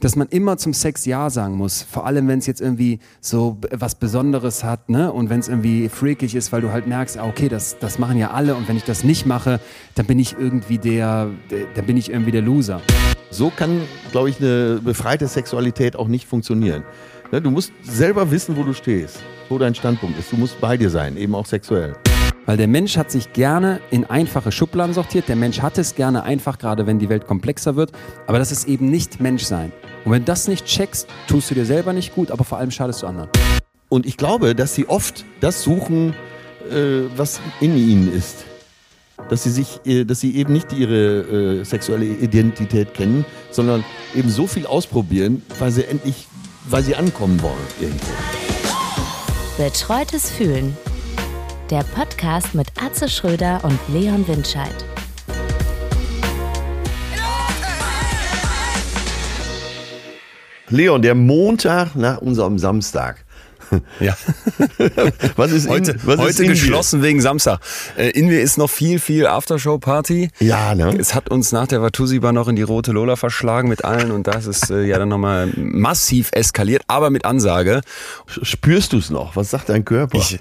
dass man immer zum Sex Ja sagen muss. Vor allem, wenn es jetzt irgendwie so was Besonderes hat, ne? Und wenn es irgendwie freakig ist, weil du halt merkst, ah, okay, das, das machen ja alle und wenn ich das nicht mache, dann bin ich irgendwie der, der dann bin ich irgendwie der Loser. So kann, glaube ich, eine befreite Sexualität auch nicht funktionieren. Ne, Du musst selber wissen, wo du stehst, wo dein Standpunkt ist. Du musst bei dir sein, eben auch sexuell. Weil der Mensch hat sich gerne in einfache Schubladen sortiert. Der Mensch hat es gerne einfach, gerade wenn die Welt komplexer wird. Aber das ist eben nicht Menschsein. Und wenn du das nicht checkst, tust du dir selber nicht gut, aber vor allem schadest du anderen. Und ich glaube, dass sie oft das suchen, äh, was in ihnen ist. Dass sie sich, äh, dass sie eben nicht ihre äh, sexuelle Identität kennen, sondern eben so viel ausprobieren, weil sie endlich, weil sie ankommen wollen irgendwo. Betreutes Fühlen. Der Podcast mit Atze Schröder und Leon Windscheid. Leon, der Montag nach unserem Samstag. Ja. Was ist Heute, in, was ist heute in dir? geschlossen wegen Samstag. Äh, in mir ist noch viel, viel Aftershow-Party. Ja, ne? Es hat uns nach der Watusiba noch in die rote Lola verschlagen mit allen und das ist äh, ja dann nochmal massiv eskaliert, aber mit Ansage. Spürst du es noch? Was sagt dein Körper? Ich,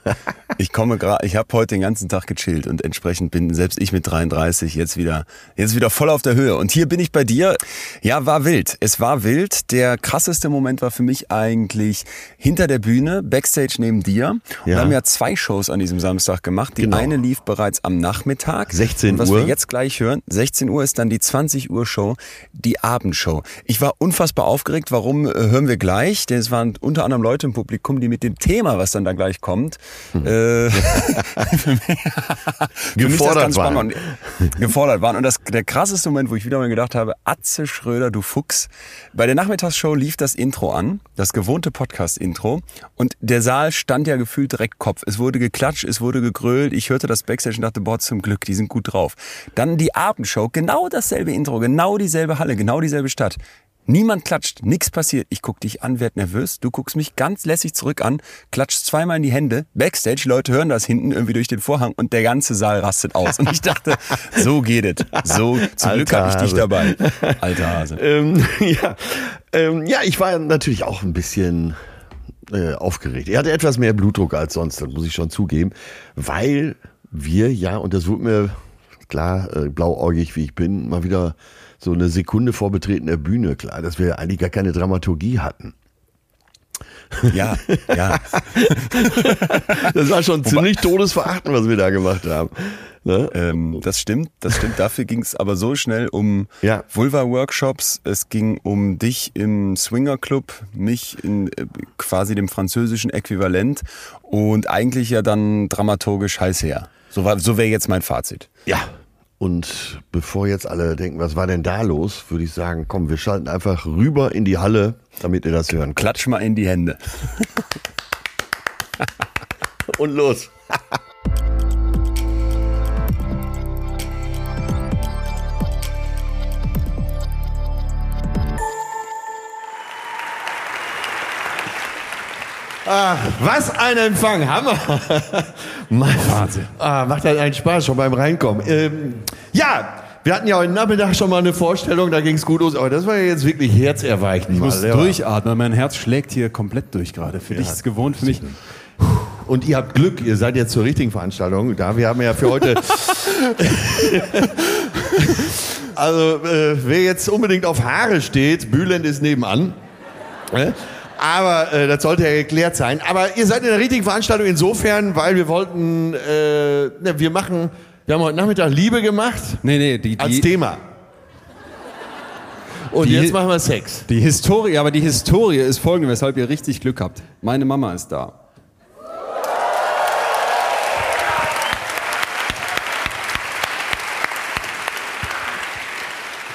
ich komme gerade, ich habe heute den ganzen Tag gechillt und entsprechend bin selbst ich mit 33 jetzt wieder, jetzt wieder voll auf der Höhe. Und hier bin ich bei dir. Ja, war wild. Es war wild. Der krasseste Moment war für mich eigentlich hinter der Bühne, Backstage neben dir. Ja. wir haben ja zwei Shows an diesem Samstag gemacht. Die Genau. eine lief bereits am Nachmittag. 16 und was Uhr. wir jetzt gleich hören, 16 Uhr ist dann die 20 Uhr Show, die Abendshow. Ich war unfassbar aufgeregt. Warum äh, hören wir gleich? Denn es waren unter anderem Leute im Publikum, die mit dem Thema, was dann da gleich kommt, Hm. äh, Gefordert waren. Und, gefordert waren. Und das, der krasseste Moment, wo ich wieder mal gedacht habe, Atze Schröder, du Fuchs. Bei der Nachmittagsshow lief das Intro an, das gewohnte Podcast-Intro. Und der Saal stand ja gefühlt direkt Kopf. Es wurde geklatscht, es wurde gegrölt. Ich hörte das Backstage und dachte, boah, zum Glück, die sind gut drauf. Dann die Abendshow, genau dasselbe Intro, genau dieselbe Halle, genau dieselbe Stadt. Niemand klatscht, nichts passiert. Ich guck dich an, werd nervös. Du guckst mich ganz lässig zurück an, klatscht zweimal in die Hände. Backstage, Leute hören das hinten irgendwie durch den Vorhang und der ganze Saal rastet aus. Und ich dachte, so geht es. So, zum Glück Alter habe ich dich dabei. Alter Hase. Ähm, ja. Ähm, ja, ich war natürlich auch ein bisschen äh, aufgeregt. Er hatte etwas mehr Blutdruck als sonst, das muss ich schon zugeben, weil wir ja, und das wurde mir klar, äh, blauäugig wie ich bin, mal wieder so eine Sekunde vor Betreten der Bühne klar, dass wir eigentlich gar keine Dramaturgie hatten. Ja, ja. Das war schon ziemlich todesverachtend, was wir da gemacht haben. Ne? Ähm, das stimmt, das stimmt. Dafür ging es aber so schnell um Ja. Vulva-Workshops. Es ging um dich im Swinger-Club, mich in äh, quasi dem französischen Äquivalent und eigentlich ja dann dramaturgisch heiß her. So, war- so wäre jetzt mein Fazit. Ja. Und bevor jetzt alle denken, was war denn da los, würde ich sagen, komm, wir schalten einfach rüber in die Halle, damit ihr das hören könnt. Klatsch mal in die Hände. Und los. Ah, was ein Empfang, Hammer. Mein Wahnsinn. Ah, macht halt einen Spaß schon beim Reinkommen. Ähm, ja, wir hatten ja heute Nachmittag schon mal eine Vorstellung, da ging es gut los, aber das war ja jetzt wirklich herzerweichend. Ich muss mal. Der war- durchatmen, mein Herz schlägt hier komplett durch gerade. Für dich ist es gewohnt, für mich. Und ihr habt Glück, ihr seid jetzt zur richtigen Veranstaltung da. Wir haben ja für heute. also, äh, wer jetzt unbedingt auf Haare steht, Bülent ist nebenan. Aber äh, das sollte ja geklärt sein. Aber ihr seid in der richtigen Veranstaltung insofern, weil wir wollten, äh, ne, wir machen, wir haben heute Nachmittag Liebe gemacht Nee, nee, die, als die, Thema. Und Die- jetzt machen wir Sex. die Historie, aber die Historie ist folgende, weshalb ihr richtig Glück habt. Meine Mama ist da.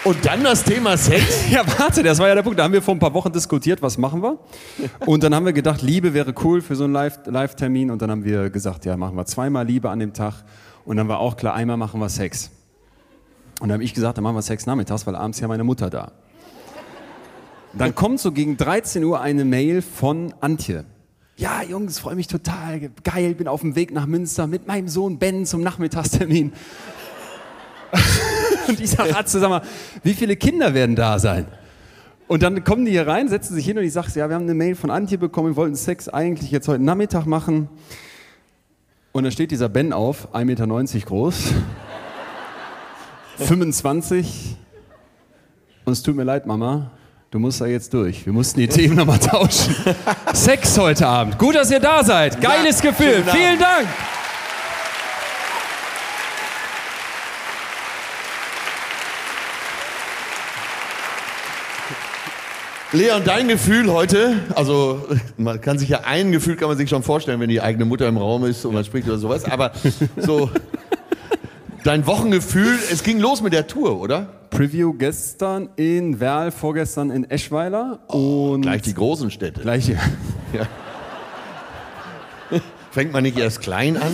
Und dann das Thema Sex. Ja, warte, das war ja der Punkt. Da haben wir vor ein paar Wochen diskutiert, was machen wir? Und dann haben wir gedacht, Liebe wäre cool für so einen Live- Live-Termin. und dann haben wir gesagt, ja, machen wir zweimal Liebe an dem Tag. Und dann war auch klar, einmal machen wir Sex. Und dann habe ich gesagt, dann machen wir Sex nachmittags, weil abends ja meine Mutter da. Dann kommt so gegen 13 Uhr eine Mail von Antje. Ja, Jungs, freue mich total. Geil, bin auf dem Weg nach Münster mit meinem Sohn Ben zum Nachmittagstermin. Und ich sage, Atze, sag mal, wie viele Kinder werden da sein? Und dann kommen die hier rein, setzen sich hin und ich sage, ja, wir haben eine Mail von Antje bekommen, wir wollten Sex eigentlich jetzt heute Nachmittag machen. Und dann steht dieser Ben auf, 1,90 Meter groß, 25. Und es tut mir leid, Mama, du musst da jetzt durch. Wir mussten die Themen nochmal tauschen. Sex heute Abend. Gut, dass ihr da seid. Geiles Ja, Gefühl. schönen Abend. Vielen Dank. Leon, dein Gefühl heute, also man kann sich ja ein Gefühl kann man sich schon vorstellen, wenn die eigene Mutter im Raum ist und man spricht oder sowas, aber so dein Wochengefühl, es ging los mit der Tour, oder? Preview gestern in Werl, vorgestern in Eschweiler und Gleich die großen Städte. gleich hier. Fängt man nicht erst klein an?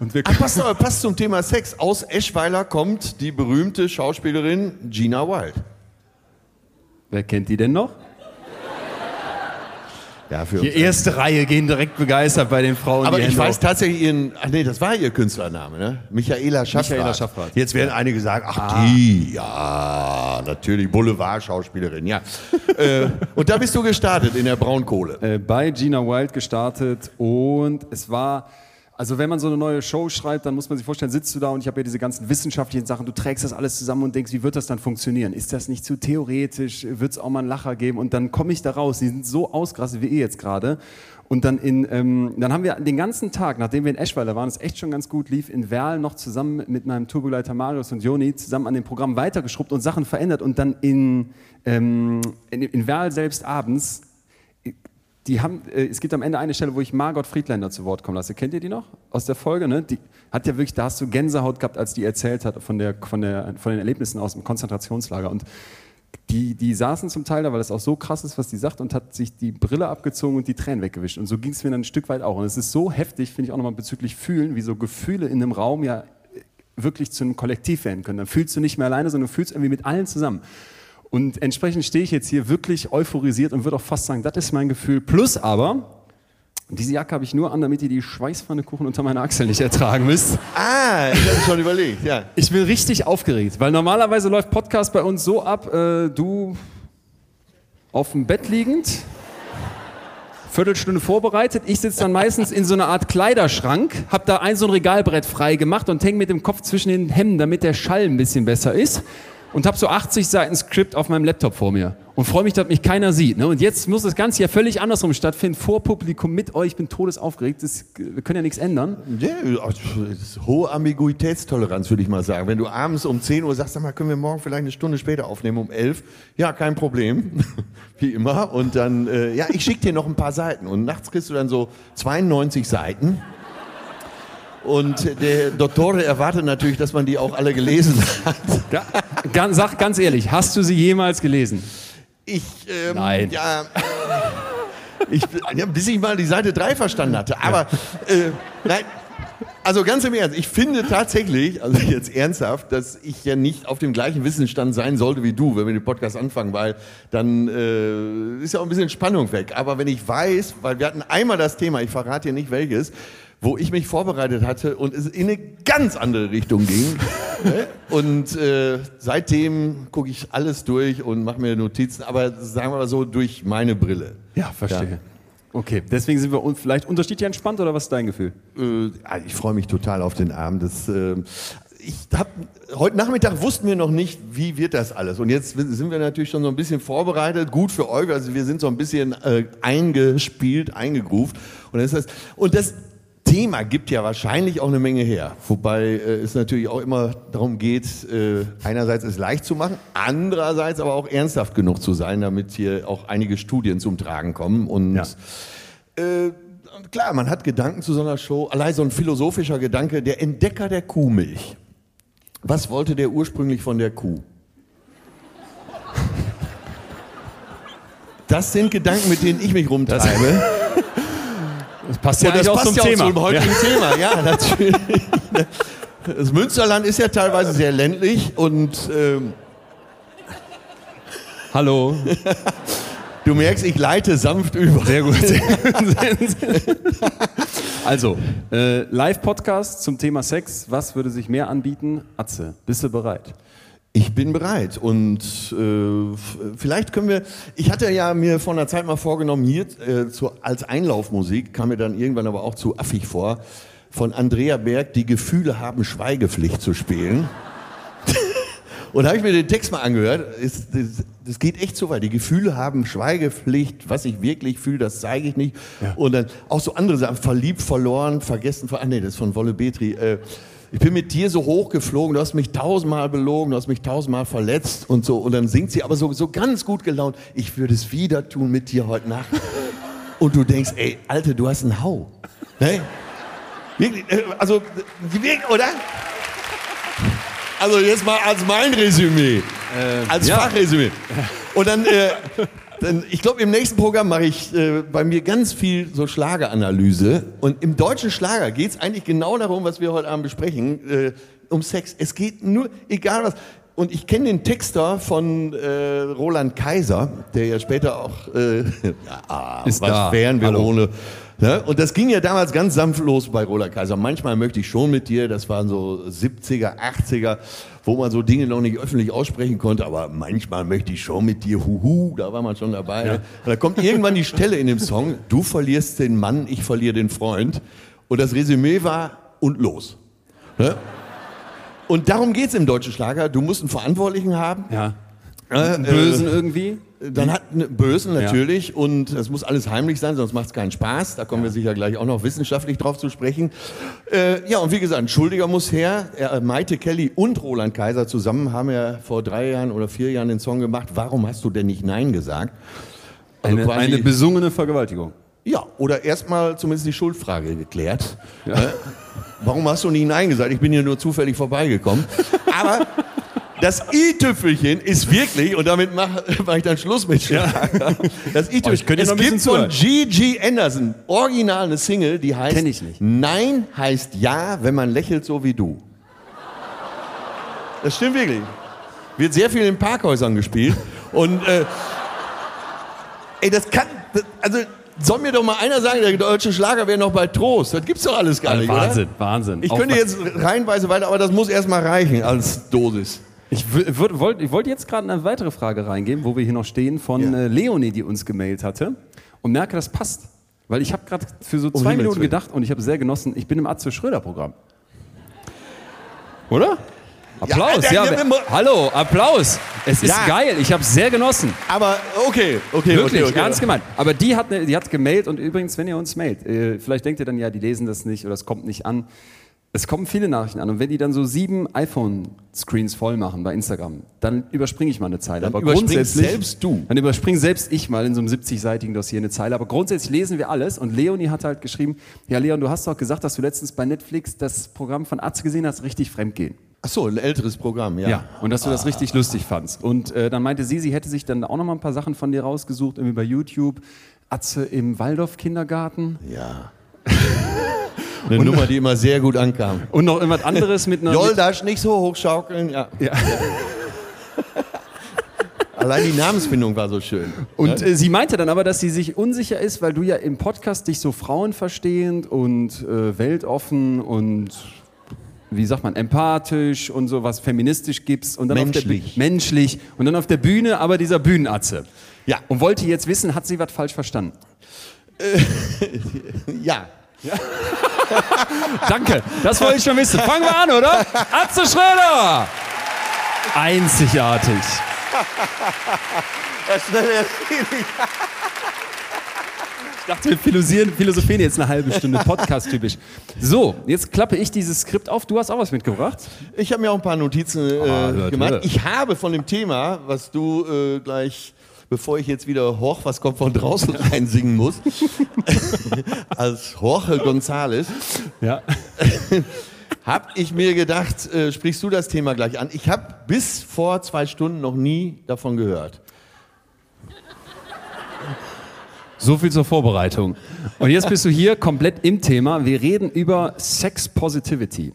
Und wir Ach, passt, aber passt zum Thema Sex. Aus Eschweiler kommt die berühmte Schauspielerin Gina Wild. Wer kennt die denn noch? Ja, für Die erste Reihe gehen direkt begeistert bei den Frauen. Aber ich Hände weiß hoch. tatsächlich ihren, ach nee, das war ihr Künstlername, ne? Michaela Schaffrath. Michaela Schaffrath. Jetzt werden einige sagen, ach die, ja, natürlich, Boulevard-Schauspielerin, ja. äh, und da bist du gestartet in der Braunkohle. äh, bei Gina Wild gestartet und es war, also wenn man so eine neue Show schreibt, dann muss man sich vorstellen, sitzt du da und ich habe ja diese ganzen wissenschaftlichen Sachen, du trägst das alles zusammen und denkst, wie wird das dann funktionieren? Ist das nicht zu theoretisch? Wird es auch mal einen Lacher geben? Und dann komme ich da raus, die sind so ausgerastet wie ihr jetzt gerade. Und dann, in, ähm, dann haben wir den ganzen Tag, nachdem wir in Eschweiler waren, es echt schon ganz gut lief, in Werl noch zusammen mit meinem Tourbegleiter Marius und Joni zusammen an dem Programm weitergeschrubbt und Sachen verändert und dann in, ähm, in, in Werl selbst abends die haben, äh, es gibt am Ende eine Stelle, wo ich Margot Friedländer zu Wort kommen lasse. Kennt ihr die noch aus der Folge? Ne? Die hat ja wirklich, da hast du Gänsehaut gehabt, als die erzählt hat von, der, von, der, von den Erlebnissen aus dem Konzentrationslager. Und die, die saßen zum Teil da, weil das auch so krass ist, was die sagt, und hat sich die Brille abgezogen und die Tränen weggewischt. Und so ging es mir dann ein Stück weit auch. Und es ist so heftig, finde ich auch nochmal bezüglich Fühlen, wie so Gefühle in einem Raum ja wirklich zu einem Kollektiv werden können. Dann fühlst du nicht mehr alleine, sondern du fühlst irgendwie mit allen zusammen. Und entsprechend stehe ich jetzt hier wirklich euphorisiert und würde auch fast sagen, das ist mein Gefühl. Plus aber, diese Jacke habe ich nur an, damit ihr die Schweißpfannekuchen unter meiner Achsel nicht ertragen müsst. Ah, ich hatte schon überlegt, ja. Ich bin richtig aufgeregt, weil normalerweise läuft Podcast bei uns so ab, äh, du auf dem Bett liegend, Viertelstunde vorbereitet. Ich sitze dann meistens in so einer Art Kleiderschrank, habe da ein so ein Regalbrett frei gemacht und hänge mit dem Kopf zwischen den Hemden, damit der Schall ein bisschen besser ist. Und habe so 80 Seiten Skript auf meinem Laptop vor mir und freue mich, dass mich keiner sieht. Ne? Und jetzt muss das Ganze ja völlig andersrum stattfinden, vor Publikum mit euch. Ich bin todesaufgeregt. Das, wir können ja nichts ändern. Ja, ist hohe Ambiguitätstoleranz, würde ich mal sagen. Wenn du abends um 10 Uhr sagst, sag mal, können wir morgen vielleicht eine Stunde später aufnehmen, um 11? Ja, kein Problem, wie immer. Und dann, äh, ja, ich schicke dir noch ein paar Seiten. Und nachts kriegst du dann so 92 Seiten. Und der Dottore erwartet natürlich, dass man die auch alle gelesen hat. Ganz, sag ganz ehrlich, hast du sie jemals gelesen? Ich, ähm, Nein. ja, ich, ja, bis ich mal die Seite 3 verstanden hatte. Aber, äh, nein, also ganz im Ernst, ich finde tatsächlich, also jetzt ernsthaft, dass ich ja nicht auf dem gleichen Wissensstand sein sollte wie du, wenn wir den Podcast anfangen, weil dann äh, ist ja auch ein bisschen Spannung weg. Aber wenn ich weiß, weil wir hatten einmal das Thema, ich verrate dir nicht welches, wo ich mich vorbereitet hatte und es in eine ganz andere Richtung ging. und äh, seitdem gucke ich alles durch und mache mir Notizen, aber sagen wir mal so durch meine Brille. Ja, verstehe. Okay, deswegen sind wir un vielleicht unterschiedlich entspannt oder was ist dein Gefühl? Äh, ich freue mich total auf den Abend. Das, äh, ich hab, heute Nachmittag wussten wir noch nicht, wie wird das alles. Und jetzt sind wir natürlich schon so ein bisschen vorbereitet. Gut für euch, also wir sind so ein bisschen äh, eingespielt, eingegruft. Und das, heißt, und das Thema gibt ja wahrscheinlich auch eine Menge her. Wobei äh, es natürlich auch immer darum geht, äh, einerseits es leicht zu machen, andererseits aber auch ernsthaft genug zu sein, damit hier auch einige Studien zum Tragen kommen. Und Ja. äh, und klar, man hat Gedanken zu so einer Show. Allein so ein philosophischer Gedanke, der Entdecker der Kuhmilch. Was wollte der ursprünglich von der Kuh? Das sind Gedanken, mit denen ich mich rumtreibe. Das passt Und das passt zum ja Thema. zum heutigen Thema. Ja, natürlich. Das Münsterland ist ja teilweise sehr ländlich und ähm, Hallo. du merkst, ich leite sanft über. Sehr gut. also, äh, Live-Podcast zum Thema Sex. Was würde sich mehr anbieten? Atze, bist du bereit? Ich bin bereit und äh, vielleicht können wir. Ich hatte ja mir vor einer Zeit mal vorgenommen, hier äh, zu, als Einlaufmusik kam mir dann irgendwann aber auch zu affig vor, von Andrea Berg die Gefühle haben Schweigepflicht zu spielen. und da habe ich mir den Text mal angehört. Es, das, das geht echt so weit. Die Gefühle haben Schweigepflicht. Was ich wirklich fühle, das zeige ich nicht. Ja. Und dann auch so andere Sachen. Verliebt, verloren, vergessen. Ver ah, nee, das ist von Wolle Betri. Äh, ich bin mit dir so hochgeflogen, du hast mich tausendmal belogen, du hast mich tausendmal verletzt und so. Und dann singt sie aber so, so ganz gut gelaunt, ich würde es wieder tun mit dir heute Nacht. Und du denkst, ey, Alte, du hast einen Hau. Ne? Wirklich, äh, also, oder? Also jetzt mal als mein Resümee, als ja. Fachresümee. Und dann, äh, dann ich glaube, im nächsten Programm mache ich äh, bei mir ganz viel so Schlageranalyse. Und im deutschen Schlager geht es eigentlich genau darum, was wir heute Abend besprechen, äh, um Sex. Es geht nur, egal was. Und ich kenne den Texter von äh, Roland Kaiser, der ja später auch, äh, ja, Ist was da. wären wir Hallo. ohne. Ne? Und das ging ja damals ganz sanft los bei Roland Kaiser. Manchmal möchte ich schon mit dir, das waren so 70er, 80er, wo man so Dinge noch nicht öffentlich aussprechen konnte, aber manchmal möchte ich schon mit dir, huhu, da war man schon dabei. Ne? Und da kommt irgendwann die Stelle in dem Song, du verlierst den Mann, ich verliere den Freund. Und das Resümee war, und los. Ne? Und darum geht's im deutschen Schlager. Du musst einen Verantwortlichen haben. Ja. Äh, Einen Bösen irgendwie. Dann hat eine Bösen natürlich und es muss alles heimlich sein, sonst macht es keinen Spaß. Da kommen wir sicher gleich auch noch wissenschaftlich drauf zu sprechen. Äh, ja, und wie gesagt, ein Schuldiger muss her. Er, Maite Kelly und Roland Kaiser zusammen haben ja vor drei Jahren oder vier Jahren den Song gemacht. Warum hast du denn nicht Nein gesagt? Also Eine, eine besungene Vergewaltigung. ja, oder erstmal zumindest die Schuldfrage geklärt. Äh, Warum hast du nie Nein gesagt? Ich bin hier nur zufällig vorbeigekommen. Aber das i-Tüpfelchen ist wirklich, und damit mache mach ich dann Schluss mit Schlager. Das Oh, i-Tüpfelchen. könnte Es gibt von. G.G. Anderson original eine Single, die heißt Kenn ich nicht. Nein heißt Ja, wenn man lächelt so wie du. Das stimmt wirklich. Wird sehr viel in Parkhäusern gespielt. Und äh, ey, das kann. Das, also soll mir doch mal einer sagen, der deutsche Schlager wäre noch bei Trost. Das gibt's doch alles gar nicht. Wahnsinn, Oder? Wahnsinn. Ich könnte jetzt reihenweise weiter, aber das muss erstmal reichen als Dosis. Ich wollte ich wollte jetzt gerade eine weitere Frage reingeben, wo wir hier noch stehen, von Ja. äh, Leonie, die uns gemailt hatte. Und merke, das passt. Weil ich habe gerade für so zwei Himmels Minuten gedacht und ich habe sehr genossen, ich bin im Atze Schröder-Programm. Oder? Applaus, ja. ja, hallo, Applaus. Es ist Ja. geil, ich habe sehr genossen. Aber okay, okay, Wirklich, okay, okay. ernst gemeint. Aber die hat, ne, die hat gemailt und übrigens, wenn ihr uns mailt, äh, vielleicht denkt ihr dann, ja, die lesen das nicht oder es kommt nicht an. Es kommen viele Nachrichten an und wenn die dann so sieben iPhone-Screens voll machen bei Instagram, dann überspringe ich mal eine Zeile. Aber grundsätzlich selbst du. Dann überspringe selbst ich mal in so einem 70-seitigen Dossier eine Zeile. Aber grundsätzlich lesen wir alles und Leonie hat halt geschrieben, ja Leon, du hast doch gesagt, dass du letztens bei Netflix das Programm von Atze gesehen hast, richtig fremdgehen. Ach so, ein älteres Programm, ja. Ja, und dass du das richtig lustig fandst. Und äh, dann meinte sie, sie hätte sich dann auch noch mal ein paar Sachen von dir rausgesucht, irgendwie bei YouTube. Atze im Waldorf-Kindergarten. Ja. Eine Nummer, die immer sehr gut ankam. Und noch irgendwas anderes mit einer... Joldasch nicht so hochschaukeln, ja. Ja. Allein die Namensfindung war so schön. Und äh, sie meinte dann aber, dass sie sich unsicher ist, weil du ja im Podcast dich so frauenverstehend und äh, weltoffen und wie sagt man, empathisch und so was feministisch gibst und dann Auf Menschlich. der, Büh- menschlich und dann auf der Bühne aber dieser Bühnenatze. Ja. Und wollte jetzt wissen, hat sie was falsch verstanden? Ja. Danke, das wollte ich schon wissen. Fangen wir an, oder? Atze Schröder! Einzigartig. Ich dachte, wir philosophieren, philosophieren jetzt eine halbe Stunde, podcast-typisch. So, jetzt klappe ich dieses Skript auf. Du hast auch was mitgebracht. Ich habe mir auch ein paar Notizen äh, hört, gemacht. Ich habe von dem Thema, was du äh, gleich, bevor ich jetzt wieder Horch, was kommt von draußen rein singen muss, als Jorge González, Ja. habe ich mir gedacht, äh, sprichst du das Thema gleich an. Ich habe bis vor zwei Stunden noch nie davon gehört. So viel zur Vorbereitung. Und jetzt bist du hier komplett im Thema. Wir reden über Sex Positivity.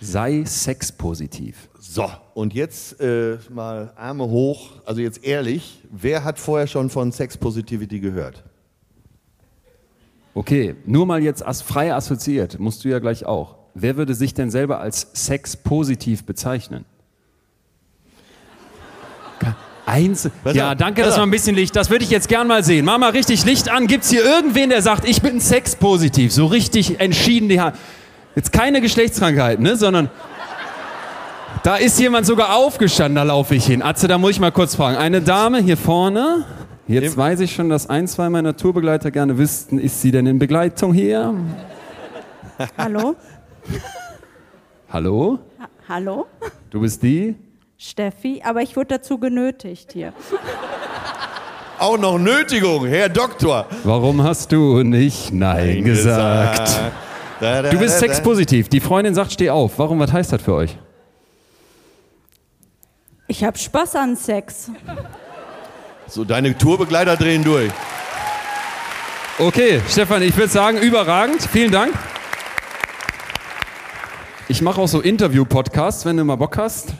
Sei sexpositiv. So, und jetzt äh, mal Arme hoch, also jetzt ehrlich, wer hat vorher schon von Sex Positivity gehört? Okay, nur mal jetzt as frei assoziiert, musst du ja gleich auch. Wer würde sich denn selber als sexpositiv bezeichnen? Eins. Ja, danke, dass auf. ein bisschen Licht. Das würde ich jetzt gern mal sehen. Mach mal richtig Licht an. Gibt's hier irgendwen, der sagt, ich bin sexpositiv? So richtig entschieden. Die Hand. Jetzt keine Geschlechtskrankheiten, ne? Sondern da ist jemand sogar aufgestanden. Da laufe ich hin. Atze, da muss ich mal kurz fragen. Eine Dame hier vorne. Jetzt weiß ich schon, dass ein, zwei meiner Tourbegleiter gerne wüssten, ist sie denn in Begleitung hier? Hallo? Hallo? Ha Hallo? Du bist die? Steffi, aber ich wurde dazu genötigt hier. Auch noch Nötigung, Herr Doktor. Warum hast du nicht Nein gesagt? Da, da, Du bist sexpositiv. Die Freundin sagt, steh auf. Warum, was heißt das für euch? Ich habe Spaß an Sex. So, deine Tourbegleiter drehen durch. Okay, Stefan, ich würde sagen, überragend. Vielen Dank. Ich mache auch so Interview-Podcasts, wenn du mal Bock hast.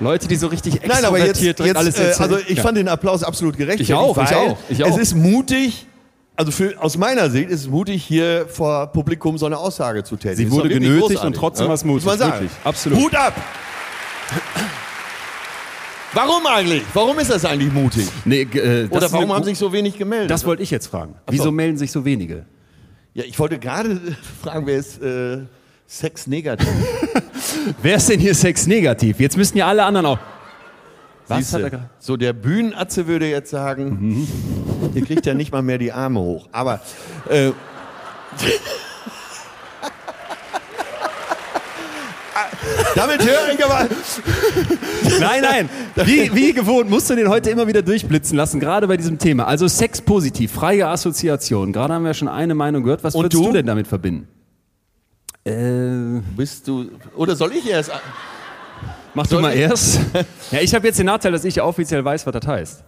Leute, die so richtig Nein, aber jetzt, extrovertiert jetzt alles äh, erzählen. also ich Ja. fand den Applaus absolut gerechtfertigt. Ich auch, ich auch, ich auch. Es ist mutig, also für, aus meiner Sicht ist es mutig, hier vor Publikum so eine Aussage zu tätigen. Sie wurde genötigt großartig, und trotzdem ja? mutig, man sagen. wirklich, absolut. Hut ab! Warum eigentlich? Warum ist das eigentlich mutig? Nee, äh, das Oder warum haben sich so wenig gemeldet? Das wollte ich jetzt fragen. so. Wieso melden sich so wenige? ja, ich wollte gerade fragen, wer ist äh, Sex negativ? Wer ist denn hier sexnegativ? Jetzt müssten ja alle anderen auch. Was Siehste, hat er gerade? so der Bühnenatze würde jetzt sagen, ihr kriegt ja nicht mal mehr die Arme hoch. Aber äh, damit höre ich aber. Nein, nein. Wie, wie gewohnt musst du den heute immer wieder durchblitzen lassen, gerade bei diesem Thema. Also sexpositiv, freie Assoziation. Gerade haben wir schon eine Meinung gehört. Was Und würdest du? du? denn damit verbinden? Äh, Bist du. Oder soll ich erst. mach du mal erst. Ja, ich habe jetzt den Nachteil, dass ich offiziell weiß, was das heißt.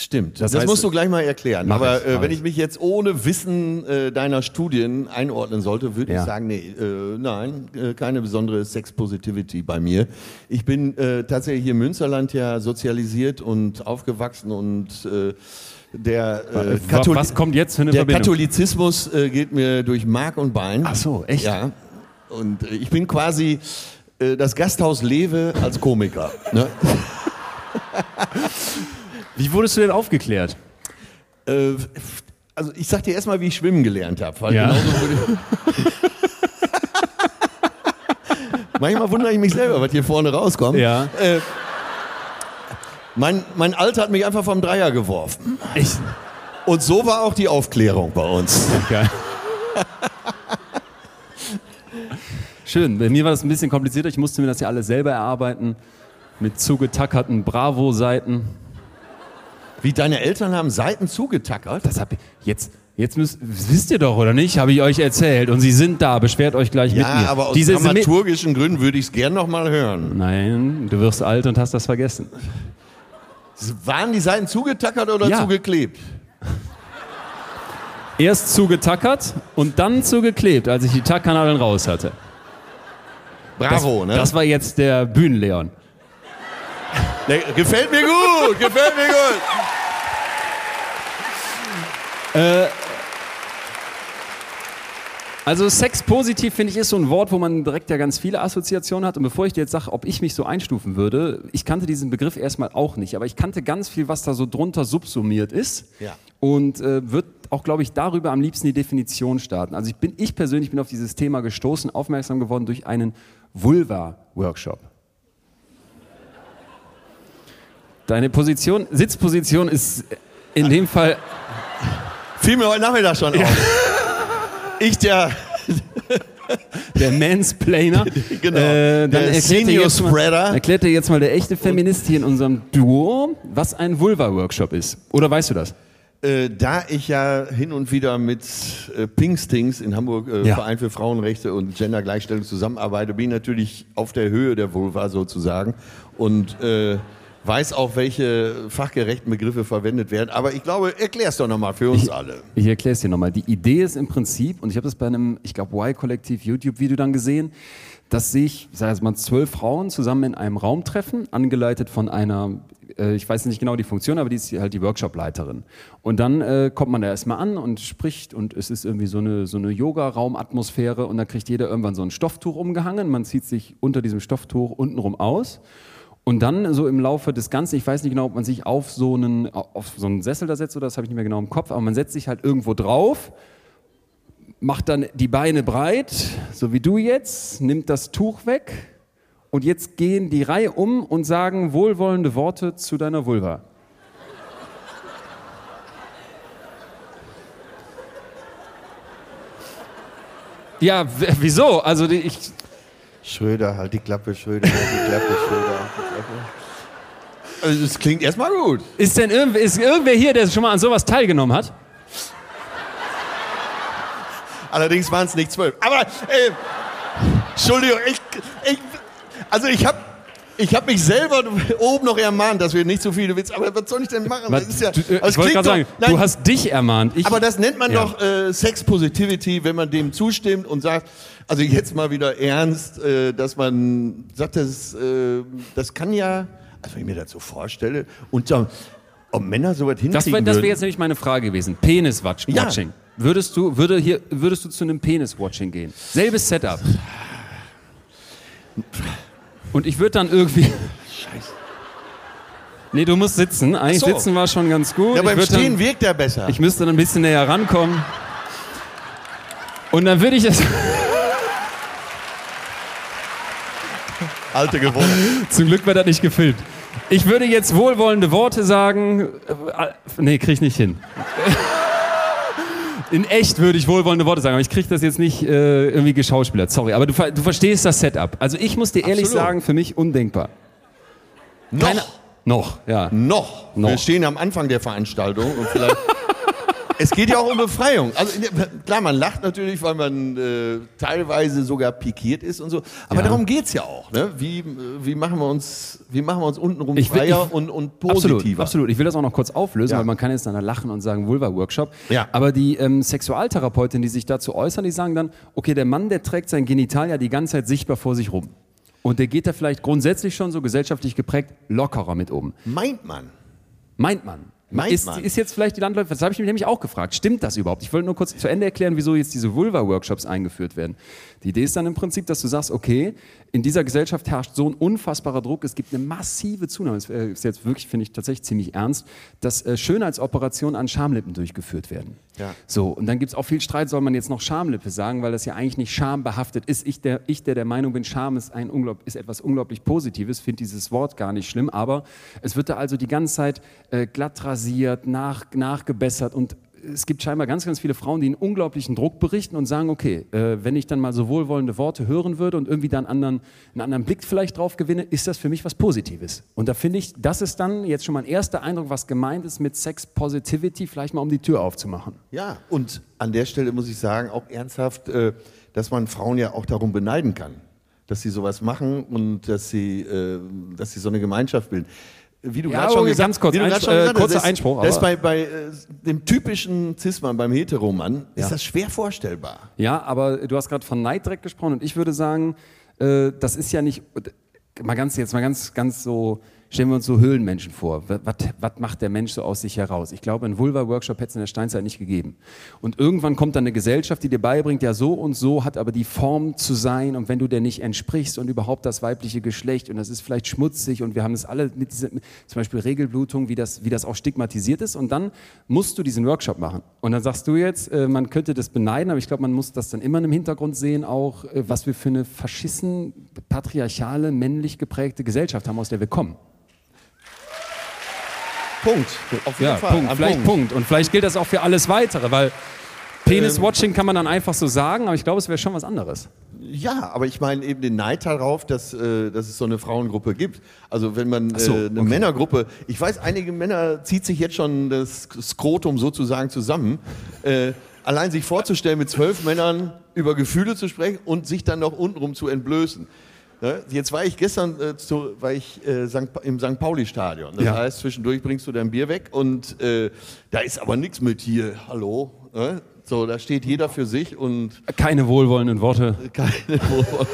Stimmt, Das das, heißt- musst du gleich mal erklären. Aber ich, äh, wenn ich. ich mich jetzt ohne Wissen äh, deiner Studien einordnen sollte, würde Ja. ich sagen, nee, äh, nein, äh, keine besondere Sex-Positivity bei mir. Ich bin äh, tatsächlich hier im Münsterland ja sozialisiert und aufgewachsen und äh, der, Katholi- was kommt jetzt für eine der Verbindung? Katholizismus geht mir durch Mark und Bein. Ach so, echt? Ja. Und ich bin quasi das Gasthaus Lewe als Komiker. Ne? Wie wurdest du denn aufgeklärt? Äh, also ich sag dir erstmal, wie ich schwimmen gelernt habe. Ja. Manchmal wundere ich mich selber, was hier vorne rauskommt. Ja. Äh, mein, mein Alter hat mich einfach vom Dreier geworfen. Ich. Und so war auch die Aufklärung bei uns. Geil. Schön. Bei mir war das ein bisschen komplizierter. Ich musste mir das ja alles selber erarbeiten. Mit zugetackerten Bravo-Seiten. Wie deine Eltern haben Seiten zugetackert. Das hab ich. Jetzt. Jetzt müsst, wisst ihr doch, oder nicht? Habe ich euch erzählt. Und sie sind da. Beschwert euch gleich mit Ja, mir. aber aus Diese dramaturgischen Gründen würde ich es gern noch mal hören. Nein, du wirst alt und hast das vergessen. Waren die Seiten zugetackert oder Ja. zugeklebt? Erst zugetackert und dann zugeklebt, als ich die Tackanadeln raus hatte. Bravo, das, ne? Das war jetzt der Bühnenleon. Ne, gefällt mir gut, gefällt mir gut. Also sexpositiv finde ich ist so ein Wort, wo man direkt ja ganz viele Assoziationen hat. Und bevor ich dir jetzt sage, ob ich mich so einstufen würde, ich kannte diesen Begriff erstmal auch nicht, aber ich kannte ganz viel, was da so drunter subsumiert ist. Ja. Und äh, würde auch, glaube ich, darüber am liebsten die Definition starten. Also ich bin, ich persönlich bin auf dieses Thema gestoßen, aufmerksam geworden durch einen Vulva-Workshop. Deine Position, Sitzposition ist in dem Fall Fiel mir heute Nachmittag schon auf. Ich, der, der Mansplainer. Genau. Äh, dann Der Senior Spreader. erklärt dir jetzt mal der echte Feminist hier in unserem Duo, was ein Vulva-Workshop ist. Oder weißt du das? äh, da ich ja hin und wieder mit äh, Pinkstings in Hamburg, äh, Ja. Verein für Frauenrechte und Gendergleichstellung zusammenarbeite, bin ich natürlich auf der Höhe der Vulva sozusagen und äh, weiß auch, welche fachgerechten Begriffe verwendet werden. Aber ich glaube, erklär's doch nochmal für uns alle. Ich erkläre es dir nochmal. Die Idee ist im Prinzip, und ich habe das bei einem, ich glaube, Y-Kollektiv YouTube-Video dann gesehen, dass sich, ich sage jetzt mal, zwölf Frauen zusammen in einem Raum treffen, angeleitet von einer, äh, ich weiß nicht genau die Funktion, aber die ist halt die Workshop-Leiterin. Und dann äh, kommt man da erstmal an und spricht und es ist irgendwie so eine, so eine Yoga-Raumatmosphäre und da kriegt jeder irgendwann so ein Stofftuch umgehangen. Man zieht sich unter diesem Stofftuch untenrum aus. Und dann so im Laufe des Ganzen, ich weiß nicht genau, ob man sich auf so einen, auf so einen Sessel da setzt oder das habe ich nicht mehr genau im Kopf, aber man setzt sich halt irgendwo drauf, macht dann die Beine breit, so wie du jetzt, nimmt das Tuch weg und jetzt gehen die Reihe um und sagen wohlwollende Worte zu deiner Vulva. Ja, wieso? Also ich, Schröder, halt die Klappe, Schröder, halt die Klappe, Schröder. Also das klingt erstmal gut. ist denn irgend, ist irgendwer hier, der schon mal an sowas teilgenommen hat? Allerdings waren es nicht zwölf. Aber, äh, Entschuldigung, ich, ich, also ich habe ich hab mich selber oben noch ermahnt, dass wir nicht so viele Witze, aber was soll ich denn machen? Das ist ja, du, äh, ich wollte gerade sagen, nein, du hast dich ermahnt. Ich, aber das nennt man Ja. doch äh, Sex Positivity, wenn man dem zustimmt und sagt, also jetzt mal wieder ernst, äh, dass man sagt, das, äh, das kann ja, also wenn ich mir das so vorstelle, und so, ob Männer sowas hinkriegen das wäre das wär würden. jetzt nämlich meine Frage gewesen. Penis-Watching. Ja. Würdest du, würde hier, würdest du zu einem Penis-Watching gehen? Selbes Setup. Und ich würde dann irgendwie. Scheiße. Nee, du musst sitzen. Eigentlich so. sitzen war schon ganz gut. Ja, beim Stehen dann, wirkt er besser. ich müsste dann ein bisschen näher rankommen. Und dann würde ich es. Alte gewonnen. Zum Glück wird das nicht gefilmt. Ich würde jetzt wohlwollende Worte sagen. Äh, nee, krieg ich nicht hin. In echt würde ich wohlwollende Worte sagen, aber ich kriege das jetzt nicht äh, irgendwie geschauspielert. Sorry, aber du, du verstehst das Setup. Also ich muss dir ehrlich Absolut. sagen, für mich undenkbar. Noch. Keine- Noch, ja. Noch. Noch. Wir stehen am Anfang der Veranstaltung und vielleicht. Es geht ja auch um Befreiung. Also klar, man lacht natürlich, weil man äh, teilweise sogar pikiert ist und so. Aber Ja. darum geht's ja auch. Ne? Wie, wie machen wir uns, wie machen wir uns untenrum Ich will- freier ich- und, und Absolut, positiver? absolut. Ich will das auch noch kurz auflösen, Ja. weil man kann jetzt dann da lachen und sagen Vulva-Workshop. Ja. Aber die ähm, Sexualtherapeutinnen, die sich dazu äußern, die sagen dann, okay, der Mann, der trägt sein Genital ja die ganze Zeit sichtbar vor sich rum. Und der geht da vielleicht grundsätzlich schon so gesellschaftlich geprägt lockerer mit um. Meint man. Meint man. Meint ist, man. ist jetzt vielleicht die Landläufe, das habe ich mich nämlich auch gefragt. Stimmt das überhaupt? Ich wollte nur kurz zu Ende erklären, wieso jetzt diese Vulva-Workshops eingeführt werden. Die Idee ist dann im Prinzip, dass du sagst, okay, in dieser Gesellschaft herrscht so ein unfassbarer Druck, es gibt eine massive Zunahme, das äh, ist jetzt wirklich, finde ich, tatsächlich ziemlich ernst, dass äh, Schönheitsoperationen an Schamlippen durchgeführt werden. Ja. So, und dann gibt es auch viel Streit, soll man jetzt noch Schamlippe sagen, weil das ja eigentlich nicht schambehaftet ist. Ich, der, ich, der der Meinung bin, Scham ist, ein unglaub, ist etwas unglaublich Positives, finde dieses Wort gar nicht schlimm, aber es wird da also die ganze Zeit äh, glatt rasiert, nach, nachgebessert und es gibt scheinbar ganz, ganz viele Frauen, die einen unglaublichen Druck berichten und sagen, okay, äh, wenn ich dann mal so wohlwollende Worte hören würde und irgendwie dann anderen, einen anderen Blick vielleicht drauf gewinne, ist das für mich was Positives. Und da finde ich, das ist dann jetzt schon mal ein erster Eindruck, was gemeint ist mit Sex Positivity, vielleicht mal um die Tür aufzumachen. Ja, und an der Stelle muss ich sagen, auch ernsthaft, äh, dass man Frauen ja auch darum beneiden kann, dass sie sowas machen und dass sie, äh, dass sie so eine Gemeinschaft bilden. Wie du Ja, gerade schon aber gesagt ganz kurz, wie du Einspr- äh, hast, kurzer Einspruch, Das ist bei, bei äh, dem typischen Cis-Mann, beim Heteromann, Ja. ist das schwer vorstellbar. Ja, aber du hast gerade von Neid direkt gesprochen und ich würde sagen, äh, das ist ja nicht, mal ganz jetzt mal ganz, ganz so, stellen wir uns so Höhlenmenschen vor. Was, was macht der Mensch so aus sich heraus? Ich glaube, einen Vulva-Workshop hätte es in der Steinzeit nicht gegeben. Und irgendwann kommt dann eine Gesellschaft, die dir beibringt, ja so und so hat aber die Form zu sein und wenn du der nicht entsprichst und überhaupt das weibliche Geschlecht und das ist vielleicht schmutzig und wir haben es alle mit dieser, mit, zum Beispiel Regelblutung, wie das, wie das auch stigmatisiert ist und dann musst du diesen Workshop machen. Und dann sagst du jetzt, äh, man könnte das beneiden, aber ich glaube, man muss das dann immer im Hintergrund sehen, auch äh, was wir für eine verschissen, patriarchale, männlich geprägte Gesellschaft haben, aus der wir kommen. Punkt. Auf jeden Ja, Fall. Punkt. Vielleicht Punkt. Und vielleicht gilt das auch für alles Weitere, weil Penis-Watching kann man dann einfach so sagen, aber ich glaube, es wäre schon was anderes. Ja, aber ich meine eben den Neid darauf, dass, äh, dass es so eine Frauengruppe gibt. Also wenn man so, äh, eine okay. Männergruppe, ich weiß, einige Männer zieht sich jetzt schon das Skrotum sozusagen zusammen. Äh, allein sich vorzustellen, mit zwölf Männern über Gefühle zu sprechen und sich dann noch untenrum zu entblößen. Ne? Jetzt war ich gestern äh, zu, war ich, äh, St. Im St. Pauli-Stadion. Das Ja. heißt, zwischendurch bringst du dein Bier weg und äh, da ist aber nichts mit hier, hallo. Ne? So, da steht jeder für sich und Keine wohlwollenden Worte. keine Wohlwollen.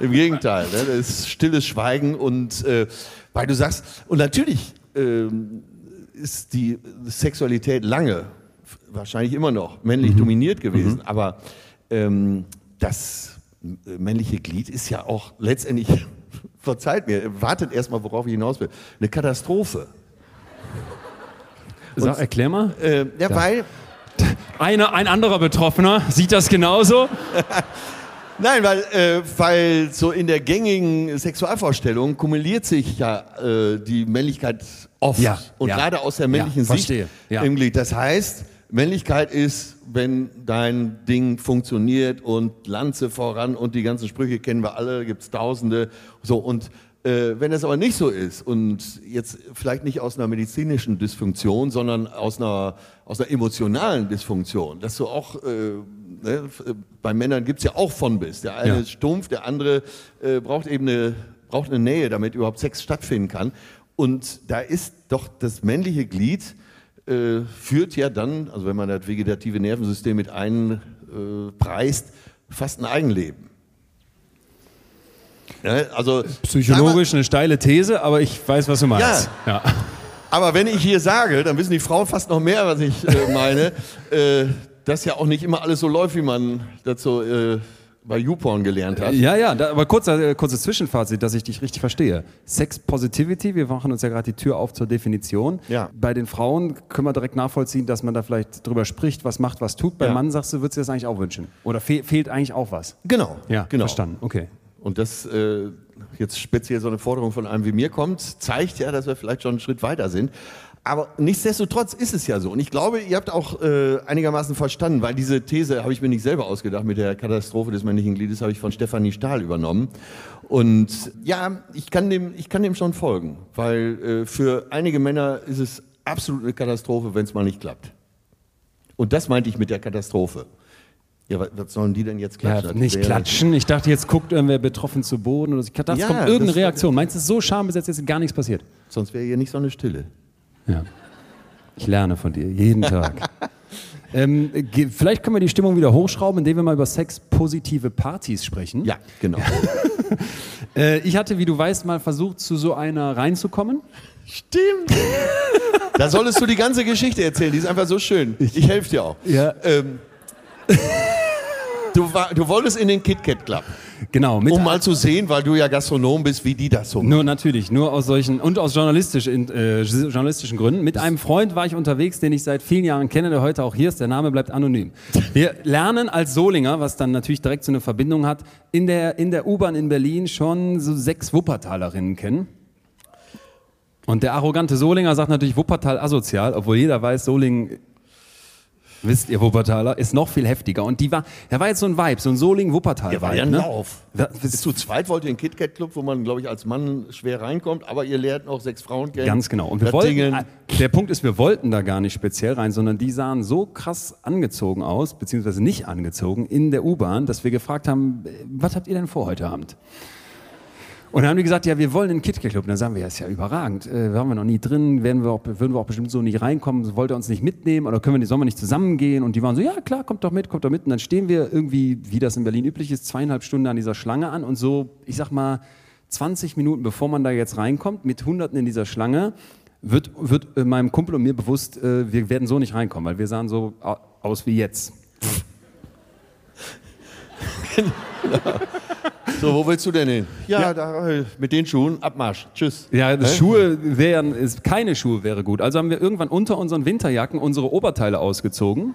Im Gegenteil, ne? das ist stilles Schweigen und äh, weil du sagst, und natürlich ähm, ist die Sexualität lange, wahrscheinlich immer noch, männlich dominiert gewesen, aber ähm, das männliche Glied ist ja auch letztendlich verzeiht mir, wartet erstmal, worauf ich hinaus will. Eine Katastrophe. Sag, erklär mal. Äh, ja, weil, Eine, ein anderer Betroffener sieht das genauso. nein, weil, äh, weil so in der gängigen Sexualvorstellung kumuliert sich ja äh, die Männlichkeit oft. Ja, Und ja. gerade aus der männlichen Ja, Sicht verstehe, ja. im Glied. Das heißt, Männlichkeit ist, wenn dein Ding funktioniert und Lanze voran und die ganzen Sprüche kennen wir alle, gibt's tausende. So, und äh, wenn das aber nicht so ist und jetzt vielleicht nicht aus einer medizinischen Dysfunktion, sondern aus einer, aus einer emotionalen Dysfunktion, dass du auch, äh, ne, bei Männern gibt's ja auch von bis. Der eine Ja. ist stumpf, der andere äh, braucht eben eine, braucht eine Nähe, damit überhaupt Sex stattfinden kann. Und da ist doch das männliche Glied äh, führt ja dann, also wenn man das vegetative Nervensystem mit einpreist, äh, fast ein Eigenleben. Ja, also Psychologisch eine steile These, aber ich weiß, was du meinst. Ja. Aber wenn ich hier sage, dann wissen die Frauen fast noch mehr, was ich äh, meine, äh, dass ja auch nicht immer alles so läuft, wie man das so äh, bei YouPorn gelernt hat. Ja, ja, da, aber kurzer, äh, kurzes Zwischenfazit, dass ich dich richtig verstehe. Sex Positivity, wir machen uns ja gerade die Tür auf zur Definition. Ja. Bei den Frauen können wir direkt nachvollziehen, dass man da vielleicht drüber spricht, was macht, was tut. Beim Ja. Mann sagst du, würdest du das eigentlich auch wünschen? Oder fe fehlt eigentlich auch was? Genau, Ja, genau. verstanden. Okay. Und das äh, jetzt speziell so eine Forderung von einem wie mir kommt, zeigt ja, dass wir vielleicht schon einen Schritt weiter sind. Aber nichtsdestotrotz ist es ja so. Und ich glaube, ihr habt auch äh, einigermaßen verstanden, weil diese These habe ich mir nicht selber ausgedacht mit der Katastrophe des männlichen Gliedes, habe ich von Stefanie Stahl übernommen. Und ja, ich kann dem, ich kann dem schon folgen, weil äh, für einige Männer ist es absolut eine Katastrophe, wenn es mal nicht klappt. Und das meinte ich mit der Katastrophe. Ja, was, was sollen die denn jetzt Ja, klatschen? Das nicht klatschen. Ich dachte, jetzt guckt irgendwer betroffen zu Boden oder so. Ich dachte, das Ja, kommt irgendeine Reaktion. Meinst du, es ist so schambesetzt, jetzt ist gar nichts passiert? Sonst wäre hier nicht so eine Stille. Ja. Ich lerne von dir, jeden Tag. ähm, vielleicht können wir die Stimmung wieder hochschrauben, indem wir mal über sexpositive Partys sprechen. Ja, genau. Äh, ich hatte, wie du weißt, mal versucht, zu so einer reinzukommen. Stimmt. Da solltest du die ganze Geschichte erzählen, die ist einfach so schön. Ich helfe dir auch. Ja. Ähm, du, war, du wolltest in den KitKat Club, Genau, um mal zu sehen, weil du ja Gastronom bist, wie die das so machen. Nur natürlich, nur aus solchen und aus journalistischen, äh, journalistischen Gründen. Mit einem Freund war ich unterwegs, den ich seit vielen Jahren kenne, der heute auch hier ist. Der Name bleibt anonym. Wir lernen als Solinger, was dann natürlich direkt so eine Verbindung hat, in der, in der U-Bahn in Berlin schon so sechs Wuppertalerinnen kennen. Und der arrogante Solinger sagt natürlich Wuppertal asozial, obwohl jeder weiß, Solingen Wisst ihr, Wuppertaler ist noch viel heftiger. Und die war, da war jetzt so ein Vibe, so ein Solingen-Wuppertal-Vibe. Ja, war ja ein ne? Lauf. Da- zu zweit wollt ihr in den KitKat Club, wo man, glaube ich, als Mann schwer reinkommt, aber ihr lernt noch sechs Frauen kennen. Ganz genau. Und wir wollten, Dingeln. äh, der Punkt ist, wir wollten da gar nicht speziell rein, sondern die sahen so krass angezogen aus, beziehungsweise nicht angezogen in der U-Bahn, dass wir gefragt haben, äh, was habt ihr denn vor heute Abend? Und dann haben die gesagt, ja, wir wollen in den KitKat Club. Und dann sagen wir, ja, ist ja überragend. Äh, waren wir noch nie drin, werden wir auch, würden wir auch bestimmt so nicht reinkommen. Wollt ihr uns nicht mitnehmen oder können wir, sollen wir nicht zusammengehen? Und die waren so, ja, klar, kommt doch mit, kommt doch mit. Und dann stehen wir irgendwie, wie das in Berlin üblich ist, zweieinhalb Stunden an dieser Schlange an und so, ich sag mal, 20 Minuten bevor man da jetzt reinkommt, mit Hunderten in dieser Schlange, wird, wird äh, meinem Kumpel und mir bewusst, äh, wir werden so nicht reinkommen, weil wir sahen so au- aus wie jetzt. So, wo willst du denn hin? Ja, Da, äh, mit den Schuhen, Abmarsch. Tschüss. Ja, das Hä? Schuhe wären, ist, keine Schuhe wäre gut. Also haben wir irgendwann unter unseren Winterjacken unsere Oberteile ausgezogen.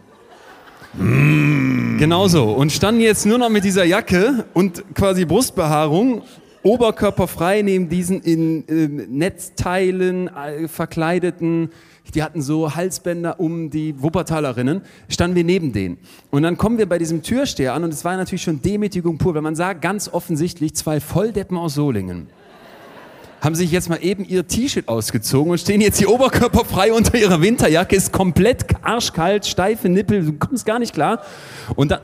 Genau so. Und standen jetzt nur noch mit dieser Jacke und quasi Brustbehaarung, oberkörperfrei neben diesen in ähm, Netzteilen äh, verkleideten, die hatten so Halsbänder um die Wuppertalerinnen, standen wir neben denen. Und dann kommen wir bei diesem Türsteher an und es war natürlich schon Demütigung pur, weil man sah ganz offensichtlich zwei Volldeppen aus Solingen haben sich jetzt mal eben ihr T-Shirt ausgezogen und stehen jetzt hier oberkörperfrei unter ihrer Winterjacke, ist komplett arschkalt, steife Nippel, du kommst gar nicht klar. Und dann,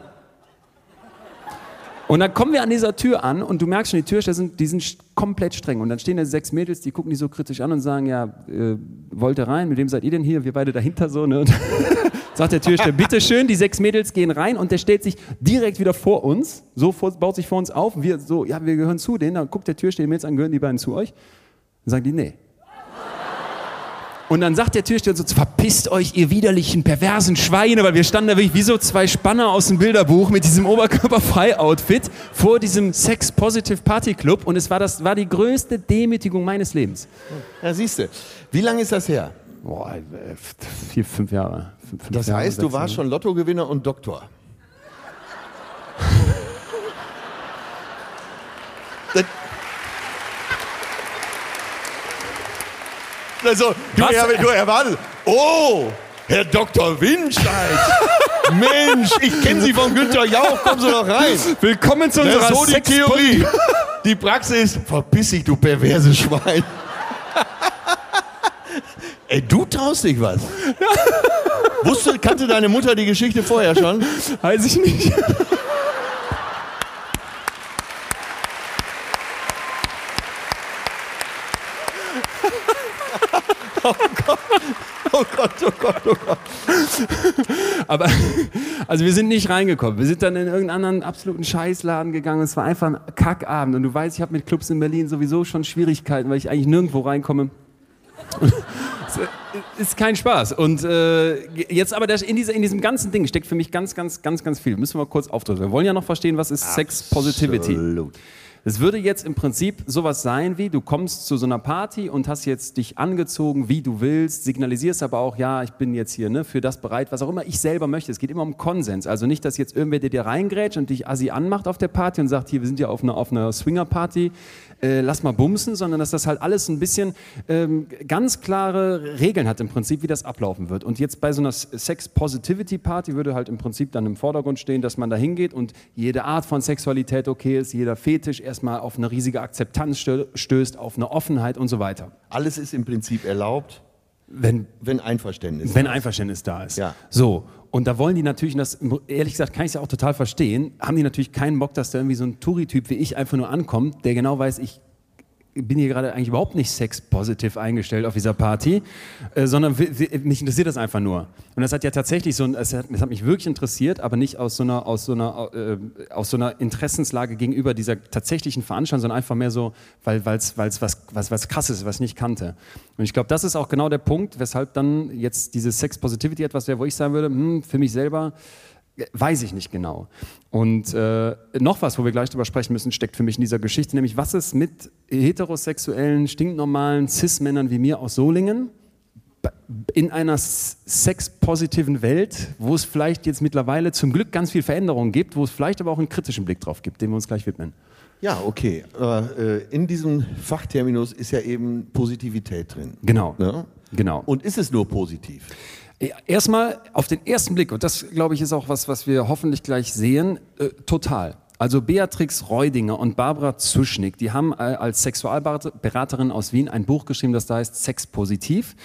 und dann kommen wir an dieser Tür an und du merkst schon, die Türsteher sind, die sind komplett streng. Und dann stehen da sechs Mädels, die gucken die so kritisch an und sagen, ja, äh, wollt ihr rein? Mit wem seid ihr denn hier? Wir beide dahinter so. Ne? Und sagt der Türsteher, bitteschön, die sechs Mädels gehen rein und der stellt sich direkt wieder vor uns, so vor, baut sich vor uns auf. Wir so, ja, wir gehören zu denen. Dann guckt der Türsteher mir jetzt an, gehören die beiden zu euch? Dann sagen die, nee. Und dann sagt der Türsteher so, verpisst euch, ihr widerlichen, perversen Schweine, weil wir standen da wirklich wie so zwei Spanner aus dem Bilderbuch mit diesem Oberkörperfrei-Outfit vor diesem Sex-Positive Party Club und es war, das, war die größte Demütigung meines Lebens. Ja, siehst du. Wie lange ist das her? Boah, äh, vier, fünf Jahre. Fünf, fünf Das Jahre, heißt, du warst schon Lottogewinner und Doktor. Das- Also, du, Was? er, du erwartest, oh, Herr Dr. Winscheid, Mensch, ich kenne Sie von Günther Jauch, kommen Sie doch rein. Willkommen zu unserer so die Theorie. Die Praxis, verpiss dich, du perverse Schwein. Ey, du traust dich was. Wusste, kannte deine Mutter die Geschichte vorher schon? Weiß ich nicht. Oh Gott, oh Gott, oh Gott. Aber, also wir sind nicht reingekommen. Wir sind dann in irgendeinen anderen absoluten Scheißladen gegangen. Es war einfach ein Kackabend. Und du weißt, ich habe mit Clubs in Berlin sowieso schon Schwierigkeiten, weil ich eigentlich nirgendwo reinkomme. Es ist kein Spaß. Und äh, jetzt aber in, dieser, in diesem ganzen Ding steckt für mich ganz, ganz, ganz, ganz viel. Müssen wir mal kurz aufdrücken. Wir wollen ja noch verstehen, was ist Sex Positivity. Es würde jetzt im Prinzip sowas sein wie, du kommst zu so einer Party und hast jetzt dich angezogen, wie du willst, signalisierst aber auch, ja, ich bin jetzt hier ne, für das bereit, was auch immer ich selber möchte. Es geht immer um Konsens. Also nicht, dass jetzt irgendwer dir reingrätscht und dich assi anmacht auf der Party und sagt, hier, wir sind ja auf einer, auf einer Swinger-Party, äh, lass mal bumsen, sondern dass das halt alles ein bisschen ähm, ganz klare Regeln hat im Prinzip, wie das ablaufen wird. Und jetzt bei so einer Sex-Positivity-Party würde halt im Prinzip dann im Vordergrund stehen, dass man da hingeht und jede Art von Sexualität okay ist, jeder Fetisch erstmal auf eine riesige Akzeptanz stö- stößt, auf eine Offenheit und so weiter. Alles ist im Prinzip erlaubt, Wenn, wenn Einverständnis wenn Einverständnis da ist. Ja. So. Und da wollen die natürlich, und das ehrlich gesagt kann ich es ja auch total verstehen, haben die natürlich keinen Bock, dass da irgendwie so ein Touri-Typ wie ich einfach nur ankommt, der genau weiß, ich bin hier gerade eigentlich überhaupt nicht sex-positiv eingestellt auf dieser Party, äh, sondern mich interessiert das einfach nur. Und das hat ja tatsächlich so es hat, es hat mich wirklich interessiert, aber nicht aus so einer, aus so einer, äh, aus so einer Interessenslage gegenüber dieser tatsächlichen Veranstaltung, sondern einfach mehr so, weil es was, was, was krasses was ich nicht kannte. Und ich glaube, das ist auch genau der Punkt, weshalb dann jetzt diese Sex-Positivity etwas wäre, wo ich sagen würde, hm, für mich selber, Weiß ich nicht genau. Und äh, noch was, wo wir gleich drüber sprechen müssen, steckt für mich in dieser Geschichte, nämlich was ist mit heterosexuellen, stinknormalen Cis-Männern wie mir aus Solingen in einer sexpositiven Welt, wo es vielleicht jetzt mittlerweile zum Glück ganz viel Veränderungen gibt, wo es vielleicht aber auch einen kritischen Blick drauf gibt, dem wir uns gleich widmen. Ja, okay. Aber äh, in diesem Fachterminus ist ja eben Positivität drin. Genau. Ne? Genau. Und ist es nur positiv? Erstmal auf den ersten Blick, und das glaube ich ist auch was, was wir hoffentlich gleich sehen, äh, total. Also Beatrix Reudinger und Barbara Zuschnick, die haben äh, als Sexualberaterin aus Wien ein Buch geschrieben, das da heißt Sex positiv.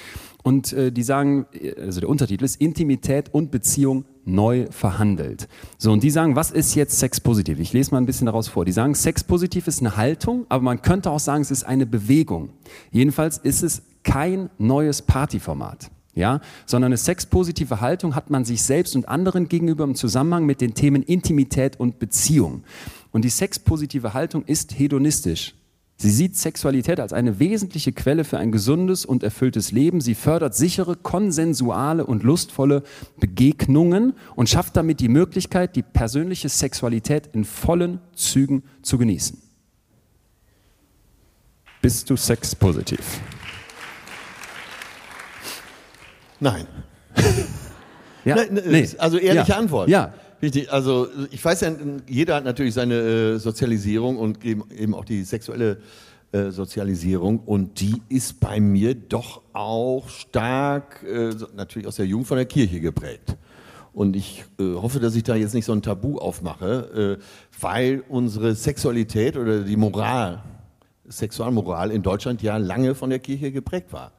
Und äh, die sagen, äh, also der Untertitel ist Intimität und Beziehung neu verhandelt. So, und die sagen, was ist jetzt Sex positiv? Ich lese mal ein bisschen daraus vor. Die sagen, Sex positiv ist eine Haltung, aber man könnte auch sagen, es ist eine Bewegung. Jedenfalls ist es kein neues Partyformat ja, sondern eine sexpositive Haltung hat man sich selbst und anderen gegenüber im Zusammenhang mit den Themen Intimität und Beziehung. Und die sexpositive Haltung ist hedonistisch. Sie sieht Sexualität als eine wesentliche Quelle für ein gesundes und erfülltes Leben. Sie fördert sichere, konsensuale und lustvolle Begegnungen und schafft damit die Möglichkeit, die persönliche Sexualität in vollen Zügen zu genießen. Bist du sexpositiv? Nein. Ja, Nein, nee. Also ehrliche ja. Antwort. Ja, Richtig. Also ich weiß ja, jeder hat natürlich seine äh, Sozialisierung und eben, eben auch die sexuelle äh, Sozialisierung und die ist bei mir doch auch stark, äh, natürlich aus der Jugend von der Kirche geprägt. Und ich äh, hoffe, dass ich da jetzt nicht so ein Tabu aufmache, äh, weil unsere Sexualität oder die Moral, Sexualmoral in Deutschland ja lange von der Kirche geprägt war.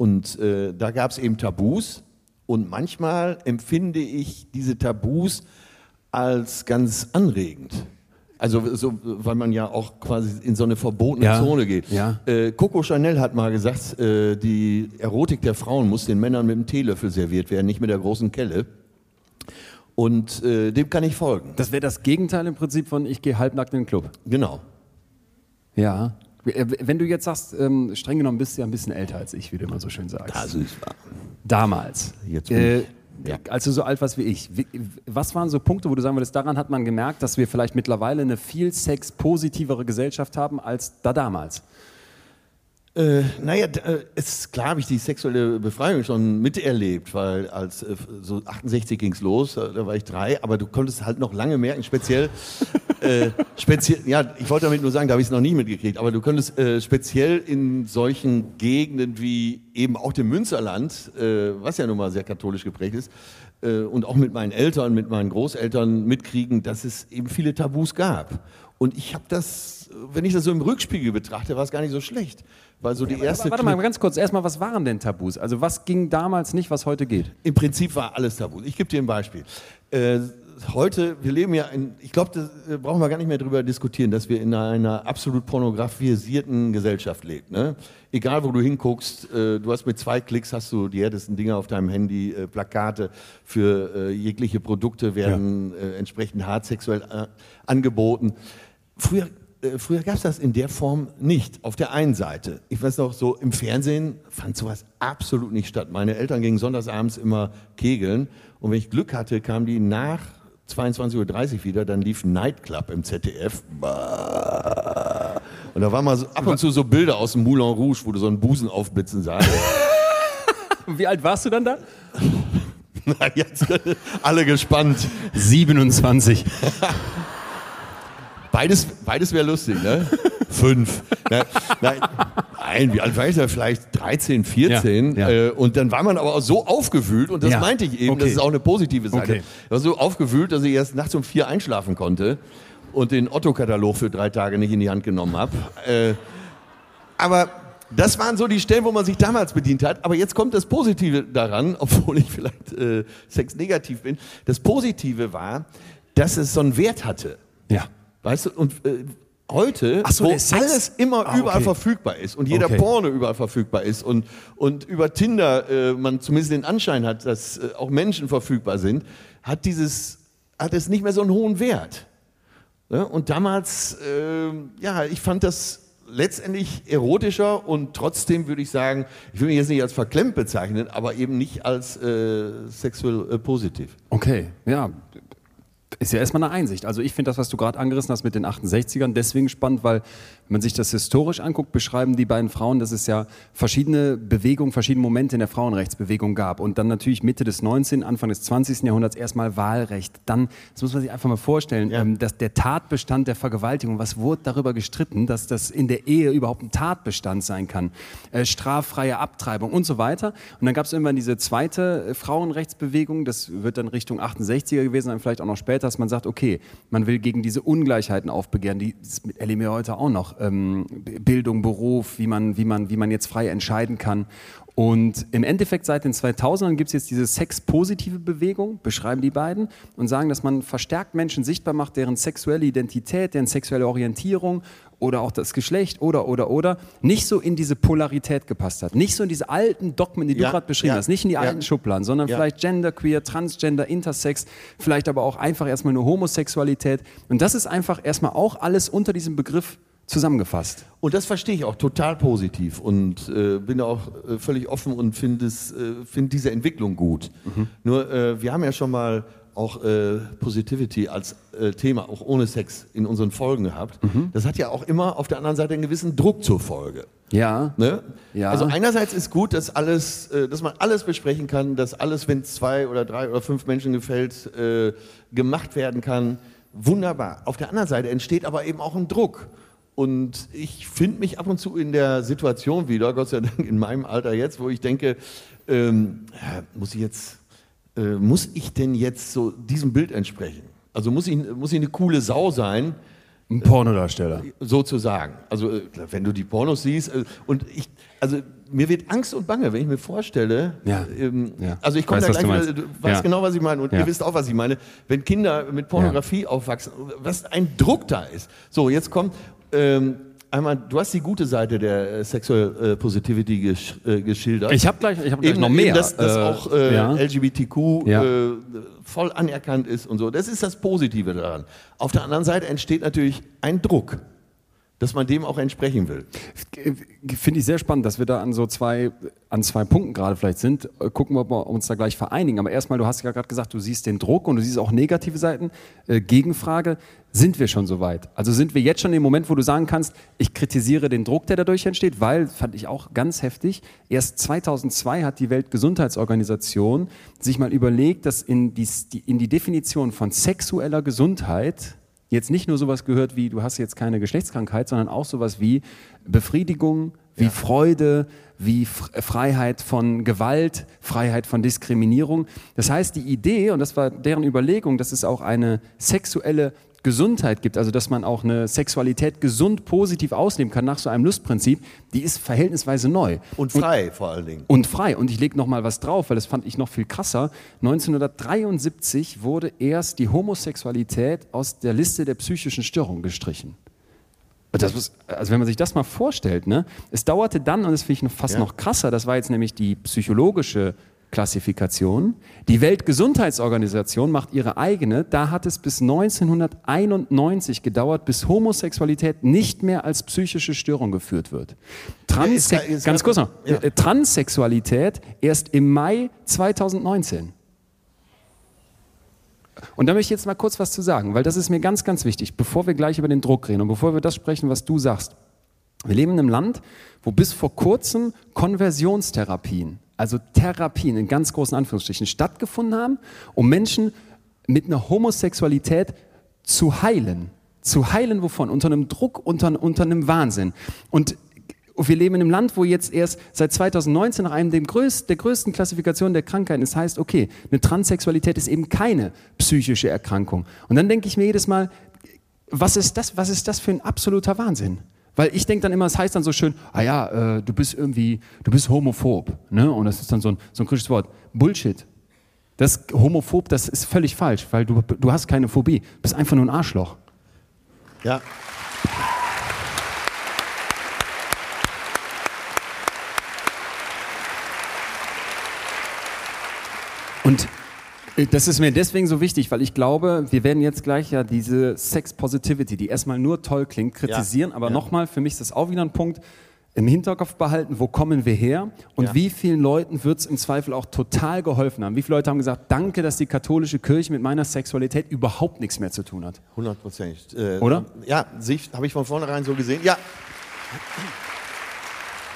Und äh, da gab es eben Tabus und manchmal empfinde ich diese Tabus als ganz anregend. Also so, weil man ja auch quasi in so eine verbotene Ja, Zone geht. ja. Äh, Coco Chanel hat mal gesagt, äh, die Erotik der Frauen muss den Männern mit dem Teelöffel serviert werden, nicht mit der großen Kelle. Und äh, dem kann ich folgen. Das wäre das Gegenteil im Prinzip von ich gehe halbnackt in den Club. Genau. Ja. Äh, Wenn du jetzt sagst, ähm, streng genommen bist du ja ein bisschen älter als ich, wie du immer so schön sagst. Das ist wahr. Damals. Jetzt bin äh, ich- ja. Als du so alt warst wie ich. Wie, was waren so Punkte, wo du sagen würdest, daran hat man gemerkt, dass wir vielleicht mittlerweile eine viel sexpositivere Gesellschaft haben als da damals? Äh, naja, äh, ist klar, habe ich die sexuelle Befreiung schon miterlebt, weil als äh, so 68 ging's los, äh, da war ich drei, aber du konntest halt noch lange merken, speziell, äh, speziell, ja, ich wollte damit nur sagen, da habe ich es noch nie mitgekriegt, aber du konntest äh, speziell in solchen Gegenden wie eben auch dem Münsterland, äh, was ja nun mal sehr katholisch geprägt ist, und auch mit meinen Eltern, mit meinen Großeltern mitkriegen, dass es eben viele Tabus gab. Und ich habe das, wenn ich das so im Rückspiegel betrachte, war es gar nicht so schlecht. Weil so die erste. Aber warte mal ganz kurz, erstmal, was waren denn Tabus? Also was ging damals nicht, was heute geht? Im Prinzip war alles tabu. Ich gebe dir ein Beispiel. Äh, heute, wir leben ja in, ich glaube, da äh, brauchen wir gar nicht mehr drüber diskutieren, dass wir in einer absolut pornografisierten Gesellschaft leben. Ne? Egal, wo du hinguckst, äh, du hast mit zwei Klicks hast du die härtesten Dinger auf deinem Handy, äh, Plakate für äh, jegliche Produkte werden äh, entsprechend hart sexuell angeboten. Früher äh, Früher gab es das in der Form nicht. Auf der einen Seite. Ich weiß noch, so im Fernsehen fand sowas absolut nicht statt. Meine Eltern gingen sonntagsabends immer kegeln. Und wenn ich Glück hatte, kamen die nach 22.30 Uhr wieder. Dann lief Nightclub im ZDF. Bah. Und da waren mal so, ab und zu so Bilder aus dem Moulin Rouge, wo du so einen Busen aufblitzen sahst. Wie alt warst du dann da? Na, Jetzt alle gespannt. 27. Beides, beides wäre lustig, ne? Fünf. Ne? Nein, nein, wie alt war ich da? Vielleicht 13, 14. Ja, ja. Äh, und dann war man aber auch so aufgewühlt, und das Ja, meinte ich eben, okay. das ist auch eine positive Seite. Okay. Ich war so aufgewühlt, dass ich erst nachts um vier einschlafen konnte und den Otto-Katalog für drei Tage nicht in die Hand genommen habe. Äh, aber das waren so die Stellen, wo man sich damals bedient hat. Aber jetzt kommt das Positive daran, obwohl ich vielleicht äh, sexnegativ bin. Das Positive war, dass es so einen Wert hatte. Ja. Weißt du, und äh, heute, so, wo alles immer Ah, überall okay. verfügbar ist und jeder Okay. Porno überall verfügbar ist und, und über Tinder äh, man zumindest den Anschein hat, dass äh, auch Menschen verfügbar sind, hat dieses, hat es nicht mehr so einen hohen Wert. Ja, und damals, ähm, ja, ich fand das letztendlich erotischer und trotzdem würde ich sagen, ich will mich jetzt nicht als verklemmt bezeichnen, aber eben nicht als äh, sexuell äh, positiv. Okay, ja. Ist ja erstmal eine Einsicht. Also ich finde das, was du gerade angerissen hast mit den 68ern, deswegen spannend, weil wenn man sich das historisch anguckt, beschreiben die beiden Frauen, dass es ja verschiedene Bewegungen, verschiedene Momente in der Frauenrechtsbewegung gab. Und dann natürlich Mitte des 19., Anfang des 20. Jahrhunderts erstmal Wahlrecht. Dann, das muss man sich einfach mal vorstellen, Ja. ähm, dass der Tatbestand der Vergewaltigung, was wurde darüber gestritten, dass das in der Ehe überhaupt ein Tatbestand sein kann. Äh, straffreie Abtreibung und so weiter. Und dann gab es irgendwann diese zweite Frauenrechtsbewegung, das wird dann Richtung 68er gewesen sein, vielleicht auch noch später, dass man sagt, okay, man will gegen diese Ungleichheiten aufbegehren, die erleben wir heute auch noch. Ähm, Bildung, Beruf, wie man, wie, man, wie man jetzt frei entscheiden kann. Und im Endeffekt seit den 2000ern gibt es jetzt diese sexpositive Bewegung, beschreiben die beiden, und sagen, dass man verstärkt Menschen sichtbar macht, deren sexuelle Identität, deren sexuelle Orientierung oder auch das Geschlecht oder, oder, oder, nicht so in diese Polarität gepasst hat. Nicht so in diese alten Dogmen, die du Ja, gerade beschrieben ja, hast, nicht in die ja. alten Schubladen, sondern vielleicht Genderqueer, Transgender, Intersex, vielleicht aber auch einfach erstmal eine Homosexualität. Und das ist einfach erstmal auch alles unter diesem Begriff zusammengefasst. Und das verstehe ich auch total positiv und äh, bin auch äh, völlig offen und finde äh, find diese Entwicklung gut. Nur, äh, wir haben ja schon mal auch äh, Positivity als äh, Thema, auch ohne Sex, in unseren Folgen gehabt. Das hat ja auch immer auf der anderen Seite einen gewissen Druck zur Folge. Ja. Ne? Ja. Also einerseits ist gut, dass alles, äh, dass man alles besprechen kann, dass alles, wenn es zwei oder drei oder fünf Menschen gefällt, gemacht werden kann. Wunderbar. Auf der anderen Seite entsteht aber eben auch ein Druck. Und ich finde mich ab und zu in der Situation wieder, Gott sei Dank in meinem Alter jetzt, wo ich denke, ähm, muss ich jetzt, äh, muss ich denn jetzt so diesem Bild entsprechen? Also muss ich, muss ich eine coole Sau sein? Ein Pornodarsteller. sozusagen. Also äh, wenn du die Pornos siehst äh, und ich, also mir wird Angst und Bange, wenn ich mir vorstelle, Ja. ähm, Ja. also ich komme da gleich du du weißt Ja. genau, was ich meine und ihr wisst auch, was ich meine, wenn Kinder mit Pornografie aufwachsen, was ein Druck da ist. So, jetzt kommt ähm, einmal, du hast die gute Seite der äh, Sexual äh, Positivity gesch äh, geschildert. Ich habe gleich, ich hab gleich Eben, noch mehr. Eben, dass, dass Äh, auch äh, ja. LGBTQ Ja. äh, voll anerkannt ist und so. Das ist das Positive daran. Auf der anderen Seite entsteht natürlich ein Druck. Dass man dem auch entsprechen will. Finde ich sehr spannend, dass wir da an so zwei, an zwei Punkten gerade vielleicht sind. Äh, Gucken wir, ob wir uns da gleich vereinigen. Aber erstmal, du hast ja gerade gesagt, du siehst den Druck und du siehst auch negative Seiten. Äh, Gegenfrage, sind wir schon so weit? Also sind wir jetzt schon im Moment, wo du sagen kannst, ich kritisiere den Druck, der dadurch entsteht, weil, fand ich auch ganz heftig, erst 2002 hat die Weltgesundheitsorganisation sich mal überlegt, dass in die, in die Definition von sexueller Gesundheit jetzt nicht nur sowas gehört wie, du hast jetzt keine Geschlechtskrankheit, sondern auch sowas wie Befriedigung, wie ja. Freude, wie Freiheit von Gewalt, Freiheit von Diskriminierung. Das heißt, die Idee, und das war deren Überlegung, dass es auch eine sexuelle Gesundheit gibt, also dass man auch eine Sexualität gesund positiv ausleben kann nach so einem Lustprinzip, die ist verhältnisweise neu. Und frei und, vor allen Dingen. Und frei. Und ich lege noch mal was drauf, weil das fand ich noch viel krasser. 1973 wurde erst die Homosexualität aus der Liste der psychischen Störungen gestrichen. Was, also wenn man sich das mal vorstellt, ne? es dauerte dann, und das finde ich fast ja. noch krasser, das war jetzt nämlich die psychologische Klassifikation. Die Weltgesundheitsorganisation macht ihre eigene. Da hat es bis 1991 gedauert, bis Homosexualität nicht mehr als psychische Störung geführt wird. Transe ja, ist, ganz kurz noch. Ja. Äh, Transsexualität erst im Mai 2019. Und da möchte ich jetzt mal kurz was zu sagen, weil das ist mir ganz, ganz wichtig, bevor wir gleich über den Druck reden und bevor wir das sprechen, was du sagst. Wir leben in einem Land, wo bis vor kurzem Konversionstherapien also Therapien in ganz großen Anführungsstrichen, stattgefunden haben, um Menschen mit einer Homosexualität zu heilen. Zu heilen wovon? Unter einem Druck, unter, unter einem Wahnsinn. Und wir leben in einem Land, wo jetzt erst seit 2019 nach einem größten, der größten Klassifikationen der Krankheiten es heißt, okay, eine Transsexualität ist eben keine psychische Erkrankung. Und dann denke ich mir jedes Mal, was ist das, was ist das für ein absoluter Wahnsinn? Weil ich denke dann immer, es heißt dann so schön, ah ja, äh, du bist irgendwie, du bist homophob. Ne? Und das ist dann so ein, so ein kritisches Wort. Bullshit. Das homophob, das ist völlig falsch, weil du, du hast keine Phobie. Du bist einfach nur ein Arschloch. Ja. Und das ist mir deswegen so wichtig, weil ich glaube, wir werden jetzt gleich ja diese Sex Positivity, die erstmal nur toll klingt, kritisieren. Ja, aber ja. nochmal, für mich ist das auch wieder ein Punkt, im Hinterkopf behalten, wo kommen wir her und ja. wie vielen Leuten wird es im Zweifel auch total geholfen haben. Wie viele Leute haben gesagt, danke, dass die katholische Kirche mit meiner Sexualität überhaupt nichts mehr zu tun hat. 100 Prozent. Äh, Oder? Ja, habe ich von vornherein so gesehen. Ja.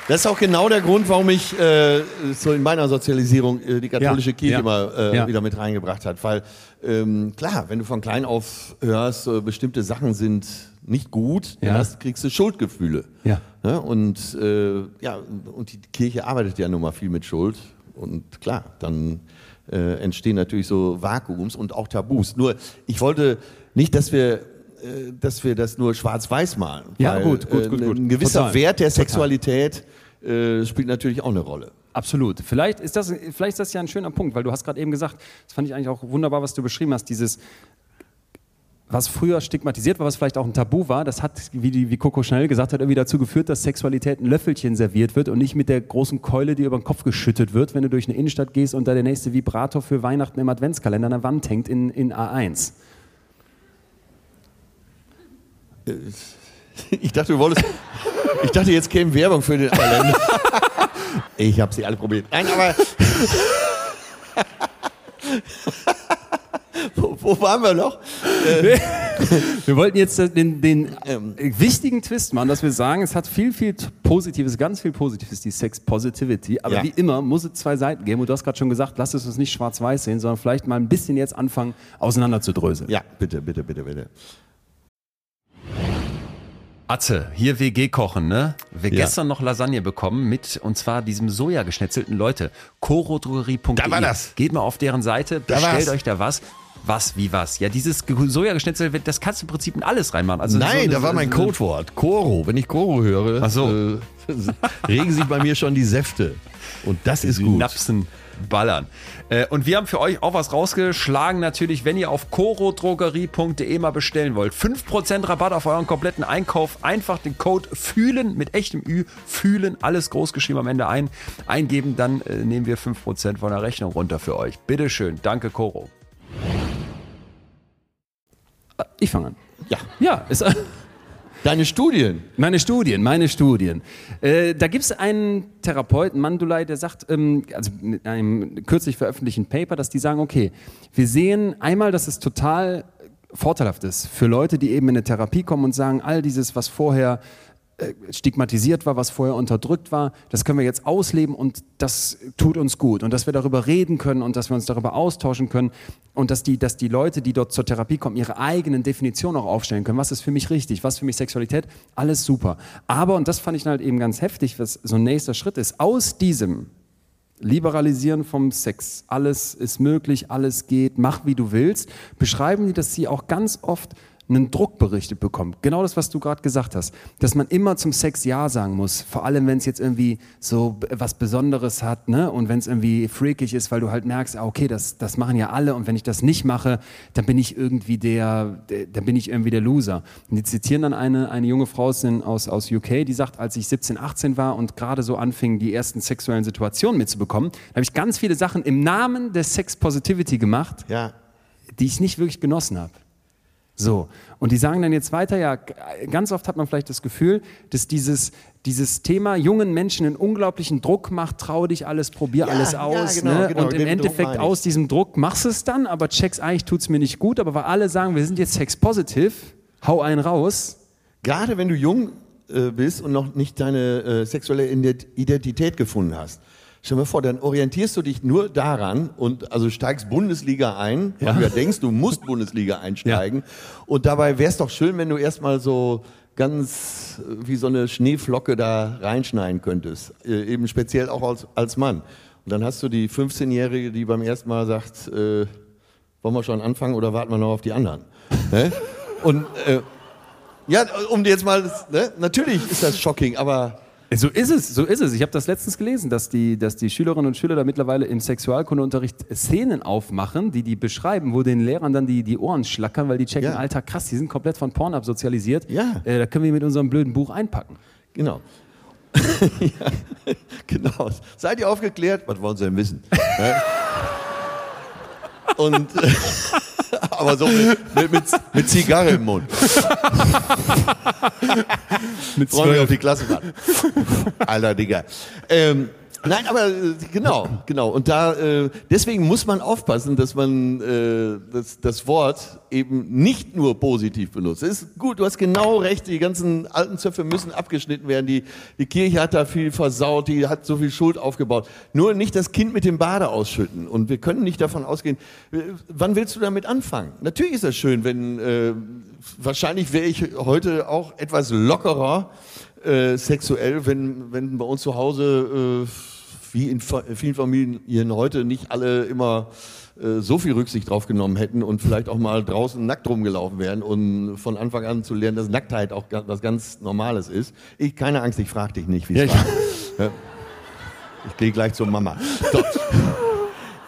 Das ist auch genau der Grund, warum ich äh, so in meiner Sozialisierung äh, die katholische ja, Kirche ja, mal äh, ja. wieder mit reingebracht hat. Weil ähm, klar, wenn du von klein auf hörst, äh, bestimmte Sachen sind nicht gut, dann hast, kriegst du Schuldgefühle. Ja. ja und äh, ja, und die Kirche arbeitet ja nun mal viel mit Schuld. Und klar, dann äh, entstehen natürlich so Vakuums und auch Tabus. Nur, ich wollte nicht, dass wir dass wir das nur schwarz-weiß malen. Ja, gut, gut, gut, gut. Ein gewisser Total. Wert der Sexualität äh, spielt natürlich auch eine Rolle. Absolut. Vielleicht ist, das, vielleicht ist das ja ein schöner Punkt, weil du hast gerade eben gesagt, das fand ich eigentlich auch wunderbar, was du beschrieben hast, dieses, was früher stigmatisiert war, was vielleicht auch ein Tabu war, das hat, wie, die, wie Coco Chanel gesagt hat, irgendwie dazu geführt, dass Sexualität ein Löffelchen serviert wird und nicht mit der großen Keule, die über den Kopf geschüttet wird, wenn du durch eine Innenstadt gehst und da der nächste Vibrator für Weihnachten im Adventskalender an der Wand hängt in, in A1. Ich dachte, du wolltest. Ich dachte, jetzt käme Werbung für den Kalender. Ich habe sie alle probiert. Nein, aber. wo, wo, waren wir noch? Äh, wir wollten jetzt den, den ähm. wichtigen Twist machen, dass wir sagen, es hat viel, viel Positives, ganz viel Positives, die Sex Positivity. Aber ja. wie immer muss es zwei Seiten geben. Und du hast gerade schon gesagt, lass es uns nicht schwarz-weiß sehen, sondern vielleicht mal ein bisschen jetzt anfangen, auseinanderzudröseln. Ja, bitte, bitte, bitte, bitte. Atze, hier WG kochen, ne? Wir ja. gestern noch Lasagne bekommen mit, und zwar diesem Soja geschnetzelten Leute. Chorodrogerie.de. Da war das. Geht mal auf deren Seite, bestellt euch da was. Was, wie was? Ja, dieses Sojageschnitzel, das kannst du im Prinzip in alles reinmachen. Also Nein, so da war mein Codewort. Koro. Wenn ich Koro höre, so. äh, regen sich bei mir schon die Säfte. Und das ist gut. Napsen ballern. Äh, und wir haben für euch auch was rausgeschlagen, natürlich, wenn ihr auf corodrogerie.de mal bestellen wollt. 5% Rabatt auf euren kompletten Einkauf. Einfach den Code fühlen mit echtem Ü, fühlen, alles groß geschrieben am Ende ein, eingeben, dann äh, nehmen wir 5% von der Rechnung runter für euch. Bitteschön, danke Coro. Ich fange an. Ja. Ja, ist. Deine Studien. Meine Studien, meine Studien. Äh, da gibt es einen Therapeuten, Mandulai, der sagt, ähm, also mit einem kürzlich veröffentlichten Paper, dass die sagen, okay, wir sehen einmal, dass es total vorteilhaft ist für Leute, die eben in eine Therapie kommen und sagen, all dieses, was vorher stigmatisiert war, was vorher unterdrückt war, das können wir jetzt ausleben und das tut uns gut. Und dass wir darüber reden können und dass wir uns darüber austauschen können und dass die, dass die Leute, die dort zur Therapie kommen, ihre eigenen Definitionen auch aufstellen können. Was ist für mich richtig? Was für mich Sexualität? Alles super. Aber, und das fand ich halt eben ganz heftig, was so ein nächster Schritt ist, aus diesem Liberalisieren vom Sex, alles ist möglich, alles geht, mach wie du willst, beschreiben die, dass sie auch ganz oft einen Druck berichtet bekommt. Genau das, was du gerade gesagt hast. Dass man immer zum Sex Ja sagen muss. Vor allem, wenn es jetzt irgendwie so was Besonderes hat, ne? Und wenn es irgendwie freakig ist, weil du halt merkst, ah, okay, das, das machen ja alle und wenn ich das nicht mache, dann bin ich irgendwie der, der dann bin ich irgendwie der Loser. Und die zitieren dann eine, eine junge Frau aus, aus, aus UK, die sagt, als ich 17, 18 war und gerade so anfing, die ersten sexuellen Situationen mitzubekommen, habe ich ganz viele Sachen im Namen der Sex Positivity gemacht, Ja. die ich nicht wirklich genossen habe. So, und die sagen dann jetzt weiter, ja, ganz oft hat man vielleicht das Gefühl, dass dieses, dieses Thema jungen Menschen einen unglaublichen Druck macht, trau dich alles, probier Ja, alles ja, aus. genau, ne? genau, und im Endeffekt aus diesem Druck machst du es dann, aber checkst eigentlich, tut's mir nicht gut, aber weil alle sagen, wir sind jetzt sex-positive, hau einen raus. Gerade wenn du jung äh, bist und noch nicht deine äh, sexuelle Ident- Identität gefunden hast. Stell dir mal vor, dann orientierst du dich nur daran und also steigst Bundesliga ein, weil Ja. du ja denkst, du musst Bundesliga einsteigen. Und dabei wäre es doch schön, wenn du erstmal so ganz äh, wie so eine Schneeflocke da reinschneiden könntest. Äh, eben speziell auch als, als Mann. Und dann hast du die 15-Jährige, die beim ersten Mal sagt, äh, wollen wir schon anfangen oder warten wir noch auf die anderen? Ne? Und äh, ja, um dir jetzt mal, ne? natürlich ist das shocking, aber So ist es, so ist es. Ich habe das letztens gelesen, dass die, dass die Schülerinnen und Schüler da mittlerweile im Sexualkundeunterricht Szenen aufmachen, die die beschreiben, wo den Lehrern dann die, die Ohren schlackern, weil die checken, Ja. Alter, krass, die sind komplett von Porn sozialisiert. Ja. Äh, da können wir mit unserem blöden Buch einpacken. genau. ja, genau. Seid ihr aufgeklärt? Was wollen Sie denn wissen? Und aber so mit, mit, mit, Zigarre im Mund. Mit Freuen mich auf die Klassenfahrt. Alter Digga. Ähm, nein, aber äh, genau, genau. Und da äh, deswegen muss man aufpassen, dass man äh, das, das Wort eben nicht nur positiv benutzt. Es ist gut, du hast genau recht, die ganzen alten Zöpfe müssen abgeschnitten werden. Die, die Kirche hat da viel versaut, die hat so viel Schuld aufgebaut. Nur nicht das Kind mit dem Bade ausschütten. Und wir können nicht davon ausgehen, äh, wann willst du damit anfangen? Natürlich ist das schön, wenn äh, wahrscheinlich wäre ich heute auch etwas lockerer äh, sexuell, wenn, wenn bei uns zu Hause, äh, wie in vielen Familien heute, nicht alle immer äh, so viel Rücksicht drauf genommen hätten und vielleicht auch mal draußen nackt rumgelaufen wären und von Anfang an zu lernen, dass Nacktheit auch was ganz Normales ist. Ich, keine Angst, ich frage dich nicht, wie es Ja, war. Ja. Ich gehe gleich zur Mama. So.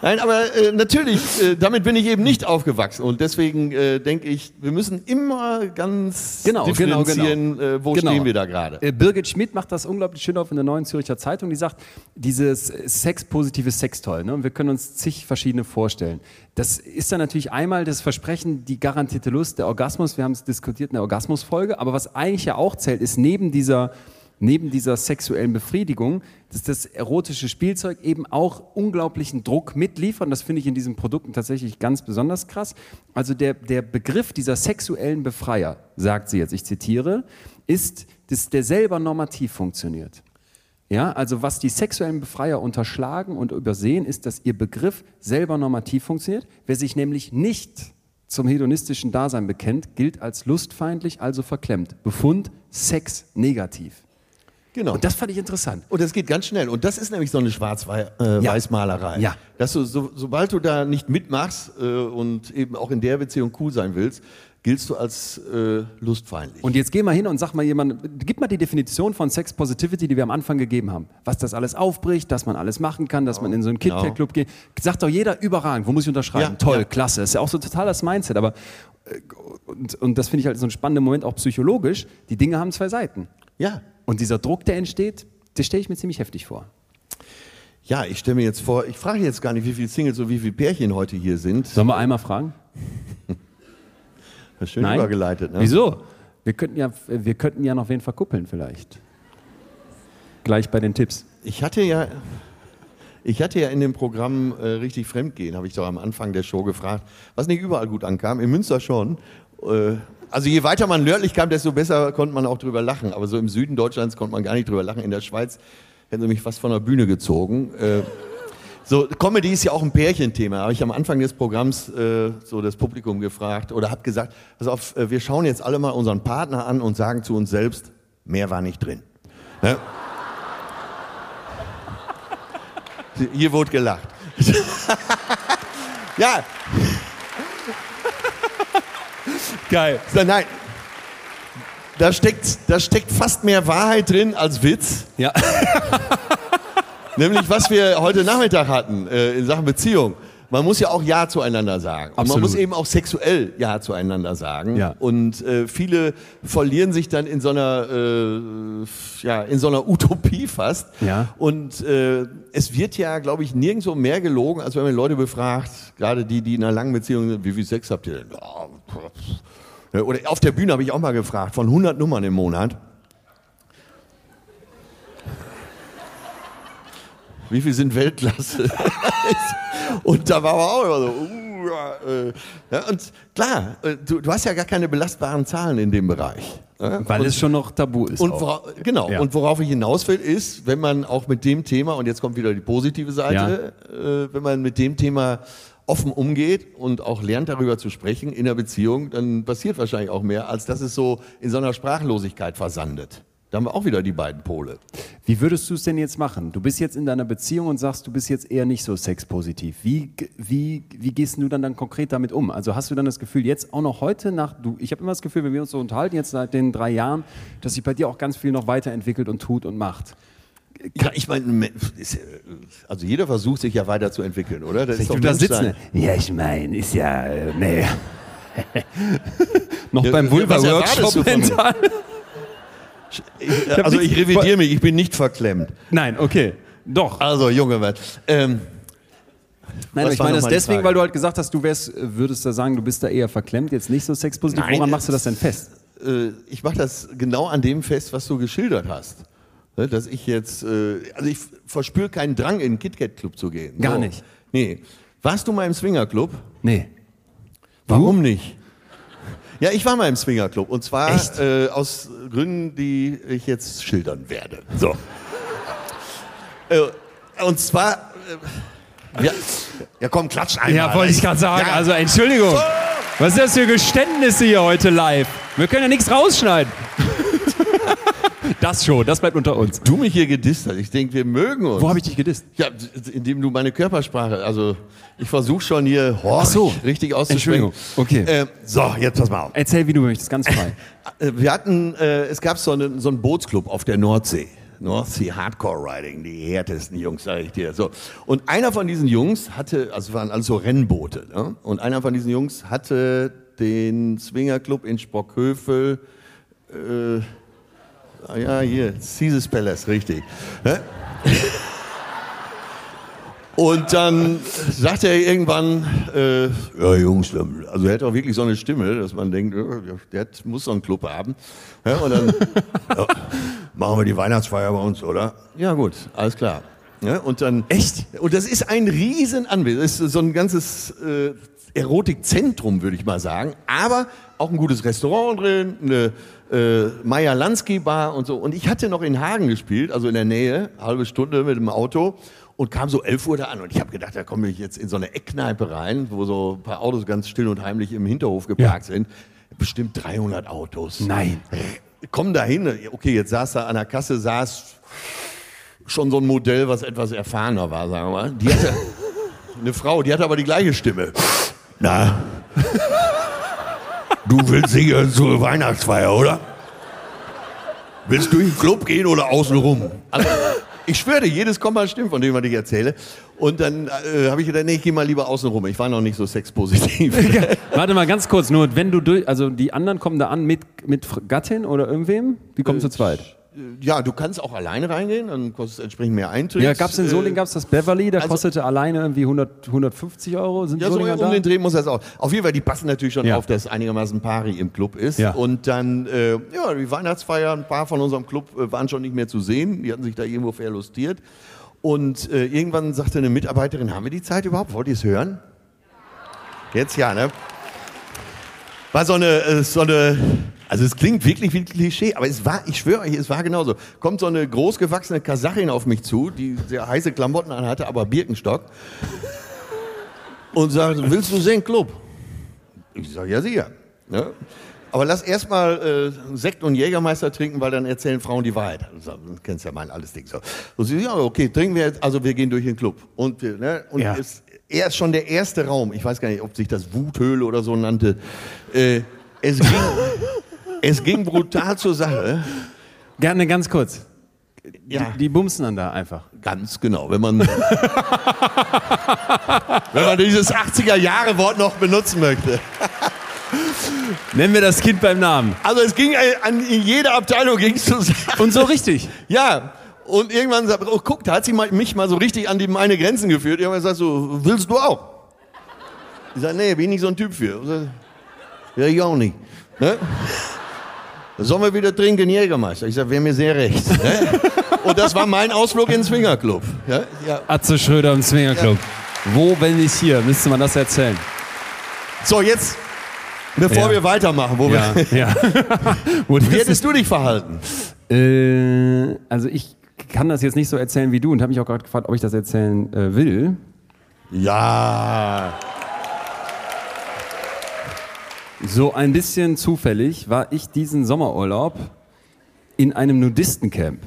Nein, aber äh, natürlich, äh, damit bin ich eben nicht aufgewachsen und deswegen äh, denke ich, wir müssen immer ganz Genau, genau, differenzieren, genau. Äh, wo Genau. stehen wir da gerade. Äh, Birgit Schmidt macht das unglaublich schön auf in der Neuen Zürcher Zeitung. Die sagt, dieses sexpositive Sextoy, ne? und wir können uns zig verschiedene vorstellen. Das ist dann natürlich einmal das Versprechen, die garantierte Lust, der Orgasmus. Wir haben es diskutiert in der Orgasmusfolge. Aber was eigentlich ja auch zählt, ist neben dieser neben dieser sexuellen Befriedigung, dass das erotische Spielzeug eben auch unglaublichen Druck mitliefern. Das finde ich in diesen Produkten tatsächlich ganz besonders krass. Also der, der Begriff dieser sexuellen Befreier, sagt sie jetzt, ich zitiere, ist, dass der selber normativ funktioniert. Ja, also was die sexuellen Befreier unterschlagen und übersehen, ist, dass ihr Begriff selber normativ funktioniert. Wer sich nämlich nicht zum hedonistischen Dasein bekennt, gilt als lustfeindlich, also verklemmt. Befund Sex negativ. Genau. Und das fand ich interessant. Und das geht ganz schnell. Und das ist nämlich so eine Schwarz-Weiß-Malerei. Ja. Dass du, so, sobald du da nicht mitmachst äh, und eben auch in der Beziehung cool sein willst, giltst du als äh, lustfeindlich. Und jetzt geh mal hin und sag mal jemand, gib mal die Definition von Sex Positivity, die wir am Anfang gegeben haben. Was das alles aufbricht, dass man alles machen kann, dass man in so einen Genau. KitKat-Club geht. Sagt doch jeder überragend, wo muss ich unterschreiben? Ja, Toll, ja. klasse. ist ja auch so total das Mindset. Aber, äh, und, und das finde ich halt so ein spannender Moment, auch psychologisch. Die Dinge haben zwei Seiten. ja. Und dieser Druck, der entsteht, den stelle ich mir ziemlich heftig vor. Ja, ich stelle mir jetzt vor, ich frage jetzt gar nicht, wie viele Singles und wie viele Pärchen heute hier sind. Sollen wir einmal fragen? Das schön Nein? übergeleitet. Ne? Wieso? Wir könnten ja, wir könnten ja noch wen verkuppeln vielleicht. Gleich bei den Tipps. Ich hatte ja, ich hatte ja in dem Programm äh, richtig Fremdgehen, habe ich doch am Anfang der Show gefragt, was nicht überall gut ankam, in Münster schon. Äh, also je weiter man nördlich kam, desto besser konnte man auch drüber lachen. Aber so im Süden Deutschlands konnte man gar nicht drüber lachen. In der Schweiz hätten sie mich fast von der Bühne gezogen. Äh, so, Comedy ist ja auch ein Pärchenthema. Habe ich am Anfang des Programms äh, so das Publikum gefragt oder habe gesagt, pass auf, äh, wir schauen jetzt alle mal unseren Partner an und sagen zu uns selbst, mehr war nicht drin. Ne? Hier wurde gelacht. ja. Geil. Nein. Da steckt, da steckt fast mehr Wahrheit drin als Witz. Ja. Nämlich, was wir heute Nachmittag hatten äh, in Sachen Beziehung. Man muss ja auch Ja zueinander sagen. Und man Absolut. muss eben auch sexuell Ja zueinander sagen. Ja. Und äh, viele verlieren sich dann in so einer, äh, ja, in so einer Utopie fast. Ja. Und äh, es wird ja, glaube ich, nirgendwo mehr gelogen, als wenn man Leute befragt, gerade die, die in einer langen Beziehung sind, wie viel Sex habt ihr denn? Pff. Oder auf der Bühne habe ich auch mal gefragt, von 100 Nummern im Monat. Wie viel sind Weltklasse? und da war man auch immer so, uh, äh, ja, und klar, äh, du, du hast ja gar keine belastbaren Zahlen in dem Bereich. Ja? Weil und, es schon noch tabu ist. und auch. wora, genau, Ja. und worauf ich hinaus will, ist, wenn man auch mit dem Thema, und jetzt kommt wieder die positive Seite, äh, wenn man mit dem Thema offen umgeht und auch lernt darüber zu sprechen in der Beziehung, dann passiert wahrscheinlich auch mehr, als dass es so in so einer Sprachlosigkeit versandet. Da haben wir auch wieder die beiden Pole. Wie würdest du es denn jetzt machen? Du bist jetzt in deiner Beziehung und sagst, du bist jetzt eher nicht so sexpositiv. Wie, wie, wie gehst du dann, dann konkret damit um? Also hast du dann das Gefühl, jetzt auch noch heute nach, du, ich habe immer das Gefühl, wenn wir uns so unterhalten, jetzt seit den drei Jahren, dass sich bei dir auch ganz viel noch weiterentwickelt und tut und macht. Ja, ich meine, also jeder versucht sich ja weiterzuentwickeln, oder? Das ist doch da sitzen. Ja, ich meine, ist ja, äh, nee. noch Ja, beim was Vulva-Workshop mental. Ich, also ich revidiere mich, ich bin nicht verklemmt. Nein, okay. Doch. Also, Junge, Mann. Ähm, Nein, Was ich meine das deswegen, weil du halt gesagt hast, du wärst, würdest da sagen, du bist da eher verklemmt, jetzt nicht so sexpositiv. Nein, Woran machst du das denn fest? äh, ich mache das genau an dem fest, was du geschildert hast. Ne, Dass ich jetzt, äh, also ich verspüre keinen Drang, in den KitKat-Club zu gehen. Gar nicht. Nee. Warst du mal im Swingerclub? Nee. Warum nicht? Ja, ich war mal im Swingerclub und zwar äh, aus Gründen, die ich jetzt schildern werde. So. äh, und zwar, äh, ja, ja komm, klatsch einmal. Ja, wollte ich gerade sagen. Ja. Also Entschuldigung. Was ist das für Geständnisse hier heute live? Wir können ja nichts rausschneiden. Das schon, das bleibt unter uns. Du mich hier gedisst hast. Ich denke, wir mögen uns. Wo habe ich dich gedisst? Ja, indem du meine Körpersprache, also ich versuche schon hier Horch so. richtig. Entschuldigung. Okay. Äh, so, jetzt pass mal auf. Erzähl, wie du möchtest, ganz frei. Äh, Wir hatten, äh, es gab so einen, so einen Bootsclub auf der Nordsee. Nordsee Hardcore Riding, die härtesten Jungs, sage ich dir. So. Und einer von diesen Jungs hatte, also es waren alles so Rennboote, ne? und einer von diesen Jungs hatte den Swingerclub in Spockhövel, äh, ja, hier, Caesars Palace, richtig. Und dann sagte er irgendwann, äh, ja Jungs, also er hat auch wirklich so eine Stimme, dass man denkt, äh, der hat, muss so einen Club haben. Ja, und dann ja, machen wir die Weihnachtsfeier bei uns, oder? Ja gut, alles klar. Ja, und dann Echt? Und das ist ein riesen Anwesen, das ist so ein ganzes äh, Erotikzentrum, würde ich mal sagen, aber auch ein gutes Restaurant drin, eine äh, Meier Lansky Bar und so. Und ich hatte noch in Hagen gespielt, also in der Nähe, halbe Stunde mit dem Auto und kam so 11 Uhr da an. Und ich habe gedacht, da komme ich jetzt in so eine Eckkneipe rein, wo so ein paar Autos ganz still und heimlich im Hinterhof geparkt sind. Bestimmt 300 Autos. Nein. Komm da hin. Okay, jetzt saß da an der Kasse, saß schon so ein Modell, was etwas erfahrener war, sagen wir mal. Die hatte eine Frau, die hatte aber die gleiche Stimme. Na, du willst sicher zur Weihnachtsfeier, oder? Willst du in den Club gehen oder außen rum? Also, ich schwöre dir, jedes Komma stimmt, von dem, was ich erzähle. Und dann äh, habe ich gedacht, nee, ich gehe mal lieber außen rum. Ich war noch nicht so sexpositiv. Warte mal ganz kurz, nur wenn du durch, also die anderen kommen da an mit, mit Gattin oder irgendwem? Die kommen zu zweit. Ja, du kannst auch alleine reingehen, dann kostet es entsprechend mehr Eintritt. Ja, gab's in Solingen Äh, gab's das Beverly, da also- kostete alleine irgendwie 100, 150 Euro. Sind Ja, so um da? den Dreh muss das auch. Auf jeden Fall, die passen natürlich schon Ja. auf, dass einigermaßen Pari im Club ist. Ja. Und dann, äh, ja, die Weihnachtsfeier, ein paar von unserem Club äh, waren schon nicht mehr zu sehen. Die hatten sich da irgendwo verlustiert. Und äh, irgendwann sagte eine Mitarbeiterin, haben wir die Zeit überhaupt? Wollt ihr es hören? Jetzt ja, ne? War so eine, äh, so eine, also es klingt wirklich wie ein Klischee, aber es war, ich schwöre euch, es war genauso. Kommt so eine großgewachsene Kasachin auf mich zu, die sehr heiße Klamotten anhatte, aber Birkenstock. Und sagt, willst du sehen Club? Ich sage, ja sicher. Ne? Aber lass erstmal äh, Sekt und Jägermeister trinken, weil dann erzählen Frauen die Wahrheit. So, Du kennst ja mein alles Ding so. Und sie, ja, okay, trinken wir jetzt, also wir gehen durch den Club. Und, wir, ne, und Ja. es, er ist schon der erste Raum, ich weiß gar nicht, ob sich das Wuthöhle oder so nannte. Äh, es, ging, es ging brutal zur Sache. Gerne ganz kurz. Ja. Die, die bumsen dann da einfach. Ganz genau, wenn man, wenn man dieses 80er-Jahre-Wort noch benutzen möchte. Nennen wir das Kind beim Namen. Also es ging äh, an in jeder Abteilung ging es. Und so richtig. Ja. Und irgendwann sagt, oh, guck, da hat sie mich mal so richtig an die meine Grenzen geführt. Irgendwann sagt so, willst du auch? Ich sage, nee, bin ich nicht so ein Typ für. Ich sag, Ja, ich auch nicht. Ne? Sollen wir wieder trinken, Jägermeister? Ich sage, wäre mir sehr recht. Ne? Und das war mein Ausflug in den Swingerclub. Ja? Ja. Atze Schröder im Swingerclub. Wo, wenn nicht hier? Müsste man das erzählen. So, jetzt, bevor Ja. wir weitermachen, wo Ja, wir, ja. Wie hättest du dich verhalten? Äh, also ich kann das jetzt nicht so erzählen wie du und habe mich auch gerade gefragt, ob ich das erzählen äh, will. Ja. So ein bisschen zufällig war ich diesen Sommerurlaub in einem Nudistencamp.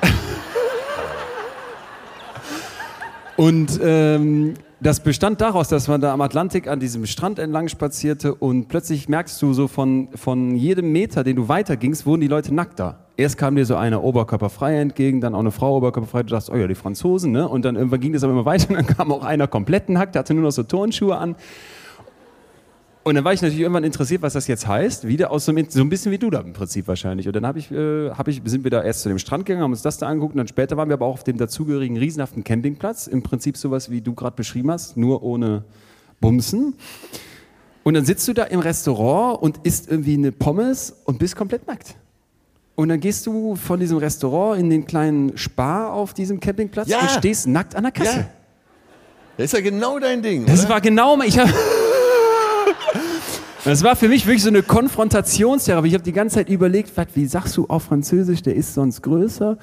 Und ähm, das bestand daraus, dass man da am Atlantik an diesem Strand entlang spazierte und plötzlich merkst du so von, von jedem Meter, den du weitergingst, wurden die Leute nackter. Erst kam dir so einer oberkörperfrei entgegen, dann auch eine Frau oberkörperfrei. Du dachtest, oh ja, die Franzosen, ne? Und dann irgendwann ging das aber immer weiter und dann kam auch einer komplett nackt, der hatte nur noch so Turnschuhe an. Und dann war ich natürlich irgendwann interessiert, was das jetzt heißt. Wieder aus so, einem, so ein bisschen wie du da im Prinzip wahrscheinlich. Und dann hab ich, äh, hab ich, sind wir da erst zu dem Strand gegangen, haben uns das da angeguckt und dann später waren wir aber auch auf dem dazugehörigen riesenhaften Campingplatz. Im Prinzip sowas, wie du gerade beschrieben hast, nur ohne Bumsen. Und dann sitzt du da im Restaurant und isst irgendwie eine Pommes und bist komplett nackt. Und dann gehst du von diesem Restaurant in den kleinen Spar auf diesem Campingplatz Ja. und stehst nackt an der Kasse. Ja. Das ist ja genau dein Ding. Das oder? war genau, ich hab, Das war für mich wirklich so eine Konfrontationstherapie. Ich habe die ganze Zeit überlegt, was, wie sagst du auf Französisch, der ist sonst größer?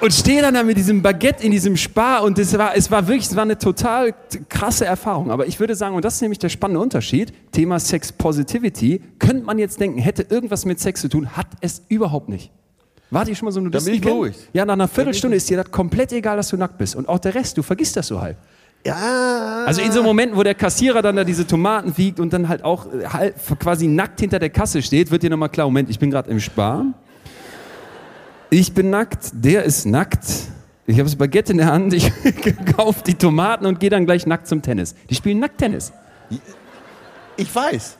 Und stehe dann da mit diesem Baguette in diesem Spar und das war, es war wirklich, es war eine total krasse Erfahrung. Aber ich würde sagen, und das ist nämlich der spannende Unterschied, Thema Sex Positivity, könnte man jetzt denken, hätte irgendwas mit Sex zu tun, hat es überhaupt nicht. Wart ihr schon mal so ein Da bin ich beruhigt. Ja, nach einer Viertelstunde ist dir das komplett egal, dass du nackt bist. Und auch der Rest, du vergisst das so halb. Ja. Also in so Momenten, wo der Kassierer dann da diese Tomaten wiegt und dann halt auch äh, halb, quasi nackt hinter der Kasse steht, wird dir nochmal klar, Moment, ich bin gerade im Spar. Ich bin nackt, der ist nackt. Ich habe das Baguette in der Hand, ich kaufe die Tomaten und gehe dann gleich nackt zum Tennis. Die spielen nackt Tennis. Ich weiß.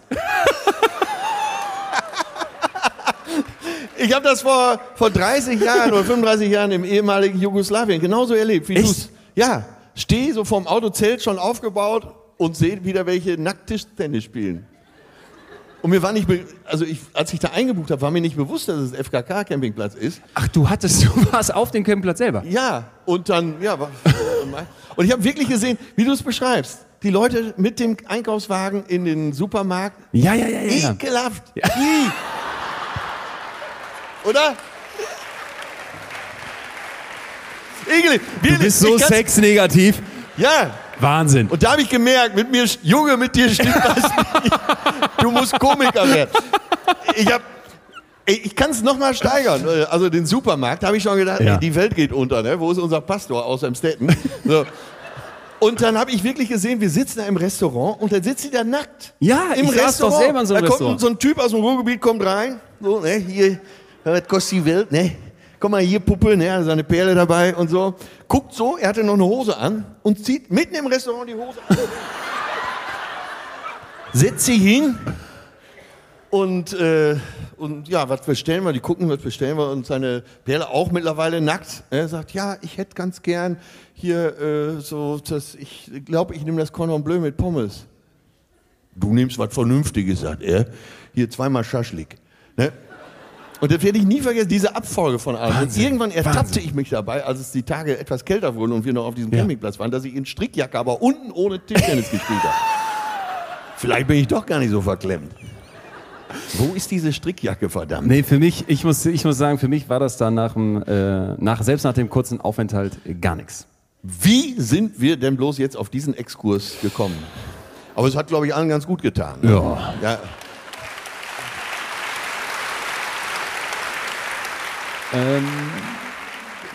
Ich habe das vor, vor 30 Jahren oder 35 Jahren im ehemaligen Jugoslawien genauso erlebt wie du's. Ja, stehe so vorm Autozelt schon aufgebaut und sehe wieder welche Nacktischtennis spielen. Und mir war nicht, also ich, als ich da eingebucht habe, war mir nicht bewusst, dass es FKK Campingplatz ist. Ach, du hattest, du warst auf dem Campingplatz selber. Ja, und dann, ja, und ich habe wirklich gesehen, wie du es beschreibst. Die Leute mit dem Einkaufswagen in den Supermarkt, Ja, ja, ja, ja. ja. Ekelhaft. Ih. Oder? Ekelig. Du bist so sexnegativ. Ja. Wahnsinn. Und da habe ich gemerkt, mit mir, Junge, mit dir stimmt was nicht. Du musst Komiker werden. Ich habe ich kann es nochmal steigern. Also den Supermarkt, da habe ich schon gedacht, Ja. ey, die Welt geht unter. Ne? Wo ist unser Pastor aus Amstetten? So. Und dann habe ich wirklich gesehen, wir sitzen da im Restaurant und dann sitzt sie da nackt. Ja, Im ich Restaurant. doch selber in so einem da kommt Restaurant. so ein Typ aus dem Ruhrgebiet, kommt rein. So, ne, hier, was kostet die Welt? Ne? Komm mal hier, Puppe, ne, hat seine Perle dabei und so. Guckt so, er hatte noch eine Hose an und zieht mitten im Restaurant die Hose an. Setzt sie hin Und, äh, und ja, was bestellen wir? Die gucken, was bestellen wir? Und seine Perle auch mittlerweile nackt. Er sagt, ja, ich hätte ganz gern hier äh, so, das, ich glaube, ich nehme das Cordon Bleu mit Pommes. Du nimmst was Vernünftiges, sagt er. Hier zweimal Schaschlik. Ne? Und das werde ich nie vergessen, diese Abfolge von allem. Und irgendwann ertappte ich mich dabei, als es die Tage etwas kälter wurden und wir noch auf diesem Ja. Campingplatz waren, dass ich in Strickjacke, aber unten ohne Tischtennis gespielt habe. Vielleicht bin ich doch gar nicht so verklemmt. Wo ist diese Strickjacke, verdammt? Nee, für mich, ich muss, ich muss sagen, für mich war das dann nach dem, äh, nach, selbst nach dem kurzen Aufenthalt gar nichts. Wie sind wir denn bloß jetzt auf diesen Exkurs gekommen? Aber es hat, glaube ich, allen ganz gut getan. Ja. ja.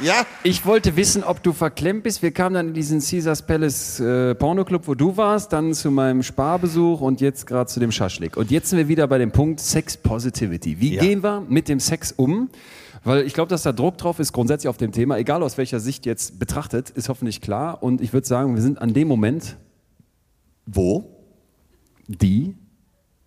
Ja, Ich wollte wissen, ob du verklemmt bist. Wir kamen dann in diesen Caesars Palace äh, Pornoclub, wo du warst, dann zu meinem Sparbesuch und jetzt gerade zu dem Schaschlik. Und jetzt sind wir wieder bei dem Punkt Sex Positivity. Wie Ja. gehen wir mit dem Sex um? Weil ich glaube, dass da Druck drauf ist, grundsätzlich auf dem Thema, egal aus welcher Sicht jetzt betrachtet, ist hoffentlich klar. Und ich würde sagen, wir sind an dem Moment, wo? die.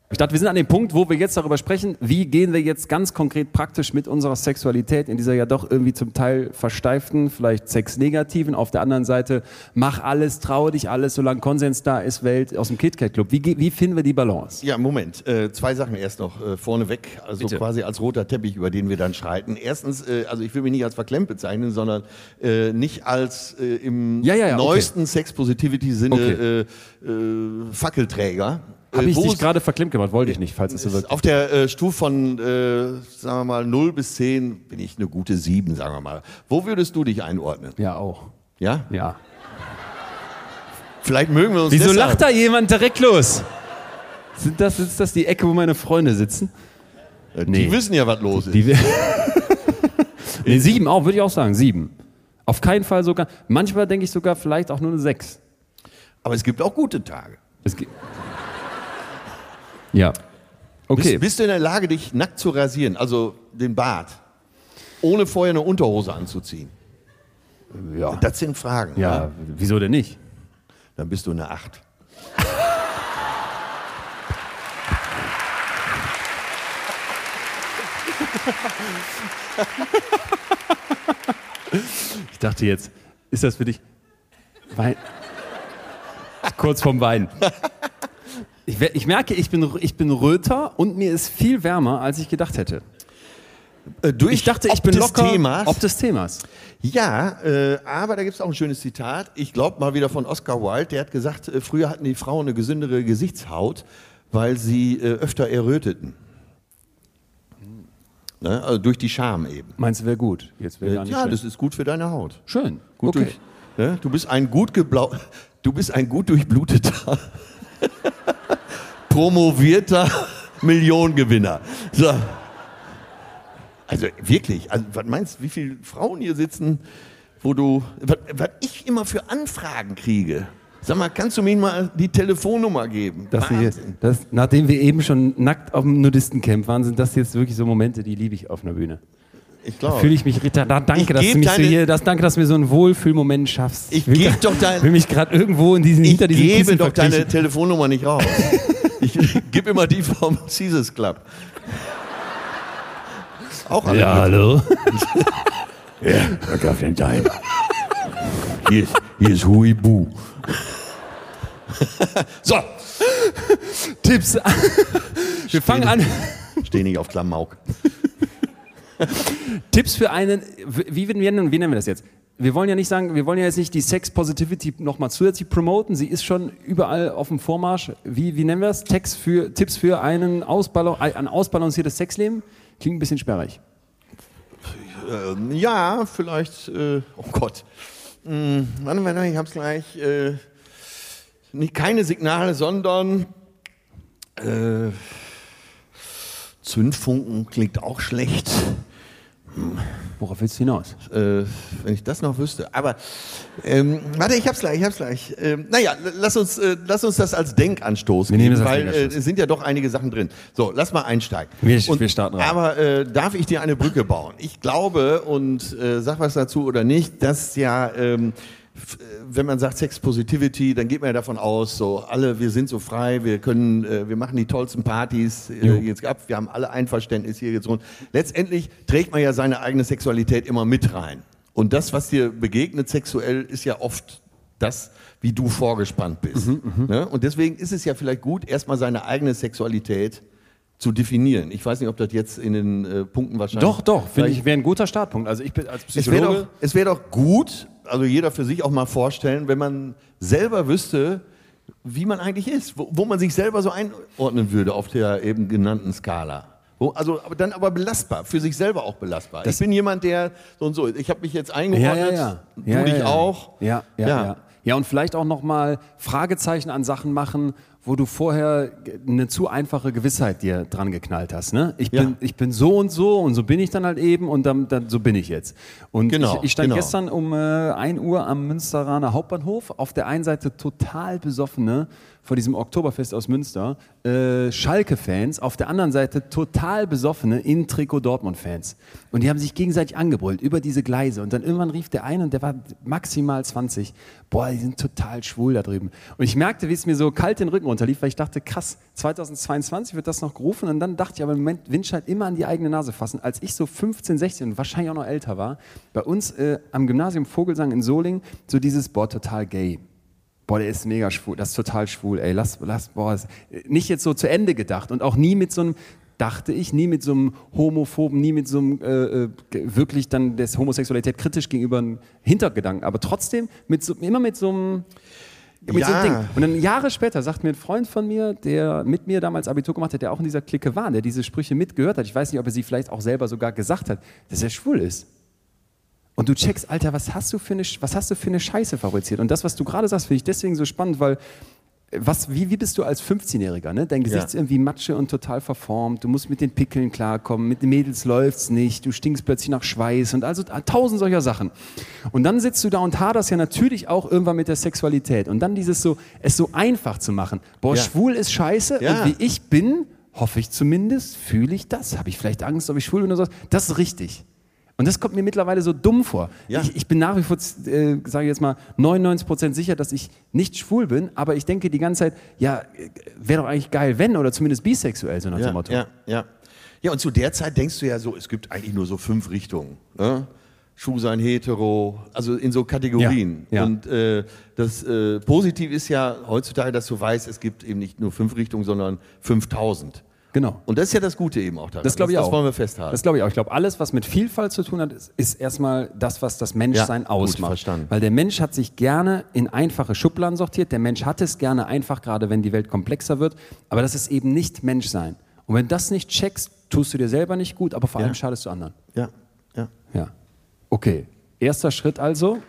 Ich dachte, wir sind an dem Punkt, wo wir jetzt darüber sprechen, wie gehen wir jetzt ganz konkret praktisch mit unserer Sexualität in dieser ja doch irgendwie zum Teil versteiften, vielleicht sexnegativen, auf der anderen Seite, mach alles, traue dich alles, solange Konsens da ist, Welt aus dem KitKat Club. Wie, wie finden wir die Balance? Ja, Moment. Äh, zwei Sachen erst noch äh, vorneweg, also Bitte. quasi als roter Teppich, über den wir dann schreiten. Erstens, äh, also ich will mich nicht als verklemmt bezeichnen, sondern äh, nicht als äh, im Ja, ja, ja, okay. neuesten Sex-Positivity-Sinne Okay. äh, äh, Fackelträger. Habe Äh, ich dich gerade verklemmt gemacht? Wollte ich nicht, falls es so wirkt. Auf der äh, Stufe von, äh, sagen wir mal, 0 bis 10 bin ich eine gute 7, sagen wir mal. Wo würdest du dich einordnen? Ja, auch. Ja? Ja. Vielleicht mögen wir uns Wieso lacht da jemand direkt los? Sind das, ist das die Ecke, wo meine Freunde sitzen? Äh, Die Nee. wissen ja, was los ist. Die nee, sieben auch, würde ich auch sagen. Sieben. Auf keinen Fall sogar. Manchmal denke ich sogar vielleicht auch nur eine sechs. Aber es gibt auch gute Tage. Es geht. Ja. Okay. Bist, bist du in der Lage, dich nackt zu rasieren, also den Bart, ohne vorher eine Unterhose anzuziehen? ja. Das sind Fragen. ja, wieso denn nicht? Dann bist du eine 8. Ich dachte jetzt, ist das für dich Wein? Kurz vorm Wein. Ich, ich merke, ich bin, ich bin röter und mir ist viel wärmer, als ich gedacht hätte. Äh, durch Ich dachte, ich bin locker. Themas. Ob des Themas. Ja, äh, aber da gibt es auch ein schönes Zitat. Ich glaube mal wieder von Oscar Wilde. Der hat gesagt, äh, früher hatten die Frauen eine gesündere Gesichtshaut, weil sie äh, öfter erröteten. Ne? Also durch die Scham eben. Meinst du, wäre gut? Jetzt wäre Äh, gar nicht ja, schön. das ist gut für deine Haut. schön. Gut okay. durch, ne? Du bist ein gut geblau, du bist ein gut durchbluteter, promovierter Millionengewinner. So. Also wirklich, also, was meinst du, wie viele Frauen hier sitzen, wo du, was, was ich immer für Anfragen kriege? Sag mal, kannst du mir mal die Telefonnummer geben? Das hier, Wahnsinn. das, nachdem wir eben schon nackt auf dem Nudistencamp waren, sind das jetzt wirklich so Momente, die liebe ich auf einer Bühne. Ich glaube. Fühle ich mich, Rita, da, danke, Ich dass du mich so hier, das, danke, dass du mir so einen Wohlfühlmoment schaffst. Ich will geb grad- doch dein- will mich gerade irgendwo in diesen, Ich hinter diesen gebe Kissen doch deine. Telefonnummer nicht raus. Ich gebe immer die vom Caesars Club. Auch alle Ja, hallo. Ja, Kaffee Time. Hier ist, hier ist Huibu. so, Tipps. Wir fangen an. steh nicht auf Klamauk. Tipps für einen, wie, wie, wie nennen wir das jetzt? Wir wollen ja nicht sagen, wir wollen ja jetzt nicht die Sex Positivity nochmal zusätzlich promoten. Sie ist schon überall auf dem Vormarsch. Wie, wie nennen wir das? Text für, Tipps für einen Ausballon, ein ausbalanciertes Sexleben? Klingt ein bisschen sperrig. Ähm, ja, vielleicht, äh, oh Gott. Hm, warte mal, ich hab's gleich. Äh, nicht, keine Signale, sondern äh, Zündfunken klingt auch schlecht. Worauf willst du hinaus? äh, wenn ich das noch wüsste. Aber ähm, warte, ich hab's gleich, ich hab's gleich. Ähm, naja, lass uns, äh, lass uns das als Denkanstoß Wir nehmen geben, weil äh, es sind ja doch einige Sachen drin. So, lass mal einsteigen. Wir- wir starten rein. Aber äh, darf ich dir eine Brücke bauen? Ich glaube und äh, sag was dazu oder nicht, dass ja ähm, äh, wenn man sagt Sex Positivity, dann geht man ja davon aus, so alle, wir sind so frei, wir können, äh, wir machen die tollsten Partys äh, jetzt ab, wir haben alle Einverständnis hier jetzt rund. Letztendlich trägt man ja seine eigene Sexualität immer mit rein. Und das, was dir begegnet sexuell, ist ja oft das, wie du vorgespannt bist. Ne? Und deswegen ist es ja vielleicht gut, erstmal seine eigene Sexualität zu definieren. Ich weiß nicht, ob das jetzt in den äh, Punkten wahrscheinlich. Doch, doch, finde ich, wäre ein guter Startpunkt. Also ich bin als es wäre Psychologe. doch, es wär doch gut, also jeder für sich auch mal vorstellen, wenn man selber wüsste, wie man eigentlich ist, wo, wo man sich selber so einordnen würde auf der eben genannten Skala. Also aber dann aber belastbar, für sich selber auch belastbar. ich bin jemand, der so und so, ich habe mich jetzt eingeordnet, ja, ja. du ja, dich ja, ja. auch. Ja, ja, Ja. ja. ja. und vielleicht auch nochmal Fragezeichen an Sachen machen, wo du vorher eine zu einfache Gewissheit dir dran geknallt hast. Ne? Ich, Ja. bin, ich bin so und so und so bin ich dann halt eben und dann, dann so bin ich jetzt. Und Genau, ich, ich stand genau. gestern um äh, 1 Uhr am Münsteraner Hauptbahnhof. Auf der einen Seite total besoffene vor diesem Oktoberfest aus Münster, äh, Schalke-Fans, auf der anderen Seite total besoffene in Trikot Dortmund-Fans. Und die haben sich gegenseitig angebrüllt über diese Gleise. Und dann irgendwann rief der eine, und der war maximal 20, boah, die sind total schwul da drüben. Und ich merkte, wie es mir so kalt den Rücken runterlief, weil ich dachte, krass, 2022 wird das noch gerufen. Und dann dachte ich, aber im Moment Windscheid immer an die eigene Nase fassen. Als ich so 15, 16 und wahrscheinlich auch noch älter war, bei uns äh, am Gymnasium Vogelsang in Solingen, so dieses, boah, total gay. Boah, der ist mega schwul, das ist total schwul, ey, lass, lass, boah, das, nicht jetzt so zu Ende gedacht und auch nie mit so einem, dachte ich, nie mit so einem Homophoben, nie mit so einem, äh, äh, wirklich dann des Homosexualität kritisch gegenüber einem Hintergedanken, aber trotzdem mit so, immer mit so einem, mit so Ja. einem Ding. Und dann Jahre später sagt mir ein Freund von mir, der mit mir damals Abitur gemacht hat, der auch in dieser Clique war, der diese Sprüche mitgehört hat, ich weiß nicht, ob er sie vielleicht auch selber sogar gesagt hat, dass er schwul ist. Und du checkst, Alter, was hast du für eine, was hast du für eine Scheiße fabriziert? Und das, was du gerade sagst, finde ich deswegen so spannend, weil was, wie, wie bist du als 15-Jähriger? Ne? Dein Gesicht Ja. ist irgendwie matsche und total verformt. Du musst mit den Pickeln klarkommen. Mit den Mädels läuft's nicht. Du stinkst plötzlich nach Schweiß und also tausend solcher Sachen. Und dann sitzt du da und haderst ja natürlich auch irgendwann mit der Sexualität. Und dann dieses so, es so einfach zu machen. Boah, Ja. schwul ist scheiße. Ja. Und wie ich bin, hoffe ich zumindest, fühle ich das. Habe ich vielleicht Angst, ob ich schwul bin oder so? Das ist richtig. Und das kommt mir mittlerweile so dumm vor. Ja. Ich, ich bin nach wie vor, äh, sage ich jetzt mal, 99% sicher, dass ich nicht schwul bin, aber ich denke die ganze Zeit, ja, wäre doch eigentlich geil, wenn, oder zumindest bisexuell, so nach dem Ja, Motto. ja, ja. Ja, und zu der Zeit denkst du ja so, es gibt eigentlich nur so fünf Richtungen. Ne? Schwul sein, hetero, also in so Kategorien. Ja, ja. Und äh, das äh, Positiv ist ja heutzutage, dass du weißt, es gibt eben nicht nur fünf Richtungen, sondern 5000. Genau. Und das ist ja das Gute eben auch daran. Das glaube ich das, auch. Das wollen wir festhalten. Das glaube ich auch. Ich glaube, alles, was mit Vielfalt zu tun hat, ist, ist erstmal das, was das Menschsein Ja, gut, ausmacht. verstanden. Weil der Mensch hat sich gerne in einfache Schubladen sortiert. Der Mensch hat es gerne einfach, gerade wenn die Welt komplexer wird. Aber das ist eben nicht Menschsein. Und wenn du das nicht checkst, tust du dir selber nicht gut, aber vor allem schadest du anderen. ja, ja. Ja. Okay. Erster Schritt also.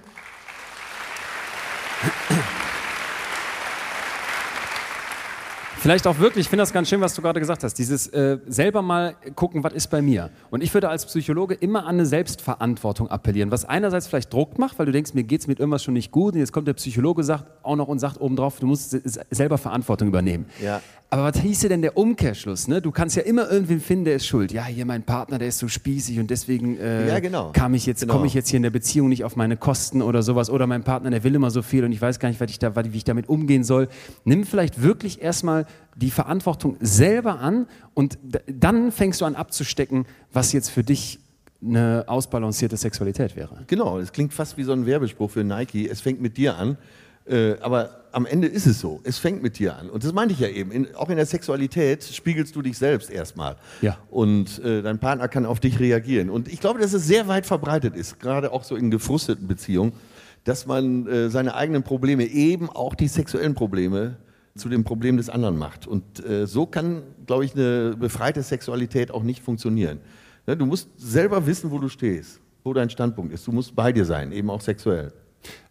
Vielleicht auch wirklich, ich finde das ganz schön, was du gerade gesagt hast, dieses äh, selber mal gucken, was ist bei mir. Und ich würde als Psychologe immer an eine Selbstverantwortung appellieren, was einerseits vielleicht Druck macht, weil du denkst, mir geht es mit irgendwas schon nicht gut und jetzt kommt der Psychologe sagt, auch noch und sagt obendrauf, du musst se- selber Verantwortung übernehmen. Ja. Aber was hieße denn der Umkehrschluss? Ne? Du kannst ja immer irgendwen finden, der ist schuld. Ja, hier mein Partner, der ist so spießig und deswegen äh, Ja, genau. kam ich jetzt, Genau. komme ich jetzt hier in der Beziehung nicht auf meine Kosten oder sowas. Oder mein Partner, der will immer so viel und ich weiß gar nicht, was ich da, wie ich damit umgehen soll. Nimm vielleicht wirklich erstmal die Verantwortung selber an und dann fängst du an abzustecken, was jetzt für dich eine ausbalancierte Sexualität wäre. Genau, es klingt fast wie so ein Werbespruch für Nike. Es fängt mit dir an. Äh, aber am Ende ist es so. Es fängt mit dir an. Und das meinte ich ja eben. In, auch in der Sexualität spiegelst du dich selbst erstmal. Ja. Und äh, dein Partner kann auf dich reagieren. Und ich glaube, dass es sehr weit verbreitet ist, gerade auch so in gefrusteten Beziehungen, dass man äh, seine eigenen Probleme, eben auch die sexuellen Probleme, zu dem Problem des anderen macht. Und äh, so kann, glaube ich, eine befreite Sexualität auch nicht funktionieren. Ne, du musst selber wissen, wo du stehst, wo dein Standpunkt ist. Du musst bei dir sein, eben auch sexuell.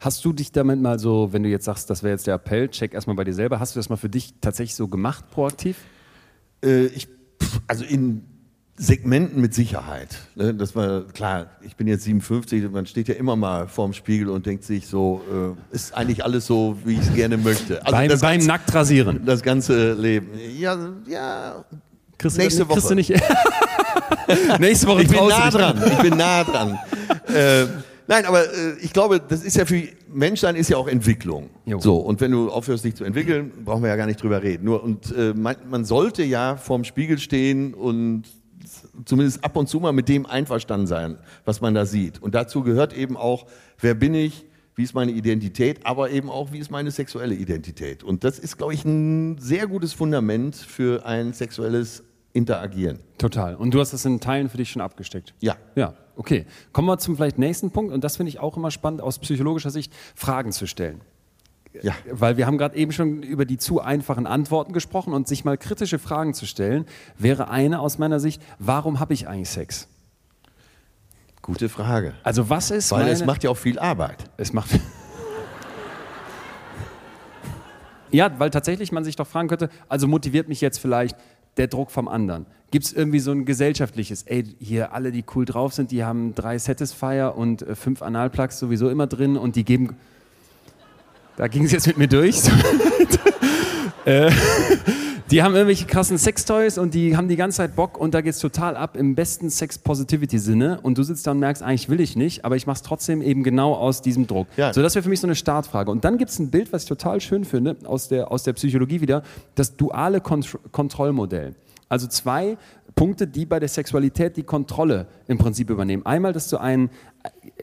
Hast du dich damit mal so, wenn du jetzt sagst, das wäre jetzt der Appell, check erstmal bei dir selber, hast du das mal für dich tatsächlich so gemacht, proaktiv? Äh, ich, also in Segmenten mit Sicherheit. Ne? Das war klar, ich bin jetzt 57, man steht ja immer mal vorm Spiegel und denkt sich so, äh, ist eigentlich alles so, wie ich es gerne möchte. Also beim das, beim ganze, nackt rasieren. das ganze Leben. Ja, ja. Du Nächste Woche. nicht. Nächste Woche Ich bin nah dran. Ich bin nah dran. äh, Nein, aber äh, ich glaube, das ist ja für Menschsein ist ja auch Entwicklung. Jo. So und wenn du aufhörst, dich zu entwickeln, brauchen wir ja gar nicht drüber reden. Nur und äh, man, man sollte ja vorm Spiegel stehen und zumindest ab und zu mal mit dem einverstanden sein, was man da sieht. Und dazu gehört eben auch, wer bin ich, wie ist meine Identität, aber eben auch, wie ist meine sexuelle Identität. Und das ist, glaube ich, ein sehr gutes Fundament für ein sexuelles Interagieren. Total. Und du hast das in Teilen für dich schon abgesteckt. Ja. Ja, okay. Kommen wir zum vielleicht nächsten Punkt. Und das finde ich auch immer spannend, aus psychologischer Sicht Fragen zu stellen. Ja. Weil wir haben gerade eben schon über die zu einfachen Antworten gesprochen und sich mal kritische Fragen zu stellen, wäre eine aus meiner Sicht, warum habe ich eigentlich Sex? Gute Frage. Also was ist Weil meine... es macht ja auch viel Arbeit. Es macht. ja, weil tatsächlich man sich doch fragen könnte, also motiviert mich jetzt vielleicht der Druck vom anderen? Gibt es irgendwie so ein gesellschaftliches, ey, hier alle, die cool drauf sind, die haben drei Satisfier und äh, fünf Analplugs sowieso immer drin und die geben. Da ging es jetzt mit mir durch. äh, die haben irgendwelche krassen Sextoys und die haben die ganze Zeit Bock und da geht's total ab im besten Sex-Positivity-Sinne und du sitzt da und merkst, eigentlich will ich nicht, aber ich mach's trotzdem eben genau aus diesem Druck. Ja. So, das wäre für mich so eine Startfrage. Und dann gibt's ein Bild, was ich total schön finde, aus der, aus der Psychologie wieder, das duale Kont Kontrollmodell. Also zwei Punkte, die bei der Sexualität die Kontrolle im Prinzip übernehmen. Einmal, dass du einen,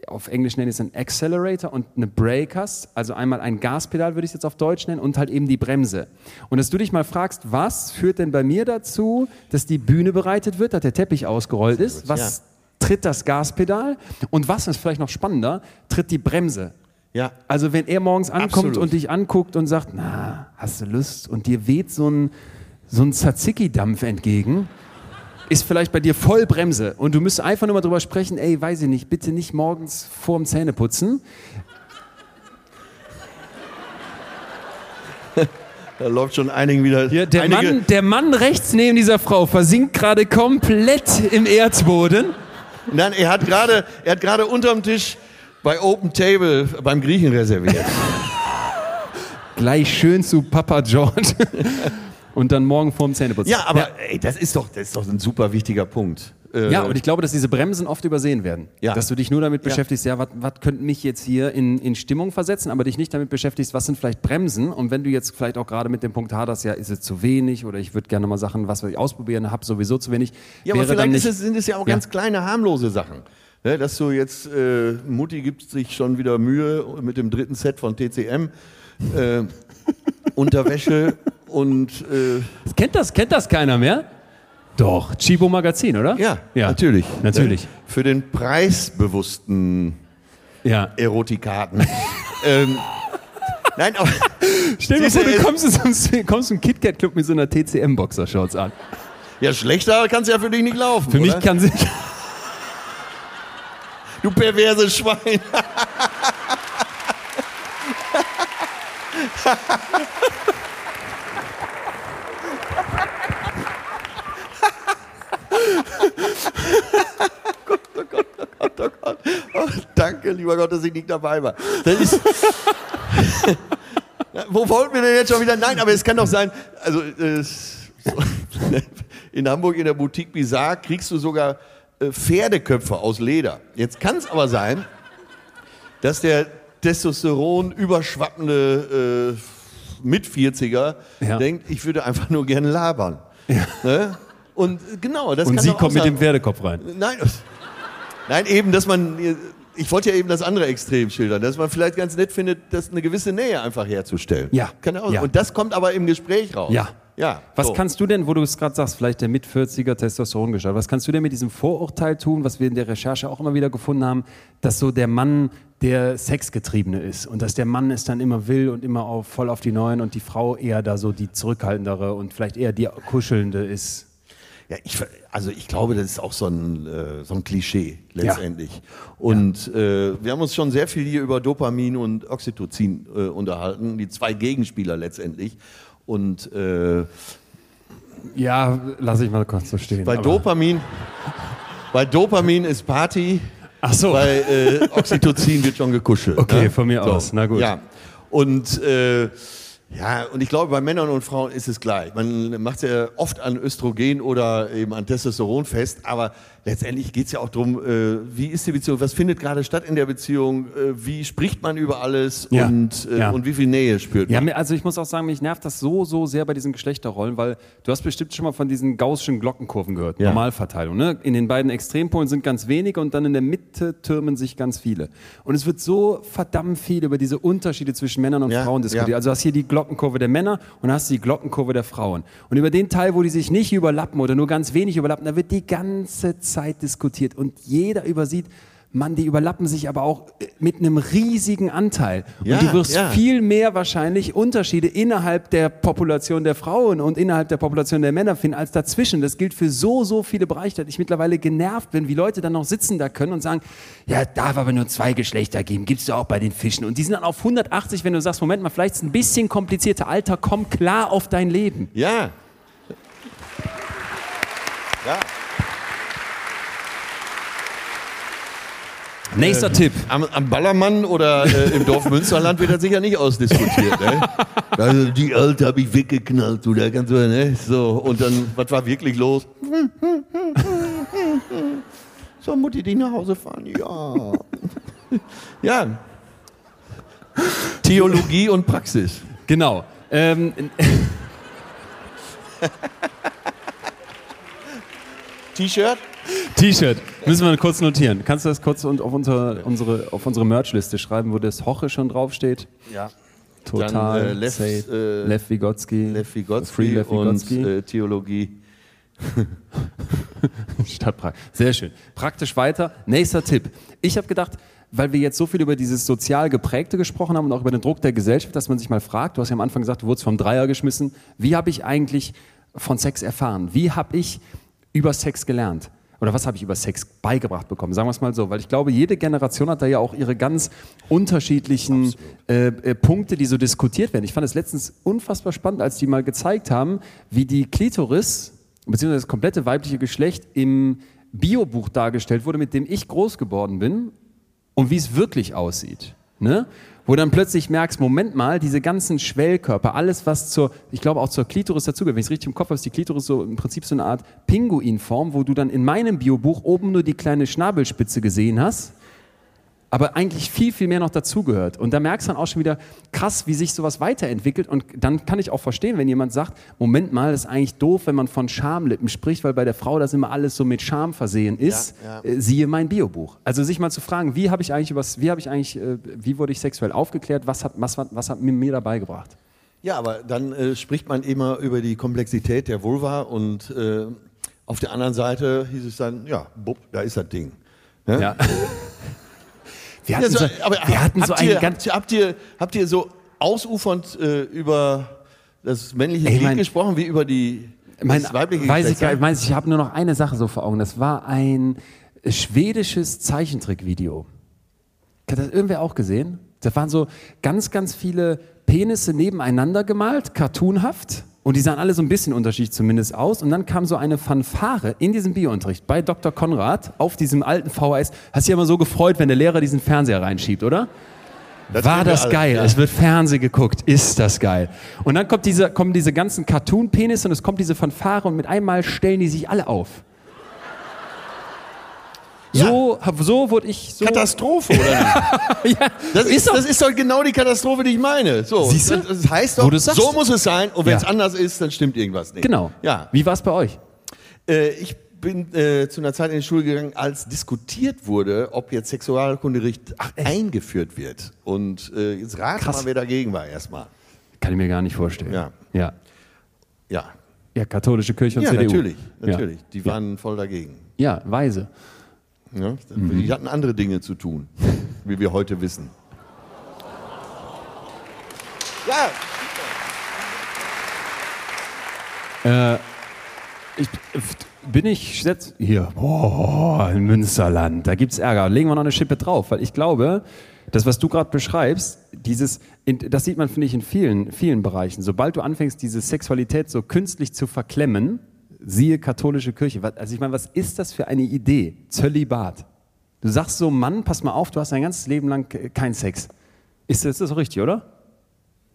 auf Englisch nenne ich es einen Accelerator und eine Brake hast, also einmal ein Gaspedal würde ich es jetzt auf Deutsch nennen und halt eben die Bremse. Und dass du dich mal fragst, was führt denn bei mir dazu, dass die Bühne bereitet wird, dass der Teppich ausgerollt ist, was tritt das Gaspedal und was ist vielleicht noch spannender, tritt die Bremse. Ja. Also wenn er morgens ankommt Absolut. und dich anguckt und sagt, na, hast du Lust? Und dir weht so ein, so ein Tzatziki-Dampf entgegen, ist vielleicht bei dir voll Bremse. Und du müsstest einfach nur mal drüber sprechen, ey, weiß ich nicht, bitte nicht morgens vorm Zähneputzen. Da läuft schon einigen wieder. Ja, der, einige, Mann, der Mann rechts neben dieser Frau versinkt gerade komplett im Erdboden. Nein, er hat gerade, er hat gerade unterm Tisch bei Open Table beim Griechen reserviert. Gleich schön zu Papa George. Und dann morgen vorm Zähneputzen. Ja, aber ey, das ist doch, das ist doch ein super wichtiger Punkt. Äh, Ja, und ich glaube, dass diese Bremsen oft übersehen werden. Ja. Dass du dich nur damit Ja. beschäftigst, ja, was was könnte mich jetzt hier in, in Stimmung versetzen, aber dich nicht damit beschäftigst, was sind vielleicht Bremsen. Und wenn du jetzt vielleicht auch gerade mit dem Punkt haderst, ja, ist es zu wenig oder ich würde gerne mal Sachen, was ich ausprobieren, habe sowieso zu wenig. Ja, aber vielleicht nicht, es, sind es ja auch Ja. ganz kleine, harmlose Sachen. Ne, dass du jetzt, äh, Mutti gibt sich schon wieder Mühe mit dem dritten Set von TCM, äh, Unterwäsche und äh, kennt, das, kennt das keiner mehr? Doch, Chibo Magazin, oder? ja, ja, natürlich. Natürlich. Für den preisbewussten Ja. Erotikaten. ähm, nein, aber Stell dir vor, du kommst in so einen- kommst in einen KitKat-Club mit so einer TCM-Boxershorts an. ja, schlechter kann es ja für dich nicht laufen. Für oder? mich kann sie. Du perverse Schwein. Gott, oh Gott, oh Gott, oh Gott. Oh, danke, lieber Gott, dass ich nicht dabei war. Das ist Wo wollten wir denn jetzt schon wieder? Nein, aber es kann doch sein, also äh, in Hamburg in der Boutique Bizarre kriegst du sogar äh, Pferdeköpfe aus Leder. Jetzt kann es aber sein, dass der Testosteron überschwappende äh, Mit-40er Ja. denkt, ich würde einfach nur gerne labern. Ne? Und äh, genau, das Und kann sie kommt mit dem Pferdekopf rein. Nein, nein, eben, dass man. Ich wollte ja eben das andere Extrem schildern, dass man vielleicht ganz nett findet, das eine gewisse Nähe einfach herzustellen. Ja. Kann auch, Ja. Und das kommt aber im Gespräch raus. Ja. Ja. Was so. kannst du denn, wo du es gerade sagst, vielleicht der mit 40er Testosterongestalt, was kannst du denn mit diesem Vorurteil tun, was wir in der Recherche auch immer wieder gefunden haben, dass so der Mann der Sexgetriebene ist und dass der Mann es dann immer will und immer auf, voll auf die Neuen und die Frau eher da so die zurückhaltendere und vielleicht eher die kuschelnde ist? Ja, ich, also ich glaube, das ist auch so ein, äh, so ein Klischee letztendlich. Und äh, wir haben uns schon sehr viel hier über Dopamin und Oxytocin äh, unterhalten, die zwei Gegenspieler letztendlich. Und äh, Ja, lass ich mal kurz so stehen. bei Dopamin, bei Dopamin ist Party, Ach so. bei äh, Oxytocin wird schon gekuschelt. Okay, ne? von mir aus. Na gut. Ja. Und ja, und ich glaube, bei Männern und Frauen ist es gleich. Man macht es ja oft an Östrogen oder eben an Testosteron fest, aber letztendlich geht es ja auch darum, äh, wie ist die Beziehung, was findet gerade statt in der Beziehung, äh, wie spricht man über alles Ja. und, äh, Ja. und wie viel Nähe spürt Ja, man. mir, also ich muss auch sagen, mich nervt das so, so sehr bei diesen Geschlechterrollen, weil du hast bestimmt schon mal von diesen gaußschen Glockenkurven gehört, Ja. Normalverteilung. Ne? In den beiden Extrempolen sind ganz wenige und dann in der Mitte türmen sich ganz viele. Und es wird so verdammt viel über diese Unterschiede zwischen Männern und Ja, Frauen diskutiert. ja. Also du hast hier die Glockenkurve der Männer und hast die Glockenkurve der Frauen. Und über den Teil, wo die sich nicht überlappen oder nur ganz wenig überlappen, da wird die ganze Zeit diskutiert und jeder übersieht, Mann, die überlappen sich aber auch äh, mit einem riesigen Anteil. Ja, und du wirst ja. viel mehr wahrscheinlich Unterschiede innerhalb der Population der Frauen und innerhalb der Population der Männer finden als dazwischen. Das gilt für so, so viele Bereiche, dass ich mittlerweile genervt bin, wie Leute dann noch sitzen da können und sagen, ja, darf aber nur zwei Geschlechter geben, gibt's du auch bei den Fischen. Und die sind dann auf 180, wenn du sagst, Moment mal, vielleicht ist es ein bisschen komplizierter. Alter, komm klar auf dein Leben. Ja. Ja. Nächster Tipp. Am, am Ballermann oder äh, im Dorf Münsterland wird das sicher nicht ausdiskutiert. Ne? Also die Alte habe ich weggeknallt, du, da kannst du, ne? So, und dann, was war wirklich los? Soll Mutti dich nach Hause fahren? Ja. Ja. Theologie und Praxis. Genau. Ähm, T-Shirt? T-Shirt. Müssen wir kurz notieren. Kannst du das kurz und auf unsere, unsere, auf unsere Merchliste schreiben, wo das Hoche schon draufsteht? Ja. Total. Dann, äh, Lev, safe. äh, Lev Vygotsky. Lev Vygotsky Free Lev und Vygotsky. äh, Theologie. Stadtprakt. Sehr schön. Praktisch weiter. Nächster Tipp. Ich habe gedacht, weil wir jetzt so viel über dieses sozial geprägte gesprochen haben und auch über den Druck der Gesellschaft, dass man sich mal fragt, du hast ja am Anfang gesagt, du wurdest vom Dreier geschmissen, wie habe ich eigentlich von Sex erfahren? Wie habe ich über Sex gelernt? Oder was habe ich über Sex beigebracht bekommen? Sagen wir es mal so, weil ich glaube, jede Generation hat da ja auch ihre ganz unterschiedlichen äh, äh, Punkte, die so diskutiert werden. Ich fand es letztens unfassbar spannend, als die mal gezeigt haben, wie die Klitoris, beziehungsweise das komplette weibliche Geschlecht im Biobuch dargestellt wurde, mit dem ich groß geworden bin und wie es wirklich aussieht. Ne? Wo dann plötzlich merkst, Moment mal, diese ganzen Schwellkörper, alles was zur, ich glaube auch zur Klitoris dazugehört, wenn ich es richtig im Kopf habe, ist die Klitoris so im Prinzip so eine Art Pinguinform, wo du dann in meinem Biobuch oben nur die kleine Schnabelspitze gesehen hast, aber eigentlich viel, viel mehr noch dazugehört. Und da merkst du dann auch schon wieder krass, wie sich sowas weiterentwickelt. Und dann kann ich auch verstehen, wenn jemand sagt, Moment mal, das ist eigentlich doof, wenn man von Schamlippen spricht, weil bei der Frau das immer alles so mit Scham versehen ist. Ja, Äh, Siehe mein Biobuch. Also sich mal zu fragen, wie habe ich eigentlich übers, wie habe ich eigentlich, äh, wie wurde ich sexuell aufgeklärt, was hat, was, was hat mir, mir dabei gebracht? Ja, aber dann äh, spricht man immer über die Komplexität der Vulva und äh, auf der anderen Seite hieß es dann, ja, bupp, da ist das Ding. Ne? Ja. Wir Ja, hatten so, so, aber wir hatten habt, so einen ihr, ganz, habt, ihr, habt, ihr, so ausufernd äh, über das männliche Ey, Glied mein- gesprochen, wie über die mein, das weibliche weiß ich, gar- weiß ich, ich habe nur noch eine Sache so vor Augen. Das war ein schwedisches Zeichentrickvideo. Hat das irgendwer auch gesehen? Da waren so ganz, ganz viele Penisse nebeneinander gemalt, cartoonhaft. Und die sahen alle so ein bisschen unterschiedlich zumindest aus. Und dann kam so eine Fanfare in diesem Biounterricht bei Dr. Konrad auf diesem alten VHS. Hast dich ja immer so gefreut, wenn der Lehrer diesen Fernseher reinschiebt, oder? Das War das alle, geil? ja. Es wird Fernseh geguckt. Ist das geil? Und dann kommt diese, kommen diese ganzen Cartoon-Penisse und es kommt diese Fanfare und mit einmal stellen die sich alle auf. So, hab- so wurde ich so. Katastrophe, oder nicht? ja, Das ist, doch- das ist doch genau die Katastrophe, die ich meine. So, Siehst du? das, heißt doch, so muss es sein und wenn es Ja. anders ist, dann stimmt irgendwas nicht. Genau. Ja. Wie war es bei euch? Äh, ich bin äh, zu einer Zeit in die Schule gegangen, als diskutiert wurde, ob jetzt Sexualkunderecht eingeführt wird. Und äh, jetzt rate Krass. mal, wer dagegen war erstmal. Kann ich mir gar nicht vorstellen. Ja. Ja. Ja. Ja, katholische Kirche und Ja, CDU. natürlich, Ja. natürlich. Die waren voll dagegen. Ja, weise. Ja? Mhm. Die hatten andere Dinge zu tun, wie wir heute wissen. Ja, Ich, bin ich jetzt hier, boah, in Münsterland, da gibt's Ärger. Legen wir noch eine Schippe drauf, weil ich glaube, das, was du gerade beschreibst, dieses, das sieht man, finde ich, in vielen, vielen Bereichen. Sobald du anfängst, diese Sexualität so künstlich zu verklemmen, siehe katholische Kirche. Also ich meine, was ist das für eine Idee? Zölibat. Du sagst so, Mann, pass mal auf, du hast dein ganzes Leben lang keinen Sex. Ist das, ist das richtig, oder?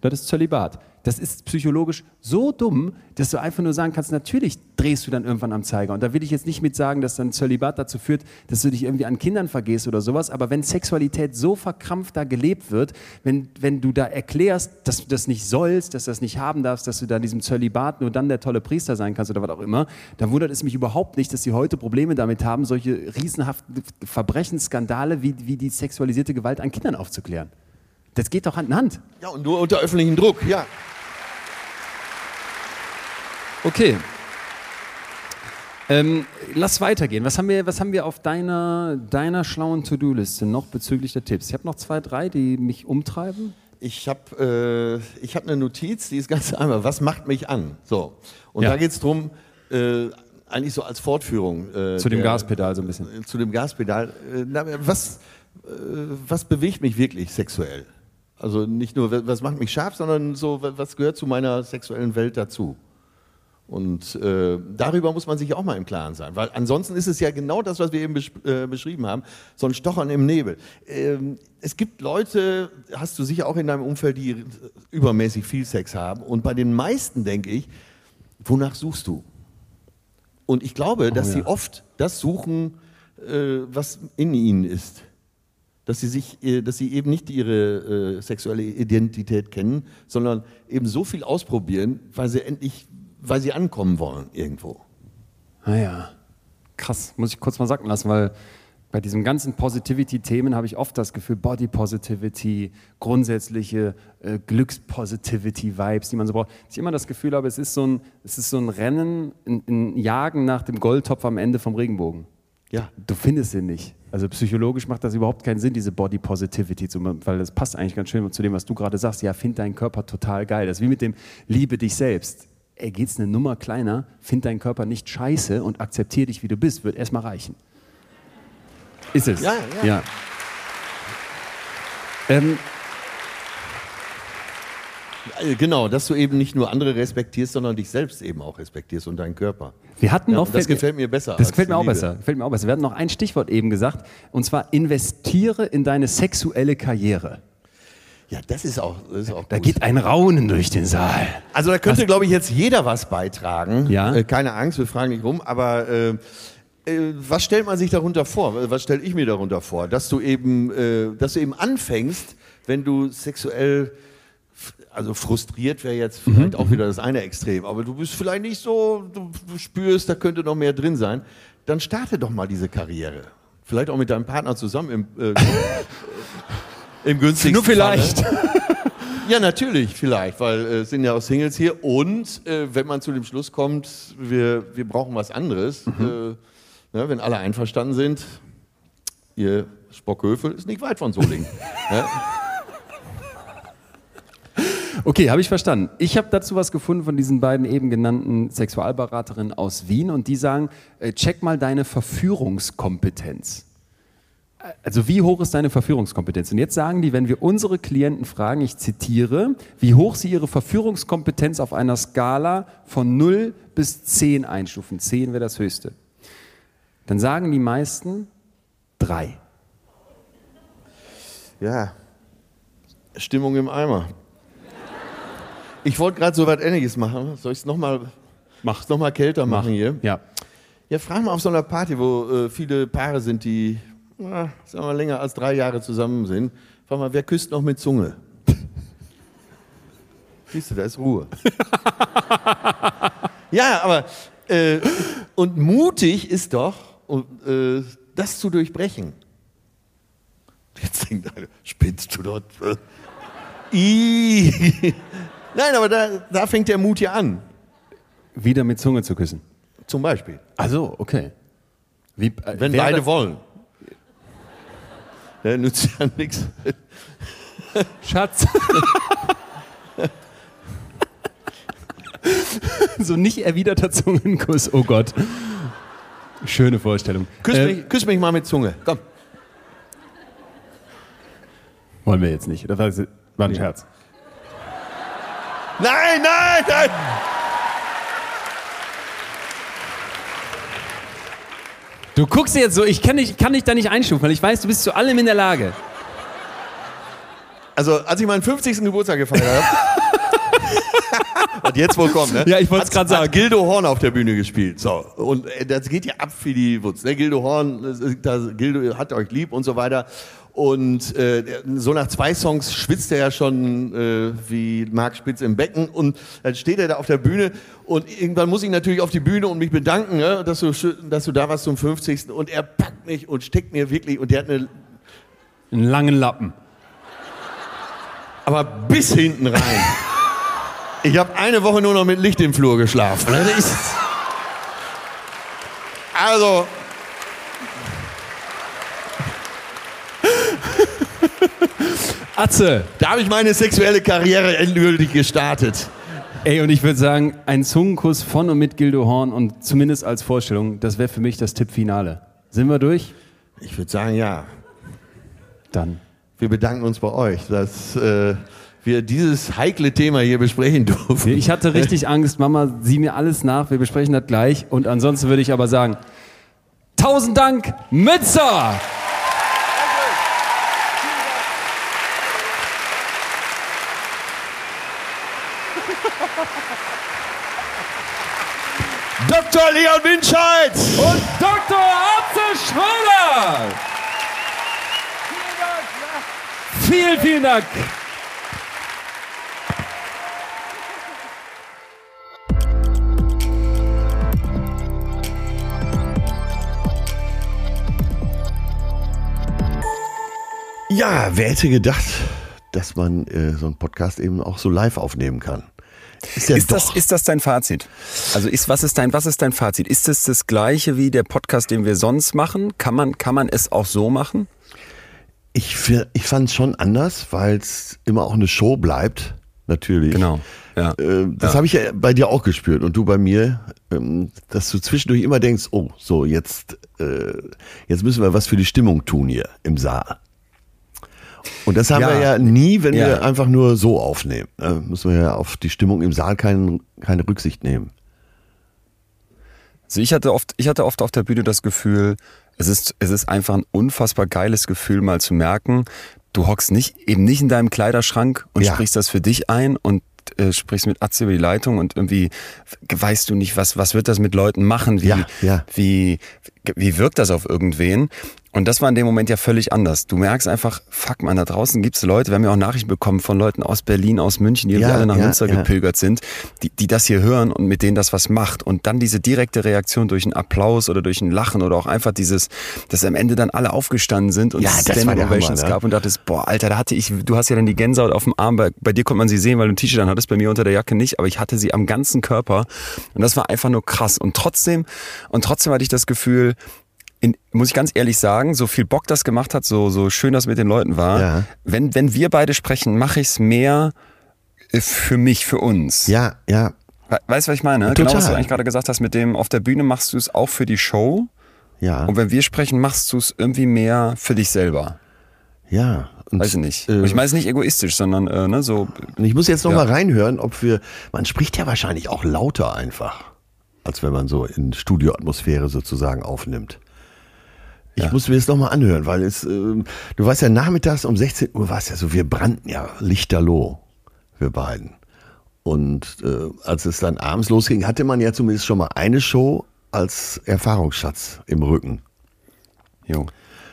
Das ist Zölibat. Das ist psychologisch so dumm, dass du einfach nur sagen kannst, natürlich drehst du dann irgendwann am Zeiger. Und da will ich jetzt nicht mit sagen, dass dann Zölibat dazu führt, dass du dich irgendwie an Kindern vergehst oder sowas. Aber wenn Sexualität so verkrampft da gelebt wird, wenn, wenn du da erklärst, dass du das nicht sollst, dass du das nicht haben darfst, dass du da in diesem Zölibat nur dann der tolle Priester sein kannst oder was auch immer, dann wundert es mich überhaupt nicht, dass sie heute Probleme damit haben, solche riesenhaften Verbrechensskandale wie, wie die sexualisierte Gewalt an Kindern aufzuklären. Das geht doch Hand in Hand. Ja, und nur unter öffentlichem Druck, ja. Okay. Ähm, lass weitergehen. Was haben wir, was haben wir auf deiner, deiner schlauen To-Do-Liste noch bezüglich der Tipps? Ich habe noch zwei, drei, die mich umtreiben. Ich habe äh, ich hab eine Notiz, die ist ganz einfach. Was macht mich an? So. Und Ja. da geht es darum, äh, eigentlich so als Fortführung. Äh, Zu dem der- Gaspedal so ein bisschen. äh, Zu dem Gaspedal. Äh, na, was, äh, was bewegt mich wirklich sexuell? Also nicht nur, wa- was macht mich scharf, sondern so, wa- was gehört zu meiner sexuellen Welt dazu? Und äh, darüber muss man sich auch mal im Klaren sein, weil ansonsten ist es ja genau das, was wir eben besch äh, beschrieben haben, so ein Stochern im Nebel. Ähm, es gibt Leute, hast du sicher auch in deinem Umfeld, die übermäßig viel Sex haben. Und bei den meisten denke ich, wonach suchst du? Und ich glaube, dass ja. sie oft das suchen, äh, was in ihnen ist. Dass sie, sich, äh, dass sie eben nicht ihre äh, sexuelle Identität kennen, sondern eben so viel ausprobieren, weil sie endlich, weil sie ankommen wollen irgendwo. Naja, krass. Muss ich kurz mal sacken lassen, weil bei diesen ganzen Positivity-Themen habe ich oft das Gefühl, Body Positivity, grundsätzliche äh, Glücks-Positivity-Vibes, die man so braucht. Dass ich immer das Gefühl habe, es ist so ein, es ist so ein Rennen, ein, ein Jagen nach dem Goldtopf am Ende vom Regenbogen. Ja. Du findest den nicht. Also psychologisch macht das überhaupt keinen Sinn, diese Body Positivity, zu, weil das passt eigentlich ganz schön zu dem, was du gerade sagst. Ja, find deinen Körper total geil. Das ist wie mit dem Liebe dich selbst. Ey, geht's eine Nummer kleiner, find deinen Körper nicht scheiße und akzeptier dich, wie du bist, wird erstmal reichen. Ist es. Ja, ja. ja. Ähm, Äh, Genau, dass du eben nicht nur andere respektierst, sondern dich selbst eben auch respektierst und deinen Körper. wir hatten Ja, noch. das fällt gefällt mir besser Das gefällt mir auch Liebe. besser. Gefällt mir auch besser. Wir hatten noch ein Stichwort eben gesagt, und zwar investiere in deine sexuelle Karriere. Ja, das ist auch, das ist auch Da gut. geht ein Raunen durch den Saal. Also da könnte, glaube ich, jetzt jeder was beitragen. Ja. Äh, keine Angst, wir fragen nicht rum, aber äh, äh, was stellt man sich darunter vor? Was stelle ich mir darunter vor? Dass du eben, äh, dass du eben anfängst, wenn du sexuell, also frustriert wäre jetzt vielleicht auch wieder das eine Extrem, aber du bist vielleicht nicht so, du, du spürst, da könnte noch mehr drin sein, dann starte doch mal diese Karriere. Vielleicht auch mit deinem Partner zusammen im, äh, im günstigsten Nur vielleicht. Falle. Ja, natürlich, vielleicht, weil äh, es sind ja auch Singles hier. Und äh, wenn man zu dem Schluss kommt, wir, wir brauchen was anderes, Mhm. äh, ne, wenn alle einverstanden sind, ihr Spockhöfel ist nicht weit von Solingen. ne? Okay, habe ich verstanden. Ich habe dazu was gefunden von diesen beiden eben genannten Sexualberaterinnen aus Wien und die sagen, äh, check mal deine Verführungskompetenz. Also wie hoch ist deine Verführungskompetenz? Und jetzt sagen die, wenn wir unsere Klienten fragen, ich zitiere, wie hoch sie ihre Verführungskompetenz auf einer Skala von 0 bis 10 einstufen. 10 wäre das höchste. Dann sagen die meisten 3. Ja, Stimmung im Eimer. Ich wollte gerade so was Ähnliches machen. Soll ich es nochmal Mach. noch mal kälter machen hier? Ja. Ja, frag mal auf so einer Party, wo äh, viele Paare sind, die na, sagen wir länger als drei Jahre zusammen sind. Frag mal, wer küsst noch mit Zunge? Siehst du, da ist Ruhe. ja, aber äh, und mutig ist doch, um, äh, das zu durchbrechen. Jetzt denkt einer, spinnst du dort? Nein, aber da, da fängt der Mut ja an. Wieder mit Zunge zu küssen. Zum Beispiel. Also, okay. Wie, äh, Wenn beide das- wollen. Ja, nützt ja nichts. Schatz. so nicht erwiderter Zungenkuss, oh Gott. Schöne Vorstellung. Küss, Äh, mich, küss mich mal mit Zunge. Komm. wollen wir jetzt nicht. Das war, war ein Scherz. Nein, nein, nein! Du guckst jetzt so, ich kann dich, kann dich da nicht einstufen, weil ich weiß, du bist zu allem in der Lage. Also, als ich meinen 50. Geburtstag gefeiert habe. und jetzt wohl kommt, ne? Ja, ich wollt's Hat- grad sagen. Gildo Horn auf der Bühne gespielt. So. Und äh, das geht ja ab wie die Wutz. Ne? Gildo Horn, ist- das, Gildo hat euch lieb und so weiter. Und äh, so nach zwei Songs schwitzt er ja schon äh, wie Marc Spitz im Becken. Und dann steht er da auf der Bühne. Und irgendwann muss ich natürlich auf die Bühne und mich bedanken, ne? dass, du, dass du da warst zum 50. Und er packt mich und steckt mir wirklich. Und der hat eine Einen langen Lappen. aber bis hinten rein. Ich habe eine Woche nur noch mit Licht im Flur geschlafen. Also, Atze! da habe ich meine sexuelle Karriere endgültig gestartet. Ey, und ich würde sagen, ein Zungenkuss von und mit Gildo Horn und zumindest als Vorstellung, das wäre für mich das Tippfinale. Sind wir durch? Ich würde sagen, ja. Dann. Wir bedanken uns bei euch, dass äh, wir dieses heikle Thema hier besprechen durften. Ich hatte richtig Angst, Mama, sieh mir alles nach, wir besprechen das gleich. Und ansonsten würde ich aber sagen, tausend Dank, Mützer! Dr. Leon Winscheid! Und Dr. Atze Schröder! Vielen, vielen Dank! Ja, wer hätte gedacht, dass man äh, so einen Podcast eben auch so live aufnehmen kann? Ist ja Ist das, ist das dein Fazit? Also ist, was, ist dein, was ist dein Fazit? Ist es das gleiche wie der Podcast, den wir sonst machen? Kann man, kann man es auch so machen? Ich, ich fand es schon anders, weil es immer auch eine Show bleibt. Natürlich. Genau. Ja. Äh, das Ja. habe ich ja bei dir auch gespürt und du bei mir, ähm, dass du zwischendurch immer denkst, oh, so jetzt, äh, jetzt müssen wir was für die Stimmung tun hier im Saal. Und das haben Ja. wir ja nie, wenn Ja. wir einfach nur so aufnehmen. Äh, müssen wir ja auf die Stimmung im Saal kein, keine Rücksicht nehmen. Also ich hatte oft, ich hatte oft auf der Bühne das Gefühl, es ist, es ist einfach ein unfassbar geiles Gefühl, mal zu merken, du hockst nicht, eben nicht in deinem Kleiderschrank und Ja. sprichst das für dich ein und äh, sprichst mit Atze über die Leitung und irgendwie weißt du nicht, was, was wird das mit Leuten machen, wie, Ja, ja. wie, wie wirkt das auf irgendwen? Und das war in dem Moment ja völlig anders. Du merkst einfach, fuck man, da draußen gibt's Leute, wir haben ja auch Nachrichten bekommen von Leuten aus Berlin, aus München, die Ja, alle nach ja, Münster ja. gepilgert sind, die, die das hier hören und mit denen das was macht. Und dann diese direkte Reaktion durch einen Applaus oder durch ein Lachen oder auch einfach dieses, dass am Ende dann alle aufgestanden sind und Ja, Standing Ovations Hammer, ne? gab und dachtest, boah, Alter, da hatte ich, du hast ja dann die Gänsehaut auf dem Arm, bei, bei dir konnte man sie sehen, weil du ein T-Shirt an hattest, bei mir unter der Jacke nicht, aber ich hatte sie am ganzen Körper und das war einfach nur krass. Und trotzdem, und trotzdem hatte ich das Gefühl, in, muss ich ganz ehrlich sagen, so viel Bock das gemacht hat, so, so schön das mit den Leuten war, Ja. wenn, wenn wir beide sprechen, mache ich es mehr äh, für mich, für uns. Ja, ja. We- Weißt du, was ich meine? Total. Genau, was du eigentlich gerade gesagt hast, mit dem auf der Bühne machst du es auch für die Show Ja, und wenn wir sprechen, machst du es irgendwie mehr für dich selber. ja. Und, Weiß ich nicht. äh, ich meine es nicht egoistisch, sondern äh, ne, so. Ich muss jetzt noch Ja. mal reinhören, ob wir, man spricht ja wahrscheinlich auch lauter einfach, als wenn man so in Studioatmosphäre sozusagen aufnimmt. Ich Ja. muss mir das noch mal anhören, weil es, ähm, du weißt ja, nachmittags um 16 Uhr war es ja so, wir brannten ja lichterloh, wir beiden. Und äh, als es dann abends losging, hatte man ja zumindest schon mal eine Show als Erfahrungsschatz im Rücken. Jo.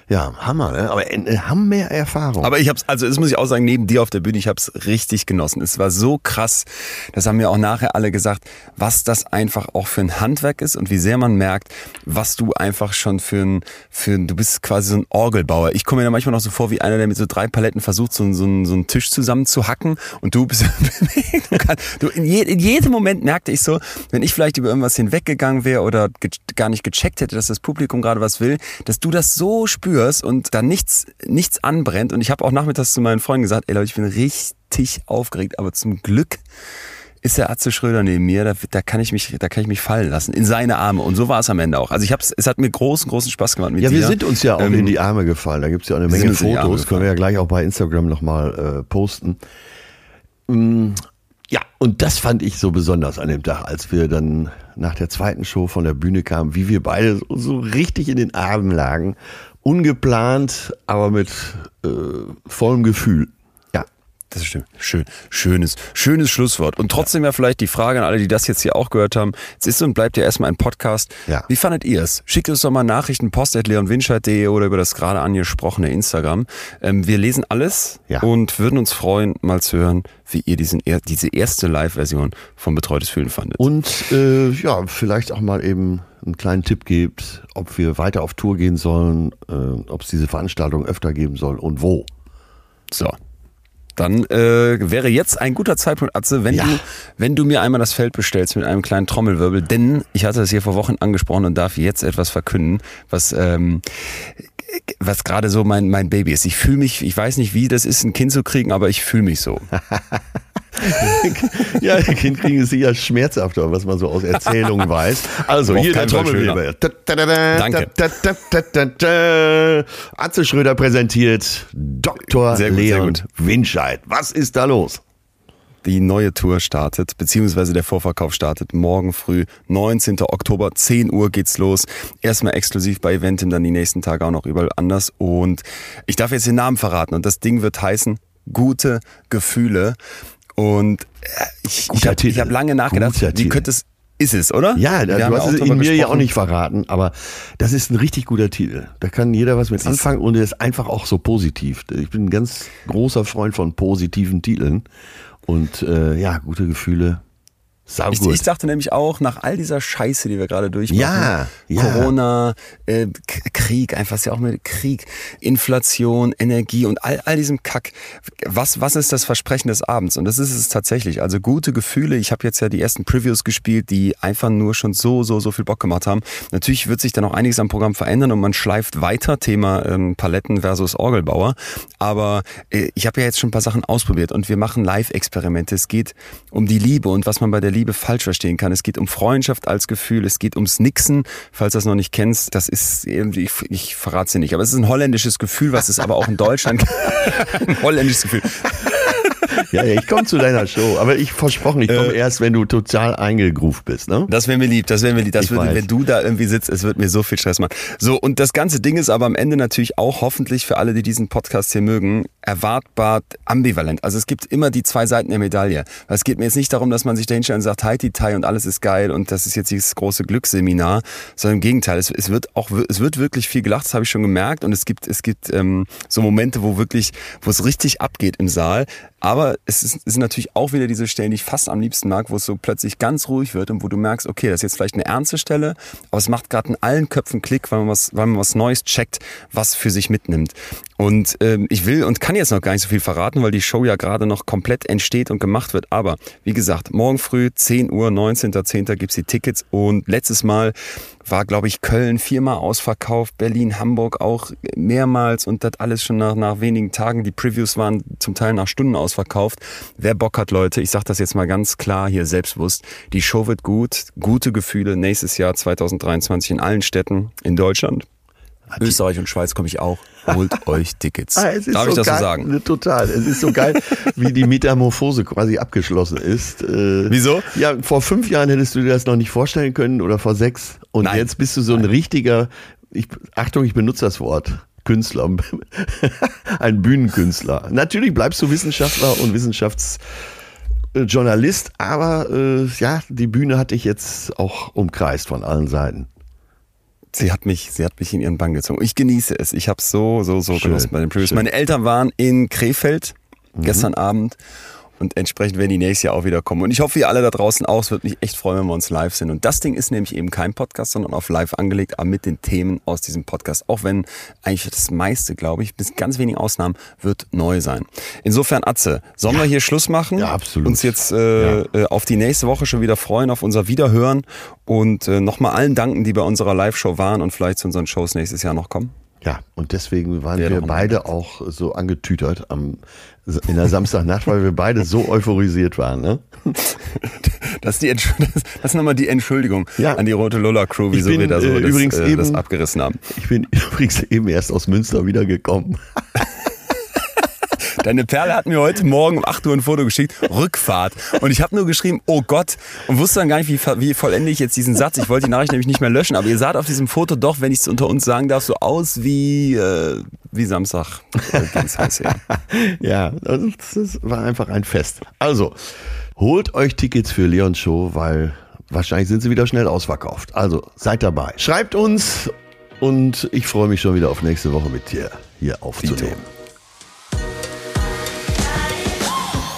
Ja, Hammer, ne? aber äh, haben mehr Erfahrung. Aber ich hab's, also das muss ich auch sagen, neben dir auf der Bühne, ich hab's richtig genossen. Es war so krass, das haben mir auch nachher alle gesagt, was das einfach auch für ein Handwerk ist und wie sehr man merkt, was du einfach schon für ein, für ein du bist quasi so ein Orgelbauer. Ich komme mir da manchmal noch so vor wie einer, der mit so drei Paletten versucht, so, so, so einen Tisch zusammenzuhacken und du bist, du, kannst, du in, je, in jedem Moment merkte ich so, wenn ich vielleicht über irgendwas hinweggegangen wäre oder gar nicht gecheckt hätte, dass das Publikum gerade was will, dass du das so spürst und da nichts, nichts anbrennt. Und ich habe auch nachmittags zu meinen Freunden gesagt, ey Leute, ich bin richtig aufgeregt, aber zum Glück ist der Atze Schröder neben mir, da, da kann ich mich, da kann ich mich fallen lassen in seine Arme. Und so war es am Ende auch. Also ich hab's, es hat mir großen, großen Spaß gemacht mit Ja, dir. wir sind uns ja auch Ähm, in die Arme gefallen. Da gibt's ja auch eine Menge Fotos. Können wir ja gleich auch bei Instagram nochmal äh, posten. Mm, Ja, und das fand ich so besonders an dem Tag, als wir dann nach der zweiten Show von der Bühne kamen, wie wir beide so, so richtig in den Armen lagen. Ungeplant, aber mit äh, vollem Gefühl. Ja, Das stimmt. Schön, schönes, schönes Schlusswort. Und trotzdem ja vielleicht die Frage an alle, die das jetzt hier auch gehört haben. Es ist und bleibt ja erstmal ein Podcast. Ja. Wie fandet ihr es? Schickt uns doch mal Nachrichten, post.leonwinscheid.de oder über das gerade angesprochene Instagram. Ähm, wir lesen alles Ja. und würden uns freuen, mal zu hören, wie ihr diesen, diese erste Live-Version von Betreutes Fühlen fandet. Und äh, ja, vielleicht auch mal eben einen kleinen Tipp gibt, ob wir weiter auf Tour gehen sollen, äh, ob es diese Veranstaltung öfter geben soll und wo. So. Dann äh, wäre jetzt ein guter Zeitpunkt, Atze, wenn, Ja. du, wenn du mir einmal das Feld bestellst mit einem kleinen Trommelwirbel, denn ich hatte das hier vor Wochen angesprochen und darf jetzt etwas verkünden, was, ähm, was gerade so mein, mein Baby ist. Ich fühle mich, ich weiß nicht, wie das ist, ein Kind zu kriegen, aber ich fühle mich so. Ja, Kind kriegen ist sicher schmerzhafter, was man so aus Erzählungen weiß. Also, hier der Trommelwirbel. Da, da, da, da, Danke. Da, da, da, da, da. Atze Schröder präsentiert Dr. Sehr gut, Leon. Winscheid. Was ist da los? Die neue Tour startet, beziehungsweise der Vorverkauf startet morgen früh, 19. Oktober, 10 Uhr geht's los. Erstmal exklusiv bei Eventim, dann die nächsten Tage auch noch überall anders. Und ich darf jetzt den Namen verraten und das Ding wird heißen Gute Gefühle. Und äh, ich, ich habe hab lange nachgedacht, wie könnte es, ist es, oder? Ja, Wir du haben hast es in mir ja auch gesprochen. nicht verraten, aber das ist ein richtig guter Titel. Da kann jeder was mit anfangen und er ist einfach auch so positiv. Ich bin ein ganz großer Freund von positiven Titeln und äh, ja, gute Gefühle. Sau Ich, gut. ich dachte nämlich auch, nach all dieser Scheiße, die wir gerade durchmachen, Ja, ja. Corona, äh, Krieg, einfach ist ja auch mit Krieg, Inflation, Energie und all, all diesem Kack. Was, was ist das Versprechen des Abends? Und das ist es tatsächlich. Also gute Gefühle. Ich habe jetzt ja die ersten Previews gespielt, die einfach nur schon so, so, so viel Bock gemacht haben. Natürlich wird sich da noch einiges am Programm verändern und man schleift weiter. Thema ähm, Paletten versus Orgelbauer. Aber äh, ich habe ja jetzt schon ein paar Sachen ausprobiert und wir machen Live-Experimente. Es geht um die Liebe und was man bei der Liebe falsch verstehen kann. Es geht um Freundschaft als Gefühl. Es geht ums Nixen. Falls du das noch nicht kennst, das ist irgendwie, ich, ich verrate es dir nicht, aber es ist ein holländisches Gefühl, was es aber auch in Deutschland ein holländisches Gefühl. Ja, ja, ich komme zu deiner Show, aber ich versprochen, ich Äh. komme erst, wenn du total eingegroovt bist, ne? Das wäre mir lieb, das wäre mir lieb. Das weiß. wenn du da irgendwie sitzt, es wird mir so viel Stress machen. So, und das ganze Ding ist aber am Ende natürlich auch hoffentlich für alle, die diesen Podcast hier mögen, erwartbar ambivalent. Also es gibt immer die zwei Seiten der Medaille. Es geht mir jetzt nicht darum, dass man sich da hinstellt und sagt, hi, Tai und alles ist geil und das ist jetzt dieses große Glücksseminar, sondern im Gegenteil, es, es wird auch, es wird wirklich viel gelacht, das habe ich schon gemerkt und es gibt, es gibt ähm, so Momente, wo wirklich, wo es richtig abgeht im Saal. Aber es, es sind natürlich auch wieder diese Stellen, die ich fast am liebsten mag, wo es so plötzlich ganz ruhig wird und wo du merkst, okay, das ist jetzt vielleicht eine ernste Stelle, aber es macht gerade in allen Köpfen Klick, weil man was, weil man was Neues checkt, was für sich mitnimmt. Und ähm, ich will und kann jetzt noch gar nicht so viel verraten, weil die Show ja gerade noch komplett entsteht und gemacht wird. Aber wie gesagt, morgen früh 10 Uhr, 19.10. gibt's die Tickets und letztes Mal war, glaube ich, Köln viermal ausverkauft, Berlin, Hamburg auch mehrmals und das alles schon nach, nach wenigen Tagen. Die Previews waren zum Teil nach Stunden ausverkauft. Wer Bock hat, Leute, ich sage das jetzt mal ganz klar hier selbstbewusst, die Show wird gut, gute Gefühle nächstes Jahr 2023 in allen Städten in Deutschland. Österreich und Schweiz komme ich auch. Holt euch Tickets. Ah, es ist Darf so ich das geil, so sagen? Total. Es ist so geil, wie die Metamorphose quasi abgeschlossen ist. Äh, Wieso? Ja, vor fünf Jahren hättest du dir das noch nicht vorstellen können oder vor sechs. Und Nein. jetzt bist du so ein richtiger, ich, Achtung, ich benutze das Wort. Künstler, ein Bühnenkünstler. Natürlich bleibst du Wissenschaftler und Wissenschaftsjournalist, aber äh, ja, die Bühne hat dich jetzt auch umkreist von allen Seiten. Sie hat mich, sie hat mich in ihren Bann gezogen. Ich genieße es. Ich habe so, so, so Schön, genossen bei den Previews. schön. Meine Eltern waren in Krefeld gestern Abend und entsprechend werden die nächstes Jahr auch wieder kommen. Und ich hoffe, ihr alle da draußen auch. Es würde mich echt freuen, wenn wir uns live sind. Und das Ding ist nämlich eben kein Podcast, sondern auf live angelegt, aber mit den Themen aus diesem Podcast. Auch wenn eigentlich das meiste, glaube ich, bis ganz wenigen Ausnahmen, wird neu sein. Insofern, Atze, sollen wir hier Schluss machen? Ja, absolut. Uns jetzt äh, äh, auf die nächste Woche schon wieder freuen, auf unser Wiederhören und äh, nochmal allen danken, die bei unserer Live-Show waren und vielleicht zu unseren Shows nächstes Jahr noch kommen. Ja, und deswegen waren Wäre wir beide auch so angetütert am, in der Samstagnacht, weil wir beide so euphorisiert waren. Ne? Das ist, die Entsch- das das nochmal die Entschuldigung Ja. an die Rote Lola Crew, wieso bin, wir da so äh, das, übrigens äh, das eben- abgerissen haben. Ich bin übrigens eben erst aus Münster wiedergekommen. Deine Perle hat mir heute Morgen um 8 Uhr ein Foto geschickt, Rückfahrt. Und ich habe nur geschrieben, oh Gott, und wusste dann gar nicht, wie, wie vollende ich jetzt diesen Satz. Ich wollte die Nachricht nämlich nicht mehr löschen, aber ihr saht auf diesem Foto doch, wenn ich es unter uns sagen darf, so aus wie, äh, wie Samstag äh. Ja, das war einfach ein Fest. Also, holt euch Tickets für Leons Show, weil wahrscheinlich sind sie wieder schnell ausverkauft. Also, seid dabei. Schreibt uns und ich freue mich schon wieder auf nächste Woche mit dir hier aufzunehmen.